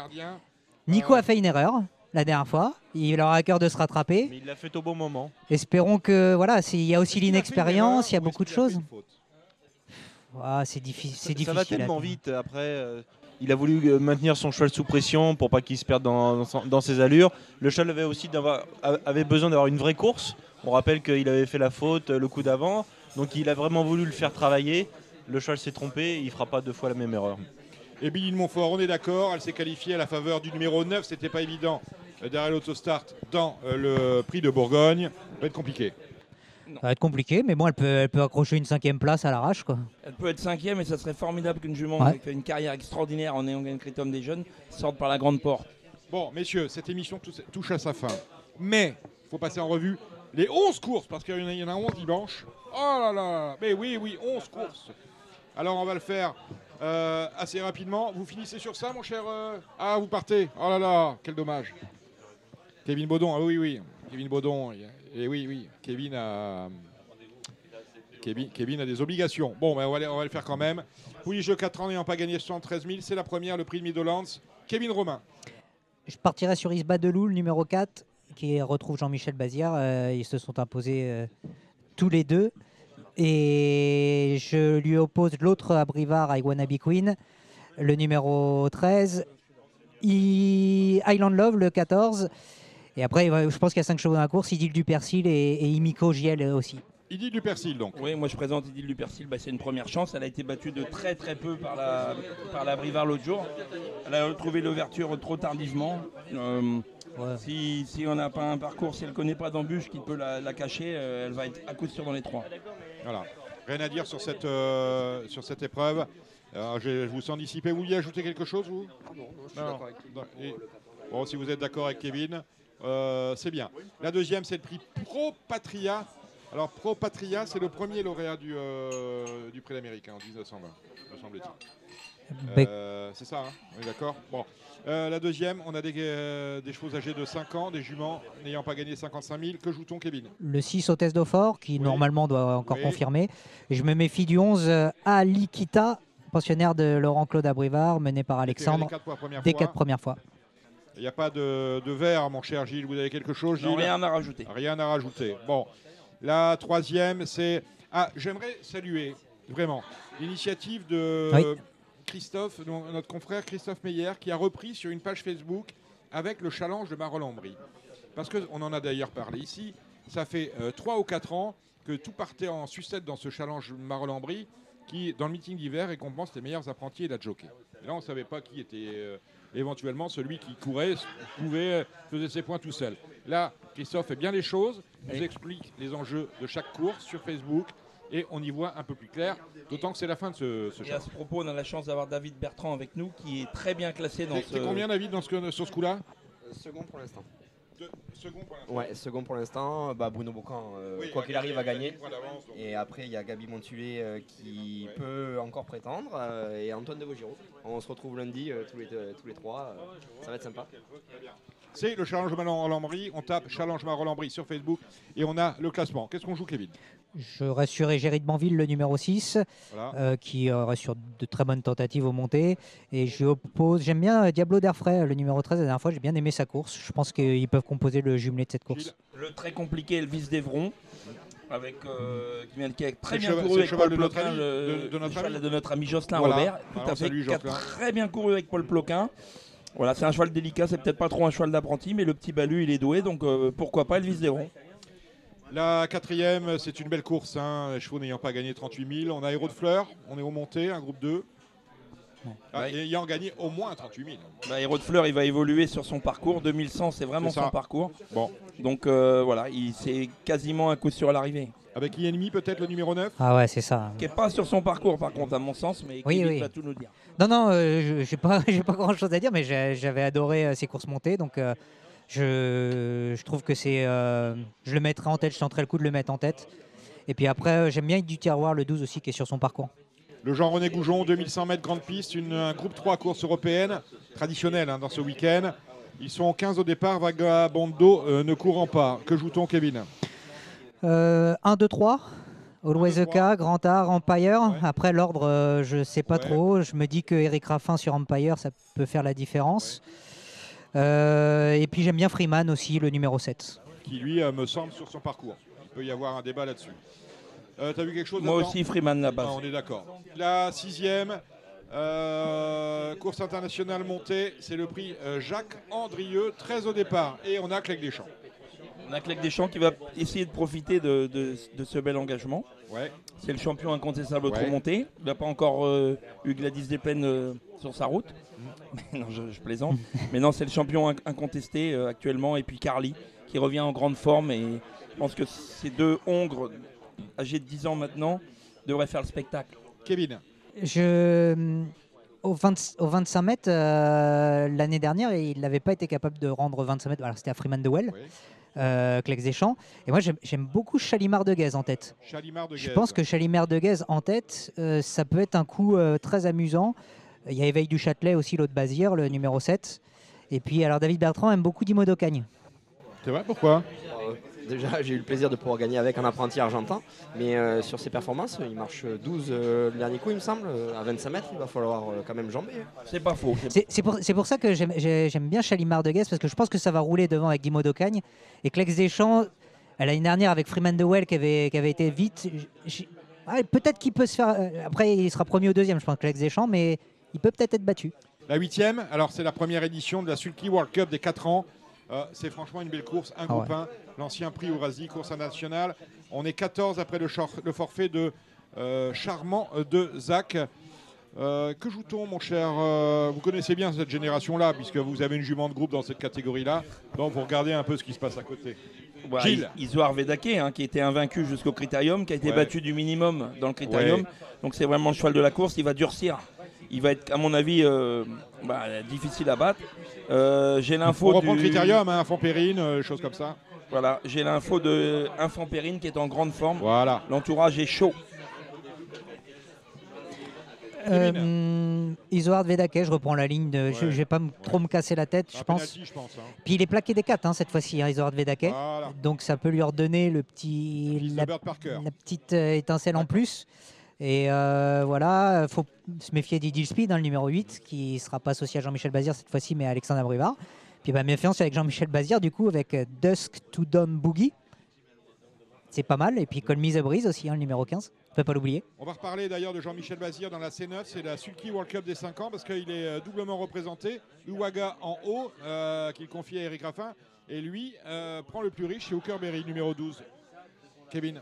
Nico a fait une erreur la dernière fois. Il aura à cœur de se rattraper. Mais il l'a fait au bon moment. Espérons que. Voilà, s'il y a aussi l'inexpérience, il y a beaucoup de choses. Ah, c'est Ça, difficile. ça va tellement vite. Après, euh, il a voulu euh, maintenir son cheval sous pression pour pas qu'il se perde dans, dans son- dans ses allures. Le cheval avait aussi avait besoin d'avoir une vraie course. On rappelle qu'il avait fait la faute euh, le coup d'avant. Donc il a vraiment voulu le faire travailler. Le cheval s'est trompé. Il fera pas deux fois la même erreur. Et Billy de Montfort, on est d'accord, elle s'est qualifiée à la faveur du numéro 9, c'était pas évident. Derrière l'autostart dans le prix de Bourgogne, ça va être compliqué. Ça va être compliqué, mais bon, elle peut, elle peut accrocher une cinquième place à l'arrache. quoi. Elle peut être cinquième et ça serait formidable qu'une jument Ouais. fait une carrière extraordinaire en ayant gagné le critérium des jeunes sorte par la grande porte. Bon, messieurs, cette émission tou- touche à sa fin. Mais, il faut passer en revue les 11 courses, parce qu'il y en a- il y en a 11 dimanche. Oh là là, mais oui, oui, 11 courses. Alors, on va le faire euh, assez rapidement. Vous finissez sur ça, mon cher euh Ah, vous partez. Oh là là, quel dommage. Kevin Baudon, ah oui, oui. Kevin Baudon, et oui, oui. Kevin a... Kevin, Kevin a des obligations. Bon, ben, on, va, le faire quand même. Jeux 4 ans n'ayant pas gagné 73 000, c'est la première, le prix de Midlands. Kevin Romain. Je partirai sur Isba Delou, le numéro 4, qui retrouve Jean-Michel Bazir. Euh, ils se sont imposés euh, tous les deux. Et je lui oppose l'autre à Brivard, à Iwanabi Queen, le numéro 13. I- Island Love, le 14. Et après, je pense qu'il y a 5 chevaux dans la course Idylle du Persil et, et Imiko JL aussi. Idylle du Persil, donc. Oui, moi je présente Idylle du Persil, bah, c'est une première chance. Elle a été battue de très très peu par la, par la Brivard l'autre jour. Elle a retrouvé l'ouverture trop tardivement. Euh, si, si on n'a pas un parcours, si elle ne connaît pas d'embûche qui peut la, la cacher, euh, elle va être à coup sûr dans les trois. Voilà. Rien à dire sur cette, euh, sur cette épreuve. Alors, je, je vous sens dissipé. Vous vouliez ajouter quelque chose, vous? Non, non, je suis d'accord avec Bon, si vous êtes d'accord avec Kevin, euh, c'est bien. La deuxième, c'est le prix Pro Patria. Alors, Pro Patria, c'est le premier lauréat du, euh, du prix d'Amérique hein, en 1920, me semble-t-il. Ben- Euh, c'est ça, hein on est d'accord? Bon. Euh, la deuxième, on a des, euh, des chevaux âgés de 5 ans, des juments n'ayant pas gagné 55 000. Que joue-t-on, Kevin? Le 6 au test d'Aufort, qui normalement doit encore Oui. confirmer. Et je me méfie du 11 euh, Alikita, pensionnaire de Laurent-Claude Abrivard, mené par Alexandre, des quatre premières fois. Il n'y a pas de, de verre, mon cher Gilles. Vous avez quelque chose, Gilles Non, rien à rajouter. Rien à rajouter. Bon, la troisième, c'est. Ah, j'aimerais saluer vraiment l'initiative de Oui. Christophe, notre confrère Christophe Meyer, qui a repris sur une page Facebook avec le challenge de Marolambry. Parce qu'on en a d'ailleurs parlé ici. Ça fait 3 ou 4 ans que tout partait en sucette dans ce challenge Marolambry qui, dans le meeting d'hiver, récompense les meilleurs apprentis et la jockey. Et là, on ne savait pas qui était euh, éventuellement celui qui courait, pouvait, faisait ses points tout seul. Là, Christophe fait bien les choses, nous explique les enjeux de chaque course sur Facebook et on y voit un peu plus clair, d'autant que c'est la fin de ce, ce Et à ce propos, on a la chance d'avoir David Bertrand avec nous qui est très bien classé dans T'es ce. combien, David, dans ce, sur ce coup-là Second pour l'instant. Second pour l'instant. Ouais, second pour l'instant. Bah, Bruno Bocan, euh, Oui, quoi qu'il arrive, a gagner. Et après, il y a Gabi Montulé euh, qui peut encore prétendre euh, et Antoine de Vaugirard. On se retrouve lundi euh, tous, les, deux- tous les trois. euh, ça va être sympa. C'est le Challenge Roland-Brie. On tape Challenge Roland-Brie sur Facebook et on a le classement. Qu'est-ce qu'on joue, Kevin? Je reste sur Égérie de Banville, le numéro 6, Voilà. euh, qui euh, reste sur de très bonnes tentatives aux montées. Et je lui oppose, j'aime bien euh, Diablo d'Airfray, le numéro 13, la dernière fois, j'ai bien aimé sa course. Je pense qu'ils peuvent composer le jumelé de cette course. Le très compliqué Elvis Devron. Avec, euh, qui vient très bien cheval- couru avec Paul de notre Ploquin, ami, le, de- notre ami. de notre ami Jocelyn Voilà. Robert, tout Alors, à fait, salut qui a très bien couru avec Paul Ploquin. Voilà, c'est un cheval délicat, c'est peut-être pas trop un cheval d'apprenti, mais le petit Balu, il est doué, donc euh, pourquoi pas Elvis Devron. La quatrième, c'est une belle course. Hein. Les chevaux n'ayant pas gagné 38 000. On a Héros de Fleurs. On est au monté, un groupe 2. Ah, et ayant gagné au moins 38 000. Bah, Héros de Fleur, il va évoluer sur son parcours. 2100, c'est vraiment son parcours. Bon. Donc euh, voilà, il c'est quasiment un coup sûr à l'arrivée. Avec Ennemi, peut-être le numéro 9 Ah ouais, c'est ça. Qui n'est pas sur son parcours, par contre, à mon sens, mais Oui, oui. va tout nous dire. Non, non, euh, je j'ai pas, j'ai pas grand chose à dire, mais j'avais adoré euh, ces courses montées. Donc, euh, je, je trouve que c'est. euh, je le mettrai en tête, je tenterai le coup de le mettre en tête. Et puis après, euh, j'aime bien du tiroir, le 12 aussi, qui est sur son parcours. Le Jean René Goujon, 2100 mètres grande piste, une, un groupe 3 course européenne, traditionnelle hein, dans ce week-end. Ils sont 15 au départ, Vagabondo euh, ne courant pas. Que joue-t-on, Kevin? Euh, 1, 2, 3. Always the K, Grand Art, Empire. Après, l'ordre, euh, je sais pas trop. Je me dis que Eric Raffin sur Empire, ça peut faire la différence. Et puis, j'aime bien Freeman aussi, le numéro 7. Qui, lui, euh, me semble sur son parcours. Il peut y avoir un débat là-dessus. Euh, T'as vu quelque chose Moi aussi, Freeman là-bas. Ah, on est d'accord. La sixième, euh, course internationale montée, c'est le prix euh, Jacques Andrieux, 13 au départ. Et on a Clegg Deschamps. On a Clegg Deschamps qui va essayer de profiter de, de- de ce bel engagement. Ouais. C'est le champion incontestable au Ouais. trop monté. Il n'a pas encore euh, eu Gladys Desplaines euh, sur sa route. Non, je, je plaisante. Mais non, c'est le champion inc- incontesté euh, actuellement. Et puis Carly qui revient en grande forme. Et je pense que ces deux Hongres, âgés de 10 ans maintenant, devraient faire le spectacle. Kevin Je, au, 20 au 25 mètres, euh, l'année dernière, il n'avait pas été capable de rendre 25 mètres. Alors, c'était à Freeman de Well, euh, Clex Deschamps. Et moi, j'aime beaucoup Chalimard de Guez en tête. Chalimard de Je Guez. pense que Chalimard de Guez en tête, euh, ça peut être un coup euh, très amusant. Il y a Éveil du Châtelet aussi, l'autre Bazir, le numéro 7. Et puis, alors, David Bertrand aime beaucoup Dimo d'Ocagne. C'est vrai, pourquoi? Euh, Déjà, j'ai eu le plaisir de pouvoir gagner avec un apprenti argentin, mais euh, sur ses performances, il marche 12 euh, le dernier coup, il me semble, euh, à 25 mètres, il va falloir euh, quand même jamber. C'est pas faux. C'est pour, ça que j'aime- j'ai- j'aime bien Chalimard de Guez, parce que je pense que ça va rouler devant avec Dimo d'Ocagne. Et Clex Deschamps, l'année dernière avec Freeman de Well qui avait, qui avait été vite. ah, peut-être qu'il peut se faire. Après, il sera premier ou deuxième, je pense, Clex Deschamps, mais il peut peut-être être battu. La huitième, alors c'est la première édition de la Sulky World Cup des 4 ans. Euh, c'est franchement une belle course, un Ah groupe ouais. 1, l'ancien prix Ourasi, course nationale. On est 14 après le, forfait de euh, Charmant euh, de Zach. Euh, que joue-t-on, mon cher euh, Vous connaissez bien cette génération-là, puisque vous avez une jument de groupe dans cette catégorie-là. Donc vous regardez un peu ce qui se passe à côté. Ouais, Gilles, Is- Isoar Vedake, hein, qui était invaincu jusqu'au critérium, qui a été Ouais. battu du minimum dans le critérium. Ouais. Donc c'est vraiment le cheval de la course. Il va durcir. Il va être, à mon avis, euh, bah, difficile à battre. Euh, j'ai l'info reprendre du- le critérium, hein, Enfant Périne, euh, choses comme ça. Voilà, j'ai l'info de Infant Périne qui est en grande forme. Voilà. L'entourage est chaud. Euh, Isoard Vedake, je reprends la ligne. De, je, Ouais. je vais pas trop me casser la tête, je pense. penalty, je pense, hein. Puis il est plaqué des 4 cette fois-ci, hein, Isoard Vedake. Voilà. Donc ça peut lui redonner le petit, la, la petite euh, étincelle en plus. Et euh, voilà, faut se méfier d'Idil Speed, dans le numéro 8, qui sera pas associé à Jean-Michel Bazir cette fois-ci, mais à Alexandre Abrivard. Puis bah, méfiance avec Jean-Michel Bazir, du coup, avec euh, Dusk to Dawn Boogie. C'est pas mal. Et puis Me the Breeze aussi, hein, le numéro 15. On peut pas l'oublier. On va reparler d'ailleurs de Jean-Michel Bazir dans la C9, c'est la Sulky World Cup des 5 ans parce qu'il est euh, doublement représenté. Uwaga en haut, euh, qu'il confie à Eric Raffin, et lui prend le plus riche, c'est Hooker numéro 12. Kevin,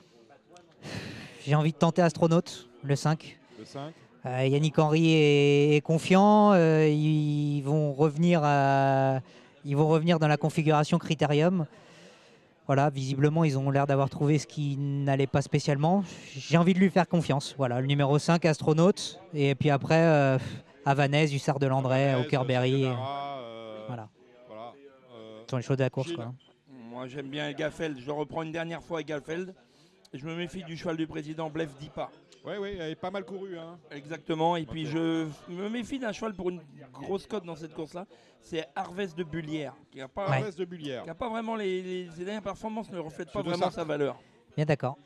J'ai envie de tenter Astronaute, le 5. le 5. Euh, Yannick Henry est, est confiant. euh, ils vont revenir, à- ils vont revenir dans la configuration Critérium. Voilà, visiblement, ils ont l'air d'avoir trouvé ce qui n'allait pas spécialement. J'ai envie de lui faire confiance. Voilà, le numéro 5, Astronaute. Et puis après, euh, Havanaise, Hussard de Landré, Hawkerberry. Euh, Voilà. Voilà. euh, Ce sont les choses de la course. Quoi. Moi, j'aime bien Elgafeld. Je reprends une dernière fois Elgafeld. Je me méfie du cheval du président Blef Dipa. Oui, oui, il est pas mal couru. Hein. Exactement. Et puis, je me méfie d'un cheval pour une grosse cote dans cette course-là. C'est Harvest de Bullière. Qui pas, de Bullière. qui a pas vraiment les, les- ses dernières performances ne reflètent pas C'est vraiment Sartre. sa valeur. Bien d'accord.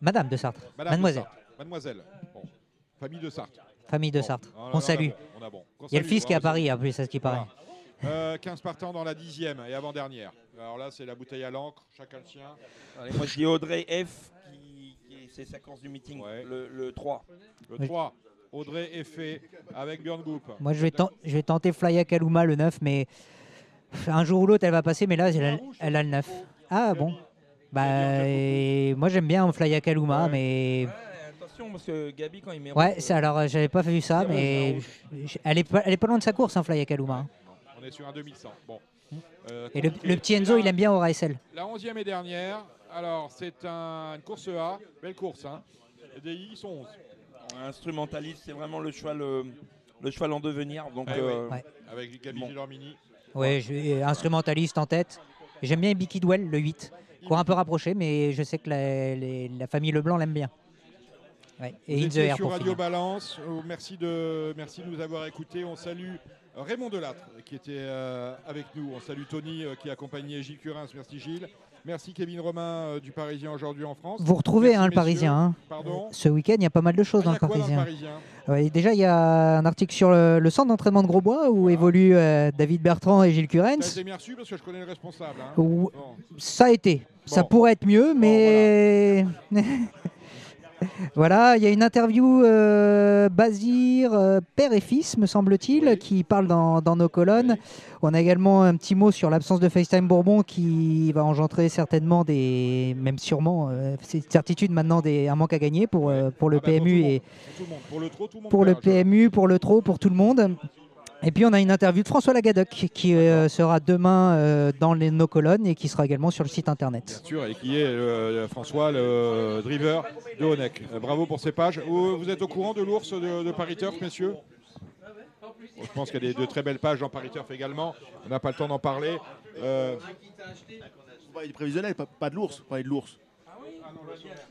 Madame de Sartre. Madame de Mademoiselle. Sartre. Mademoiselle. Bon. Famille de Sartre. Famille de. Sartre. Oh On salue. bon, on a bon. Qu'on Il y a le salue, fils qui est à Paris, en plus, à ce qui paraît. Voilà. Euh, 15 partants dans la dixième et avant-dernière. Alors là, c'est la bouteille à l'encre, chacun le sien. Allez, moi, je dis Audrey F. C'est sa course du meeting. Le, le 3. Le Oui. 3, Audrey Effet avec Björn Goop. Moi, je vais, je vais tenter Flya Kaluma, le 9, mais un jour ou l'autre, elle va passer, mais là, elle a, elle a le 9. Ah bon bah, et moi, j'aime bien Flya Kaluma, mais. Attention, parce que Gabi, quand il met. Ouais, c'est- alors, euh, j'avais pas vu ça, mais elle est, pas, elle est pas loin de sa course, hein, Flya Kaluma. hein. On est sur un 2100. Bon. Euh, Et le, le petit Enzo, il aime bien au RSL. La 11e et dernière. Alors, c'est un- une course A. Belle course. Hein. Les DI ils sont 11. Instrumentaliste, c'est vraiment le cheval, euh, le cheval en devenir. Donc, Ah oui, euh, Ouais. Avec Gabi Bon. Gilormini. Ouais, je vais- instrumentaliste en tête. J'aime bien Bicky Dwell, le 8. Court un peu rapproché, mais je sais que la, les- la famille Leblanc l'aime bien. Ouais. Et Vous In the Air sur pour Radio finir. Balance. Euh, Merci de, merci de nous avoir écoutés. On salue Raymond Delattre qui était euh, avec nous. On salue Tony euh, qui a accompagné Gilles Curins. Merci Gilles. Merci Kevin Romain euh, du Parisien aujourd'hui en France. Vous retrouvez Merci, hein, le. Parisien. hein. Pardon Ce week-end, il y a pas mal de choses Ah, dans le a quoi dans le Parisien. Ouais, déjà, il y a un article sur le, le centre d'entraînement de Grosbois où évoluent euh, David Bertrand et Gilles Curens. été bien reçu parce que je connais le responsable. hein. Bon. Ça a été. Ça pourrait être mieux, mais. voilà, il y a une interview euh, Bazir, euh, père et fils, me semble-t-il, qui parle dans, dans nos colonnes. On a également un petit mot sur l'absence de FaceTime Bourbon qui va engendrer certainement des. même sûrement, euh, c'est certitude maintenant, des, un manque à gagner pour, euh, pour le Ah bah, PMU et Pour le monde. Pour le trop, pour le PMU, pour le TRO, pour tout le monde. Et puis on a une interview de François Lagadoc qui euh, sera demain euh, dans les, nos colonnes et qui sera également sur le site internet. Bien sûr, et qui est euh, François, le driver de Honeck. Bravo pour ces pages. Vous, vous êtes au courant de l'ours de, de Paris Turf, messieurs? Je pense qu'il y a des- de très belles pages dans Paris Turf également. On n'a pas le temps d'en parler. Euh, parlez du prévisionnel, pas, pas de l'ours. Parlez de l'ours.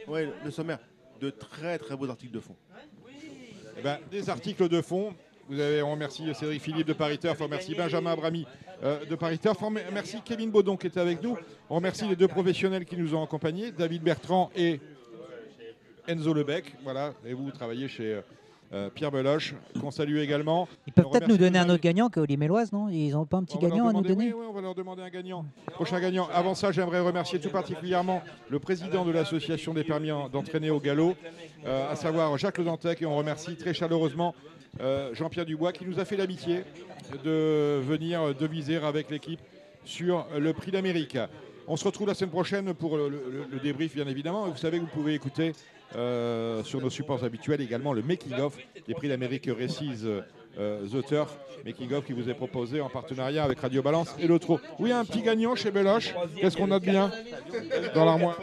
Oui, le sommaire. De très très beaux articles de fond. eh ben, des articles de fond. Vous avez, on remercie Cédric Philippe de Paris Turf, on remercie Benjamin Abrami euh, de Paris Turf, on remercie Kevin Baudon qui était avec nous, on remercie les deux professionnels qui nous ont accompagnés, David Bertrand et Enzo Lebec. Voilà, et vous, vous travaillez chez euh, Pierre Beloche, qu'on salue également. Ils peuvent peut-être nous donner un autre gagnant que Méloise, non? Ils n'ont pas un petit On gagnant à nous donner? Oui, oui, on va leur demander un gagnant. Prochain gagnant. Avant ça, j'aimerais remercier tout particulièrement le président de l'association des permis en- d'entraîner au galop, euh, à savoir Jacques Le Dantec, et on remercie très chaleureusement euh, Jean-Pierre Dubois qui nous a fait l'amitié de venir deviser avec l'équipe sur le prix d'Amérique. On se retrouve la semaine prochaine pour le, le- le débrief, bien évidemment. Vous savez que vous pouvez écouter sur nos supports habituels également le making-of des prix d'Amérique Récise euh, The Turf, making-of qui vous est proposé en partenariat avec Radio Balance et l'autre. Oui, un petit gagnant chez Beloche. Qu'est-ce qu'on a de bien dans l'armoire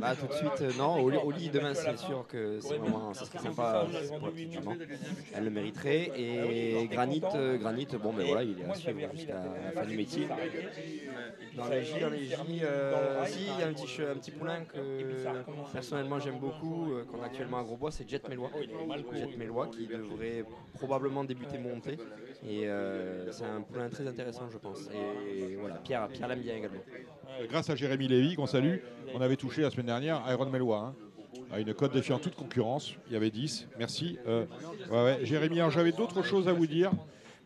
Bah, tout de suite, euh, non. Oli, Oli, demain, c'est sûr que c'est vraiment, ça serait sympa jument. Elle le mériterait. Et Granit, euh, Granit, bon, ben voilà, il est à suivre jusqu'à la fin du métier. Dans les J, dans les J, euh, il y a un petit, un petit poulain que personnellement j'aime beaucoup, euh, qu'on a actuellement à Grosbois, c'est Jet Mélois. Jet Mélois qui devrait probablement débuter montée. Et euh, c'est un poulain très intéressant, je pense. Et voilà, Pierre, Pierre l'aime bien également. Grâce à Jérémy Lévy, qu'on salue, on avait touché la semaine dernière Iron Melois. hein, à une cote défiant toute concurrence. Il y avait 10. Merci. Euh, ouais, ouais. Jérémy, alors, j'avais d'autres choses à vous dire.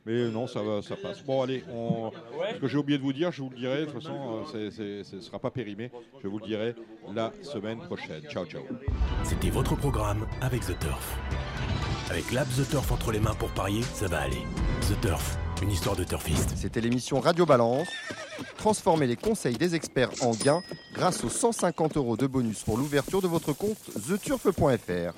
Mais non, ça, va, ça passe. Bon, allez, on... ce que j'ai oublié de vous dire, je vous le dirai. De toute façon, euh, ce ne sera pas périmé. Je vous le dirai la semaine prochaine. Ciao, ciao. C'était votre programme avec The Turf. Avec l'app The Turf entre les mains pour parier, ça va aller. The Turf, une histoire de turfiste. C'était l'émission Radio Balance. Transformez les conseils des experts en gains grâce aux 150 euros de bonus pour l'ouverture de votre compte theturf.fr.